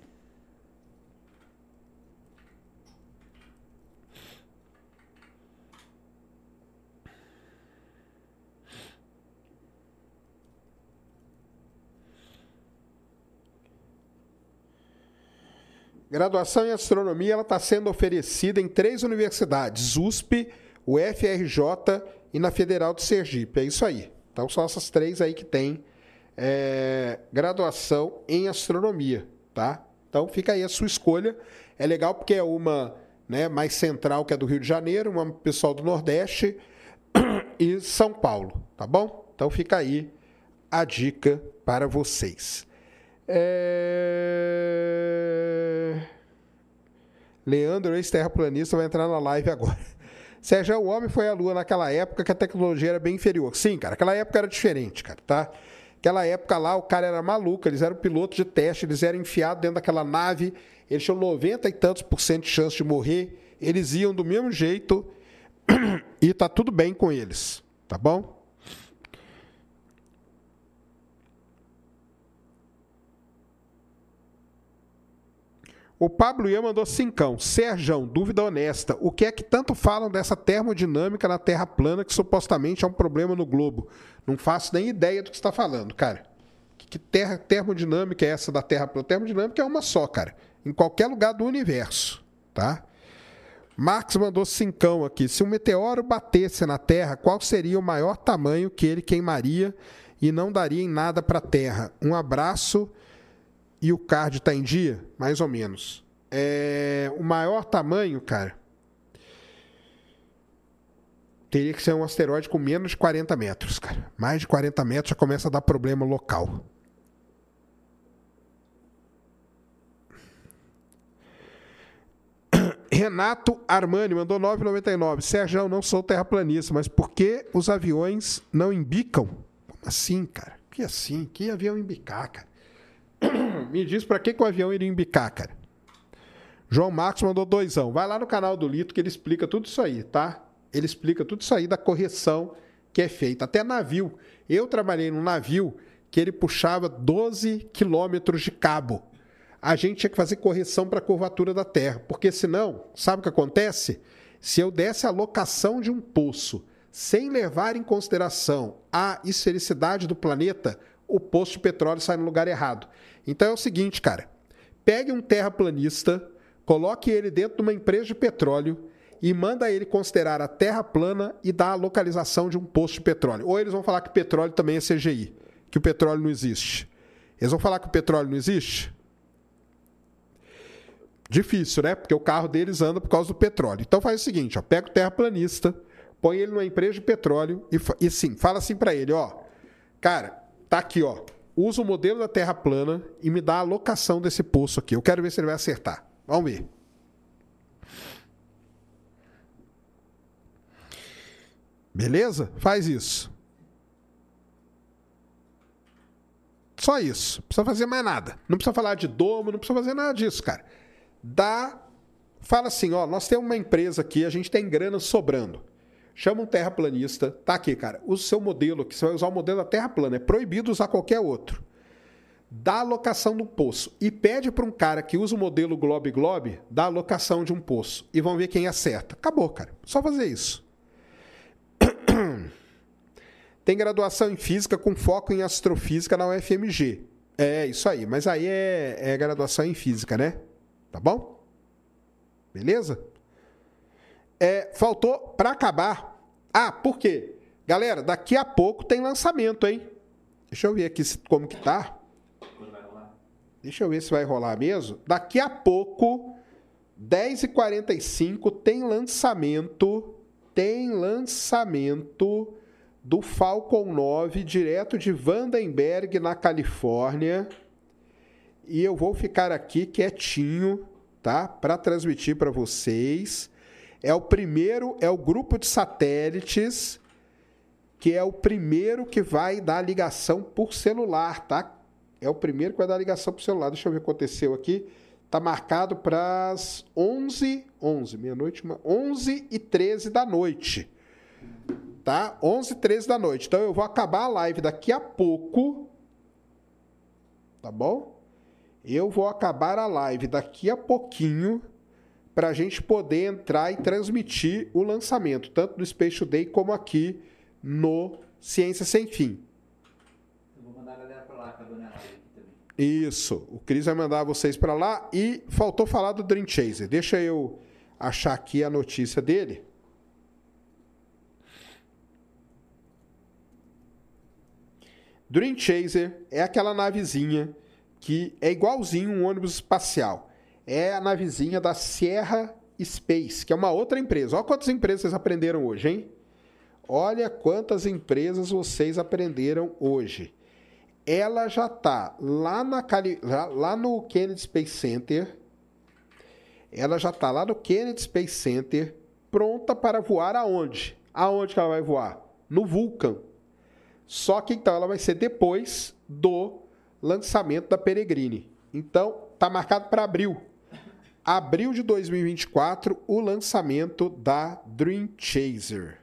Graduação em astronomia ela está sendo oferecida em três universidades: USP, o FRJ e na Federal de Sergipe. É isso aí. Então são essas três aí que tem é, graduação em astronomia, tá? Então fica aí a sua escolha. É legal porque é uma né, mais central que é do Rio de Janeiro, uma pessoal do Nordeste e São Paulo, tá bom? Então fica aí a dica para vocês. É... Leandro, ex-terraplanista, vai entrar na live agora. Sérgio, o homem foi à Lua naquela época que a tecnologia era bem inferior. Sim, cara, aquela época era diferente, cara, tá? Aquela época lá, o cara era maluco, eles eram pilotos de teste, eles eram enfiados dentro daquela nave, eles tinham 90 e tantos por cento de chance de morrer, eles iam do mesmo jeito e tá tudo bem com eles, tá bom? O Pablo Ian mandou cincão. Serjão, dúvida honesta. O que é que tanto falam dessa termodinâmica na Terra plana que supostamente é um problema no globo? Não faço nem ideia do que está falando, cara. Que terra, termodinâmica é essa da Terra plana? Termodinâmica é uma só, cara. Em qualquer lugar do universo, tá? Marx mandou cincão aqui. Se um meteoro batesse na Terra, qual seria o maior tamanho que ele queimaria e não daria em nada para a Terra? Um abraço e o card está em dia, mais ou menos. É, o maior tamanho, cara, teria que ser um asteroide com menos de 40 metros, cara. Mais de 40 metros já começa a dar problema local. Renato Armani mandou 9,99. Sérgio, não sou terraplanista, mas por que os aviões não embicam? Como assim, cara? Que assim? Que avião embicar, cara? Me diz para que, que o avião iria embicar, cara. João Marcos mandou doisão. Vai lá no canal do Lito que ele explica tudo isso aí, tá? Ele explica tudo isso aí da correção que é feita. Até navio. Eu trabalhei num navio que ele puxava 12 quilômetros de cabo. A gente tinha que fazer correção para a curvatura da Terra, porque senão, sabe o que acontece? Se eu desse a locação de um poço sem levar em consideração a esfericidade do planeta, o poço de petróleo sai no lugar errado. Então é o seguinte, cara. Pegue um terraplanista, coloque ele dentro de uma empresa de petróleo e manda ele considerar a terra plana e dar a localização de um poço de petróleo. Ou eles vão falar que petróleo também é CGI, que o petróleo não existe. Eles vão falar que o petróleo não existe? Difícil, né? Porque o carro deles anda por causa do petróleo. Então faz o seguinte, ó, pega o terraplanista, põe ele numa empresa de petróleo e, e sim, fala assim para ele, ó, cara, tá aqui, ó, usa o modelo da Terra plana e me dá a locação desse poço aqui. Eu quero ver se ele vai acertar. Vamos ver. Beleza? Faz isso. Só isso. Não precisa fazer mais nada. Não precisa falar de domo, não precisa fazer nada disso, cara. Dá. Fala assim, ó, nós temos uma empresa aqui, a gente tem grana sobrando. Chama um terraplanista. Tá aqui, cara. O seu modelo, que você vai usar o modelo da Terra plana. É proibido usar qualquer outro. Dá a locação do poço. E pede para um cara que usa o modelo Globe Globe dar a locação de um poço. E vão ver quem acerta. Acabou, cara. Só fazer isso. Tem graduação em física com foco em astrofísica na UFMG. É, isso aí. Mas aí é, é graduação em física, né? Tá bom? Beleza? É, faltou para acabar. Ah, por quê? Galera, daqui a pouco tem lançamento, hein? Deixa eu ver aqui como que tá. Deixa eu ver se vai rolar mesmo. Daqui a pouco, 10h45, tem lançamento. Tem lançamento do Falcon 9 direto de Vandenberg, na Califórnia. E eu vou ficar aqui quietinho, tá? Para transmitir para vocês. É o primeiro, é o grupo de satélites que é o primeiro que vai dar ligação por celular, tá? É o primeiro que vai dar ligação por celular. Deixa eu ver o que aconteceu aqui. Tá marcado para as 11, 11, meia-noite, 11 e 13 da noite. Tá? 11 e 13 da noite. Então eu vou acabar a live daqui a pouco. Tá bom? Eu vou acabar a live daqui a pouquinho para a gente poder entrar e transmitir o lançamento, tanto no Space Today como aqui no Ciência Sem Fim. Eu vou mandar a galera para lá, com a dona aqui também. Isso, o Cris vai mandar vocês para lá e faltou falar do Dream Chaser. Deixa eu achar aqui a notícia dele. Dream Chaser é aquela navezinha que é igualzinho um ônibus espacial é a navezinha da Sierra Space, que é uma outra empresa. Olha quantas empresas vocês aprenderam hoje, hein? Olha quantas empresas vocês aprenderam hoje. Ela já está lá, na, lá no Kennedy Space Center. Ela já está lá no Kennedy Space Center, pronta para voar aonde? Aonde que ela vai voar? No Vulcan. Só que então ela vai ser depois do lançamento da Peregrine. Então, está marcado para abril abril de 2024, o lançamento da Dream Chaser.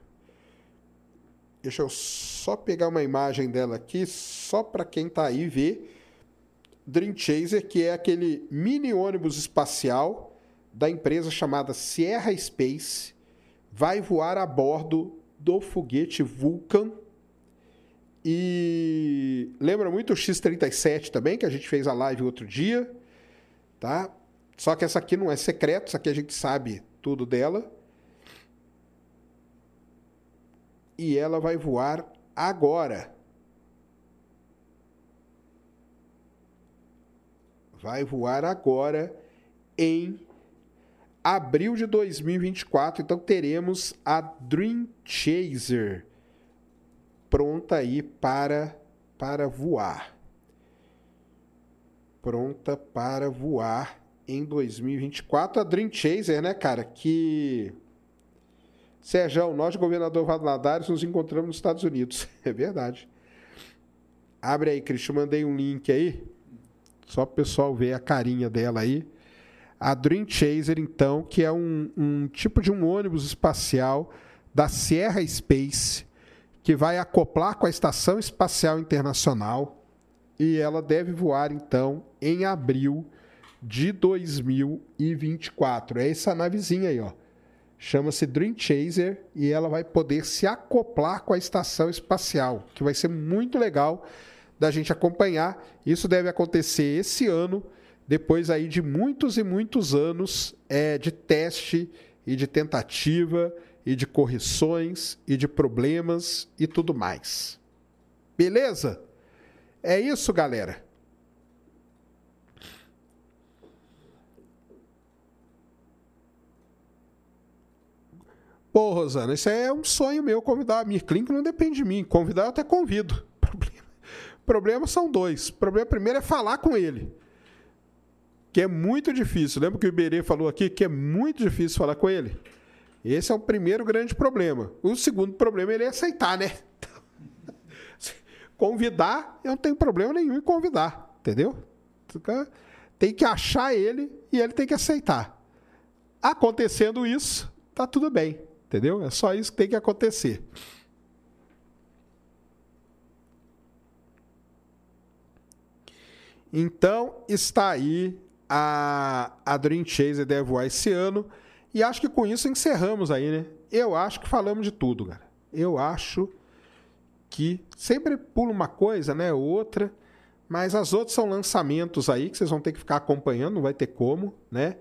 Deixa eu só pegar uma imagem dela aqui, só para quem está aí ver. Dream Chaser, que é aquele mini ônibus espacial da empresa chamada Sierra Space, vai voar a bordo do foguete Vulcan. E lembra muito o X-37 também, que a gente fez a live outro dia, tá? Só que essa aqui não é secreto, essa aqui a gente sabe tudo dela. E ela vai voar agora. Vai voar agora em abril de 2024. Então teremos a Dream Chaser pronta aí para para voar. Pronta para voar em 2024. A Dream Chaser, né, cara? Que. Sérgio, nós, governador Valadares, nos encontramos nos Estados Unidos. É verdade. Abre aí, Cristian. Mandei um link aí. Só para o pessoal ver a carinha dela aí. A Dream Chaser, então, que é um, um tipo de um ônibus espacial da Sierra Space, que vai acoplar com a Estação Espacial Internacional. E ela deve voar, então, em abril de 2024. É essa navezinha aí, ó. Chama-se Dream Chaser e ela vai poder se acoplar com a estação espacial, que vai ser muito legal da gente acompanhar. Isso deve acontecer esse ano, depois aí de muitos e muitos anos é, de teste e de tentativa e de correções e de problemas e tudo mais. Beleza? É isso, galera. Pô, Rosana, isso é um sonho meu convidar a Mirklin, que não depende de mim. Convidar eu até convido. Problema, problemas são dois. O problema primeiro é falar com ele. Que é muito difícil. Lembra que o Iberê falou aqui que é muito difícil falar com ele? Esse é o primeiro grande problema. O segundo problema é ele aceitar, né? Convidar, eu não tenho problema nenhum em convidar, entendeu? Tem que achar ele e ele tem que aceitar. Acontecendo isso, tá tudo bem. Entendeu? É só isso que tem que acontecer. Então, está aí a, a Dream Chaser deve voar esse ano. E acho que com isso encerramos aí, né? Eu acho que falamos de tudo, cara. Eu acho que sempre pula uma coisa, né? Outra. Mas as outras são lançamentos aí que vocês vão ter que ficar acompanhando, não vai ter como, né?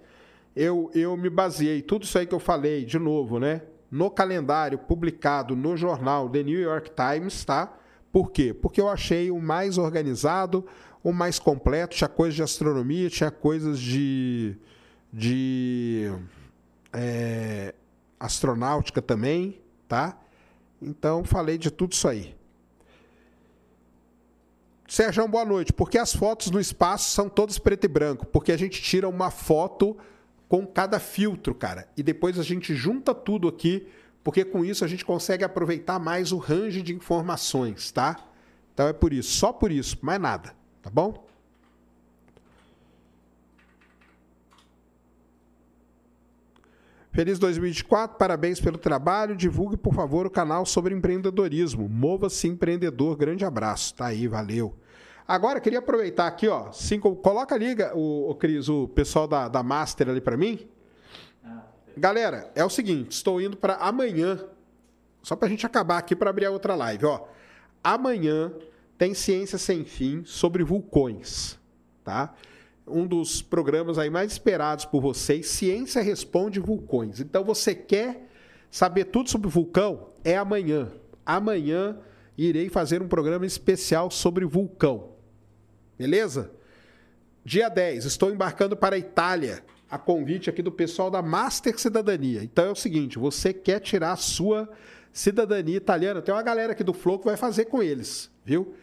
Eu, eu me baseei, tudo isso aí que eu falei, de novo, né? No calendário publicado no jornal The New York Times, tá? Por quê? Porque eu achei o mais organizado, o mais completo, tinha coisas de astronomia, tinha coisas de. de. É, astronáutica também, tá? Então falei de tudo isso aí. Sérgio, boa noite. Porque as fotos no espaço são todas preto e branco? Porque a gente tira uma foto com cada filtro, cara. E depois a gente junta tudo aqui, porque com isso a gente consegue aproveitar mais o range de informações, tá? Então é por isso, só por isso, mais nada, tá bom? Feliz 2024, parabéns pelo trabalho. Divulgue, por favor, o canal sobre empreendedorismo. Mova-se empreendedor. Grande abraço. Tá aí, valeu. Agora, queria aproveitar aqui, ó. Cinco, coloca ali, o, o Cris, o pessoal da, da Master ali para mim. Galera, é o seguinte, estou indo para amanhã, só para a gente acabar aqui para abrir a outra live, ó. Amanhã tem Ciência Sem Fim sobre vulcões, tá? um dos programas aí mais esperados por vocês, Ciência Responde Vulcões. Então você quer saber tudo sobre vulcão? É amanhã. Amanhã irei fazer um programa especial sobre vulcão. Beleza? Dia 10, estou embarcando para a Itália, a convite aqui do pessoal da Master Cidadania. Então é o seguinte, você quer tirar a sua cidadania italiana, tem uma galera aqui do Flow que vai fazer com eles, viu?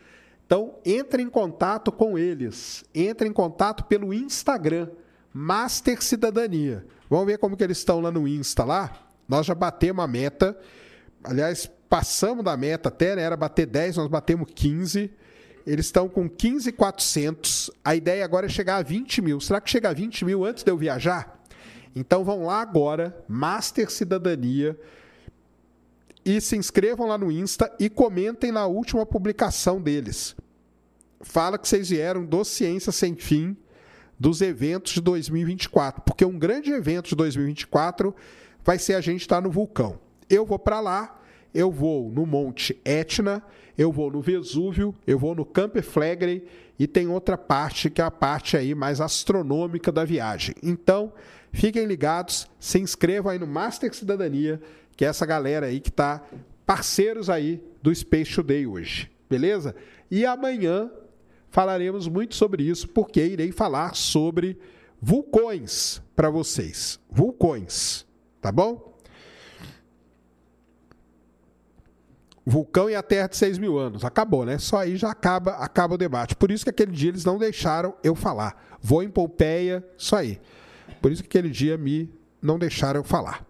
Então, entre em contato com eles. Entre em contato pelo Instagram, Master Cidadania. Vamos ver como que eles estão lá no Insta lá. Nós já batemos a meta. Aliás, passamos da meta até, né? Era bater 10, nós batemos 15. Eles estão com 15,400. A ideia agora é chegar a 20 mil. Será que chega a 20 mil antes de eu viajar? Então vão lá agora, Master Cidadania e se inscrevam lá no Insta e comentem na última publicação deles. Fala que vocês vieram do Ciência Sem Fim dos eventos de 2024, porque um grande evento de 2024 vai ser a gente estar no vulcão. Eu vou para lá, eu vou no Monte Etna, eu vou no Vesúvio, eu vou no Campo Flegrei e tem outra parte que é a parte aí mais astronômica da viagem. Então, fiquem ligados, se inscrevam aí no Master Cidadania que é essa galera aí que está parceiros aí do Space Today hoje, beleza? E amanhã falaremos muito sobre isso, porque irei falar sobre vulcões para vocês. Vulcões, tá bom? Vulcão e a Terra de 6 mil anos. Acabou, né? Só aí já acaba, acaba o debate. Por isso que aquele dia eles não deixaram eu falar. Vou em Pompeia, isso aí. Por isso que aquele dia me não deixaram eu falar.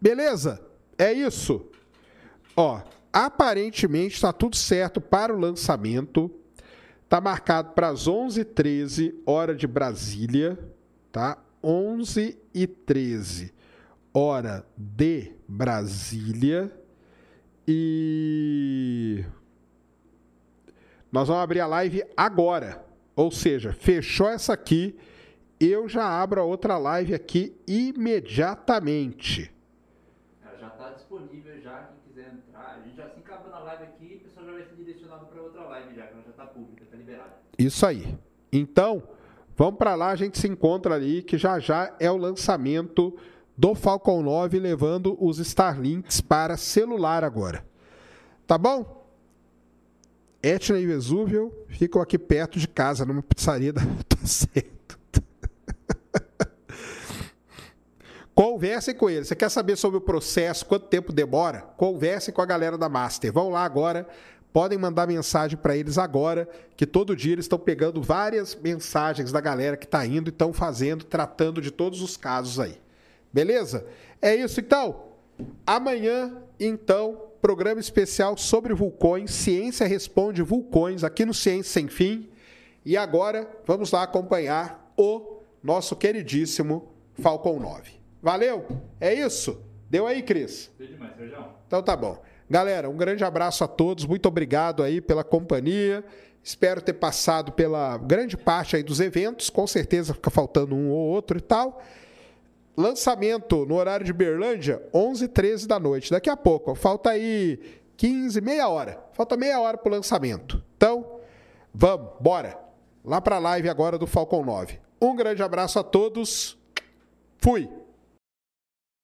Beleza? É isso. Ó, aparentemente está tudo certo para o lançamento. Está marcado para as 11h13, hora de Brasília, tá? 11h13, hora de Brasília. E nós vamos abrir a live agora. Ou seja, fechou essa aqui, eu já abro a outra live aqui imediatamente disponível já, quem quiser entrar. A gente já assim acabando a live aqui, o pessoal já vai ser direcionado para outra live já, que ela já está pública, está liberada. Isso aí. Então, vamos para lá, a gente se encontra ali, que já já é o lançamento do Falcon 9 levando os Starlinks para celular agora. Tá bom? Etna e Vesúvio ficam aqui perto de casa, numa pizzaria da. Tá certo. Conversem com eles. Você quer saber sobre o processo, quanto tempo demora? Conversem com a galera da Master. Vão lá agora, podem mandar mensagem para eles agora, que todo dia eles estão pegando várias mensagens da galera que está indo e estão fazendo, tratando de todos os casos aí. Beleza? É isso então. Amanhã, então, programa especial sobre vulcões. Ciência responde vulcões aqui no Ciência Sem Fim. E agora vamos lá acompanhar o nosso queridíssimo Falcon 9. Valeu? É isso? Deu aí, Cris? Deu demais, Sérgio. Então tá bom. Galera, um grande abraço a todos. Muito obrigado aí pela companhia. Espero ter passado pela grande parte aí dos eventos. Com certeza fica faltando um ou outro e tal. Lançamento no horário de Berlândia, 11 h 13 da noite. Daqui a pouco. Falta aí 15, meia hora. Falta meia hora pro lançamento. Então, vamos, bora. Lá pra live agora do Falcon 9. Um grande abraço a todos. Fui.